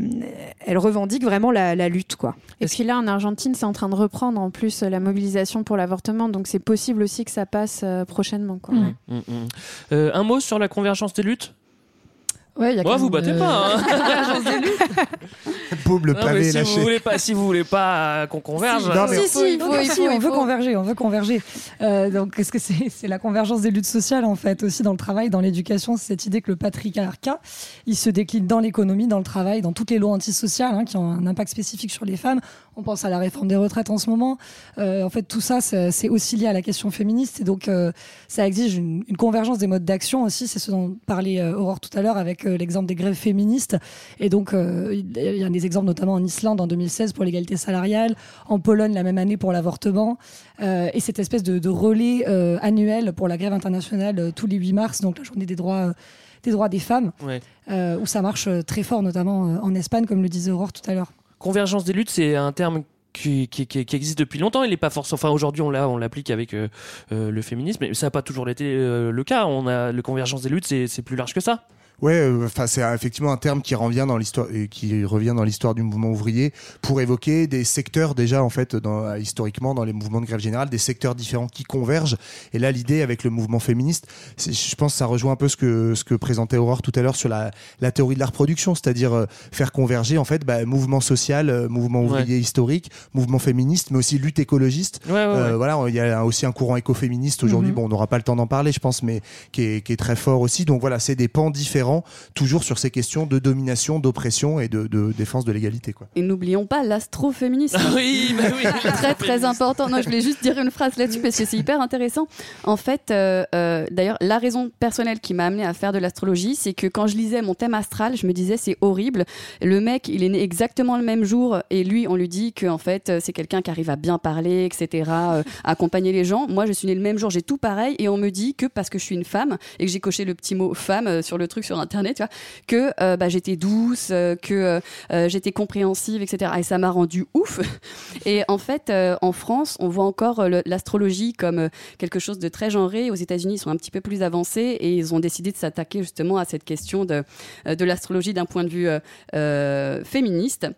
elle revendique vraiment la, la lutte. Quoi. Et puis là, en Argentine, c'est en train de reprendre en plus la mobilisation pour l'avortement, donc c'est possible aussi que ça passe euh, prochainement. Quoi. Mm, mm. Euh, un mot sur la convergence des luttes? Ouais, il y a Ouais, vous battez euh, pas. Hein. (laughs) (laughs) Boum, le Non, mais pavé est si lâché. vous voulez pas, si vous voulez pas euh, qu'on converge. Non, mais- Si, si, il faut, il faut, on veut converger, on veut converger. Euh, donc, qu'est-ce que c'est C'est la convergence des luttes sociales, en fait, aussi dans le travail, dans l'éducation. C'est cette idée que le patriarcat, il se décline dans l'économie, dans le travail, dans toutes les lois antisociales hein, qui ont un impact spécifique sur les femmes. On pense à la réforme des retraites en ce moment. Euh, en fait, tout ça, c'est aussi lié à la question féministe. Et donc, euh, ça exige une, une convergence des modes d'action aussi. C'est ce dont parlait euh, Aurore tout à l'heure avec euh, l'exemple des grèves féministes. Et donc, euh, il y a des exemples notamment en Islande en 2016 pour l'égalité salariale, en Pologne la même année pour l'avortement. Euh, et cette espèce de, de relais euh, annuel pour la grève internationale tous les 8 mars, donc la journée des droits, euh, des, droits des femmes, Ouais. euh, où ça marche très fort, notamment en Espagne, comme le disait Aurore tout à l'heure. Convergence des luttes, c'est un terme qui, existe depuis longtemps. Il n'est pas forcément. Enfin, aujourd'hui, on l'a, on l'applique avec euh, euh, le féminisme, mais ça n'a pas toujours été euh, le cas. On a le convergence des luttes, c'est plus large que ça. Ouais, euh, enfin c'est effectivement un terme qui revient dans l'histoire qui revient dans l'histoire du mouvement ouvrier pour évoquer des secteurs déjà en fait dans, historiquement dans les mouvements de grève générale des secteurs différents qui convergent. Et là l'idée avec le mouvement féministe je pense que ça rejoint un peu ce que ce que présentait Aurore tout à l'heure sur la, la théorie de la reproduction c'est-à-dire euh, faire converger en fait bah, mouvement social euh, mouvement ouvrier historique mouvement féministe mais aussi lutte écologiste. Ouais, ouais, Euh, ouais. voilà il y a aussi un courant écoféministe aujourd'hui. Mhm. bon on n'aura pas le temps d'en parler je pense mais qui est, qui est très fort aussi. Donc voilà c'est des pans différents toujours sur ces questions de domination d'oppression et de, de défense de l'égalité quoi Et n'oublions pas l'astroféminisme. Ah oui, bah oui. (laughs) très très important. Non, je voulais juste dire une phrase là-dessus parce que c'est hyper intéressant. En fait, euh, euh, d'ailleurs, la raison personnelle qui m'a amené à faire de l'astrologie, c'est que quand je lisais mon thème astral, je me disais c'est horrible. Le mec, il est né exactement le même jour et lui, on lui dit que en fait, euh, c'est quelqu'un qui arrive à bien parler, etc., euh, à accompagner les gens. Moi, je suis née le même jour, j'ai tout pareil et on me dit que parce que je suis une femme et que j'ai coché le petit mot femme sur le truc sur internet, tu vois, que euh, bah, j'étais douce, euh, que euh, j'étais compréhensive, etc. Et ça m'a rendu ouf. (laughs) Et en fait, en France, on voit encore l'astrologie comme quelque chose de très genré. Aux États-Unis, ils sont un petit peu plus avancés et ils ont décidé de s'attaquer justement à cette question de, de l'astrologie d'un point de vue féministe.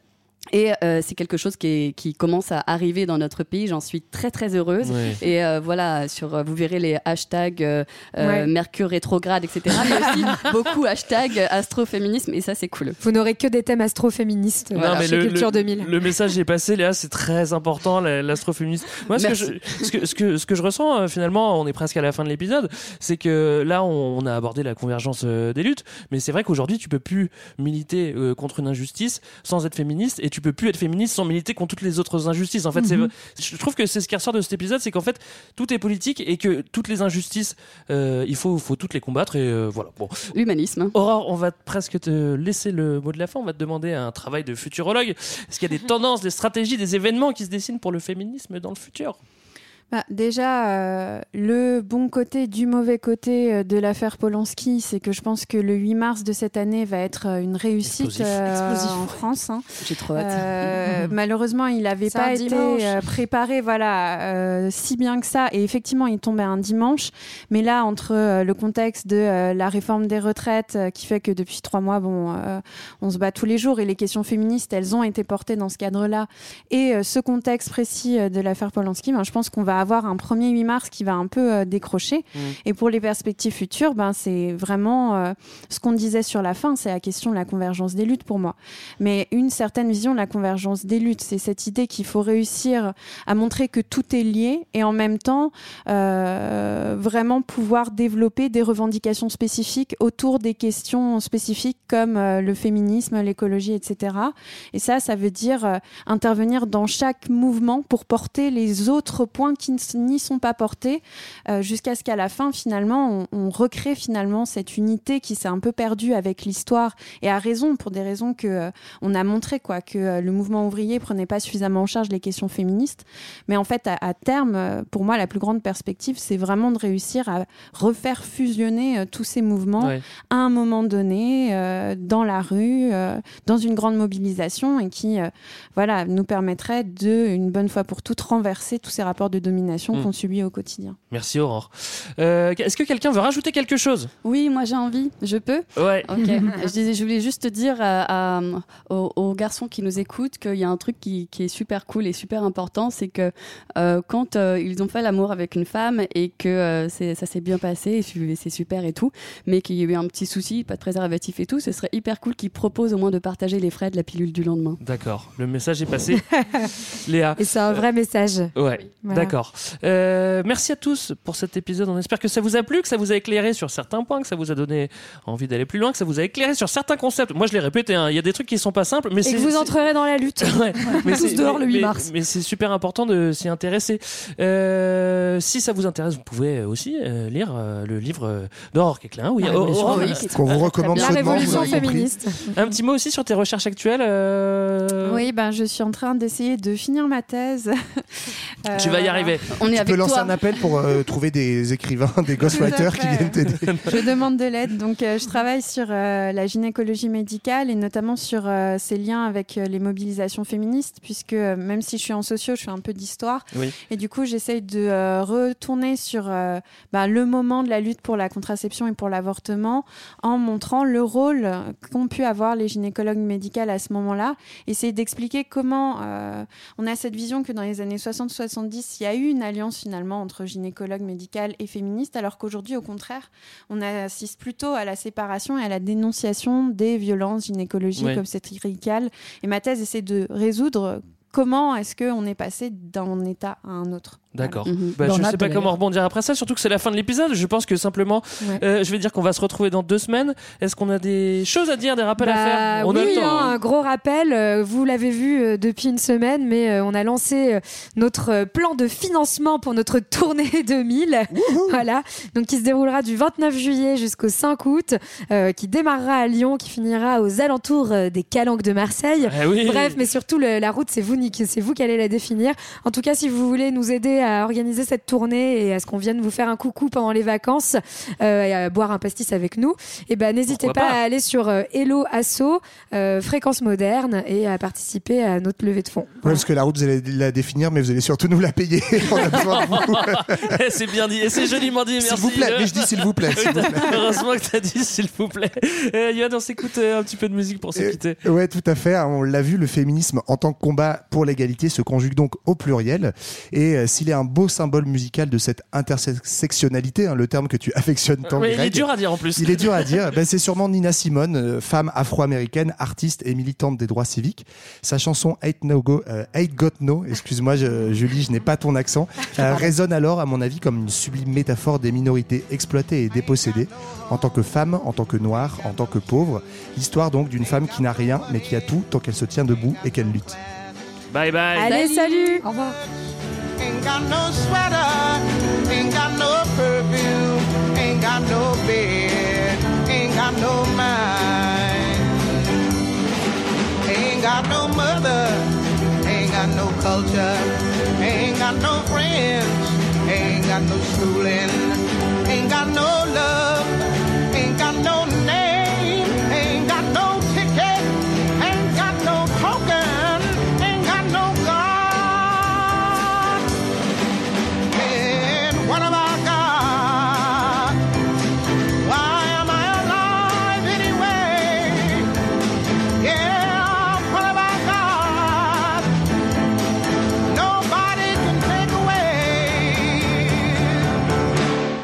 Et euh, c'est quelque chose qui, est- qui commence à arriver dans notre pays. J'en suis très très heureuse. Ouais. Et euh, voilà, sur euh, vous verrez les hashtags euh, euh, Ouais. Mercure rétrograde, etc. Mais (laughs) aussi beaucoup hashtag astroféminisme. Et ça, c'est cool. Vous n'aurez que des thèmes astroféministes Non, voilà, mais chez le, Culture le- 2000. le message est passé, Léa, c'est très important, la- l'astroféminisme. Moi, ce que, je, ce, que, ce, que, ce que je ressens, euh, finalement, on est presque à la fin de l'épisode, c'est que là, on, on a abordé la convergence des luttes, mais c'est vrai qu'aujourd'hui, tu peux plus militer euh, contre une injustice sans être féministe, et tu peux plus être féministe sans militer contre toutes les autres injustices. En fait, Mhm. je trouve que c'est ce qui ressort de cet épisode, c'est qu'en fait, tout est politique et que toutes les injustices, euh, il faut, faut toutes les combattre, et euh, voilà. Bon. L'humanisme. Aurore, on va presque te laisser le mot de la fin. On va te demander un travail de futurologue. Est-ce qu'il y a des (laughs) tendances, des stratégies, des événements qui se dessinent pour le féminisme dans le futur? Bah, déjà, euh, le bon côté du mauvais côté euh, de l'affaire Polanski, c'est que je pense que le 8 mars de cette année va être euh, une réussite Explosif. euh, Explosif, en. France. hein. J'ai trop hâte. Euh, (laughs) malheureusement, il n'avait pas été dimanche. préparé voilà, euh, si bien que ça. Et effectivement, il tombait un dimanche. Mais là, entre euh, le contexte de euh, la réforme des retraites, euh, qui fait que depuis trois mois, bon, euh, on se bat tous les jours, et les questions féministes, elles ont été portées dans ce cadre-là, et euh, ce contexte précis euh, de l'affaire Polanski, ben, je pense qu'on va avoir un premier 8 mars qui va un peu euh, décrocher. Mm. Et pour les perspectives futures, ben, c'est vraiment euh, ce qu'on disait sur la fin, c'est la question de la convergence des luttes pour moi. Mais une certaine vision de la convergence des luttes, c'est cette idée qu'il faut réussir à montrer que tout est lié et en même temps euh, vraiment pouvoir développer des revendications spécifiques autour des questions spécifiques comme euh, le féminisme, l'écologie, etc. Et ça, ça veut dire euh, intervenir dans chaque mouvement pour porter les autres points qui n'y sont pas portés euh, jusqu'à ce qu'à la fin, finalement, on, on recrée finalement cette unité qui s'est un peu perdue avec l'histoire et à raison, pour des raisons que euh, on a montré quoi, que euh, le mouvement ouvrier prenait pas suffisamment en charge les questions féministes. Mais en fait, à, à terme, euh, pour moi, la plus grande perspective, c'est vraiment de réussir à refaire fusionner tous ces mouvements Ouais. à un moment donné, dans la rue, dans une grande mobilisation et qui, voilà, nous permettrait de, une bonne fois pour toutes, renverser tous ces rapports de domination Mm. qu'on subit au quotidien. Merci Aurore. Euh, Est-ce que quelqu'un veut rajouter quelque chose? Oui, moi j'ai envie. Je peux? Ouais. Ok. (laughs) je, disais, je voulais juste dire à- à- aux, aux garçons qui nous écoutent qu'il y a un truc qui, qui est super cool et super important, c'est que euh, quand euh, ils ont fait l'amour avec une femme et que euh, ça s'est bien passé, c'est super et tout, mais qu'il y a eu un petit souci, pas de préservatif et tout, ce serait hyper cool qu'ils proposent au moins de partager les frais de la pilule du lendemain. D'accord, le message est passé. (laughs) Léa. Et c'est un vrai message. Ouais, Voilà. d'accord. Euh, merci à tous pour cet épisode. On espère que ça vous a plu, que ça vous a éclairé sur certains points, que ça vous a donné envie d'aller plus loin, que ça vous a éclairé sur certains concepts. Moi, je l'ai répété, hein, il y a des trucs qui sont pas simples, mais Et que vous entrerez dans la lutte. (laughs) Ouais, (laughs) mais Tous c'est- dehors le 8 mais- mars. Mais c'est super important de s'y intéresser. Euh, si ça vous intéresse, vous pouvez aussi euh, lire euh, le livre d'Aurore. Oui, Ah, est Qu'on vous recommande La vous révolution compris. féministe. Un petit mot aussi sur tes recherches actuelles. euh, Oui, ben, je suis en train d'essayer de finir ma thèse Tu vas y arriver. On est Tu avec peux lancer toi. un appel pour euh, (laughs) trouver des écrivains, des ghostwriters qui fait. viennent t'aider. Je demande de l'aide. Donc, euh, je travaille sur euh, la gynécologie médicale et notamment sur euh, ses liens avec euh, les mobilisations féministes, puisque euh, même si je suis en socio, je fais un peu d'histoire. Oui. Et du coup, j'essaye de euh, retourner sur euh, bah, le moment de la lutte pour la contraception et pour l'avortement en montrant le rôle qu'ont pu avoir les gynécologues médicales à ce moment-là. Essayer d'expliquer comment euh, on a cette vision que dans les années 60-70, il y a eu une alliance finalement entre gynécologues médicales et féministes, alors qu'aujourd'hui, au contraire, on assiste plutôt à la séparation et à la dénonciation des violences gynécologiques Ouais. obstétricales. Et ma thèse essaie de résoudre comment est-ce qu'on est passé d'un état à un autre. D'accord. Mhm. Bah, Bah, je on a sais pas comment rebondir après ça, surtout que c'est la fin de l'épisode. Je pense que simplement, Ouais. euh, je vais dire qu'on va se retrouver dans deux semaines. Est-ce qu'on a des choses à dire, des rappels à Bah, faire On a oui, le temps. hein, hein. un gros rappel. euh, vous l'avez vu euh, depuis une semaine, mais on a lancé notre plan de financement pour notre (laughs) tournée 2000. voilà, donc qui se déroulera du 29 juillet jusqu'au 5 août, euh, qui démarrera à Lyon, qui finira aux alentours des Calanques de Marseille. Eh oui. Bref, mais surtout le- la route, c'est vous, Nick, c'est vous qui allez la définir. En tout cas, si vous voulez nous aider à organiser cette tournée et à ce qu'on vienne vous faire un coucou pendant les vacances euh, et à boire un pastis avec nous, et ben n'hésitez pas, pas à aller sur euh, Hello Asso, euh, Fréquence Moderne et à participer à notre levée de fonds. Parce que la route, vous allez la définir, mais vous allez surtout nous la payer. (laughs) (laughs) Eh, c'est bien dit. Et c'est joliment dit. S'il Merci. vous plaît. Mais je dis s'il vous plaît. s'il vous plaît. (laughs) Heureusement que t'as dit s'il vous plaît. Euh, Yann, on s'écoute un petit peu de musique pour se quitter. Ouais, tout à fait. On l'a vu, le féminisme en tant que combat pour l'égalité se conjugue donc au pluriel. Et euh, s'il est un beau symbole musical de cette intersectionnalité, hein, le terme que tu (laughs) affectionnes tant, Ouais, il est dur à dire en plus. Il est dur à dire. Ben, c'est sûrement Nina Simone, euh, femme afro-américaine, artiste et militante des droits civiques. Sa chanson Ain't No Go, euh, Ain't Got No, excuse-moi je- Julie, je n'ai pas ton accent, (laughs) euh, résonne alors à mon avis comme une sublime métaphore des minorités exploitées et dépossédées, en tant que femme, en tant que noire, en tant que pauvre. L'histoire donc d'une femme qui n'a rien mais qui a tout tant qu'elle se tient debout et qu'elle lutte. Bye bye. Allez, salut Au revoir. Ain't got no sweater, ain't got no perfume, ain't got no bed, ain't got no mind. Ain't got no mother, ain't got no culture, ain't got no friends, ain't got no schooling, ain't got no love, ain't got no name,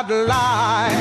i lie.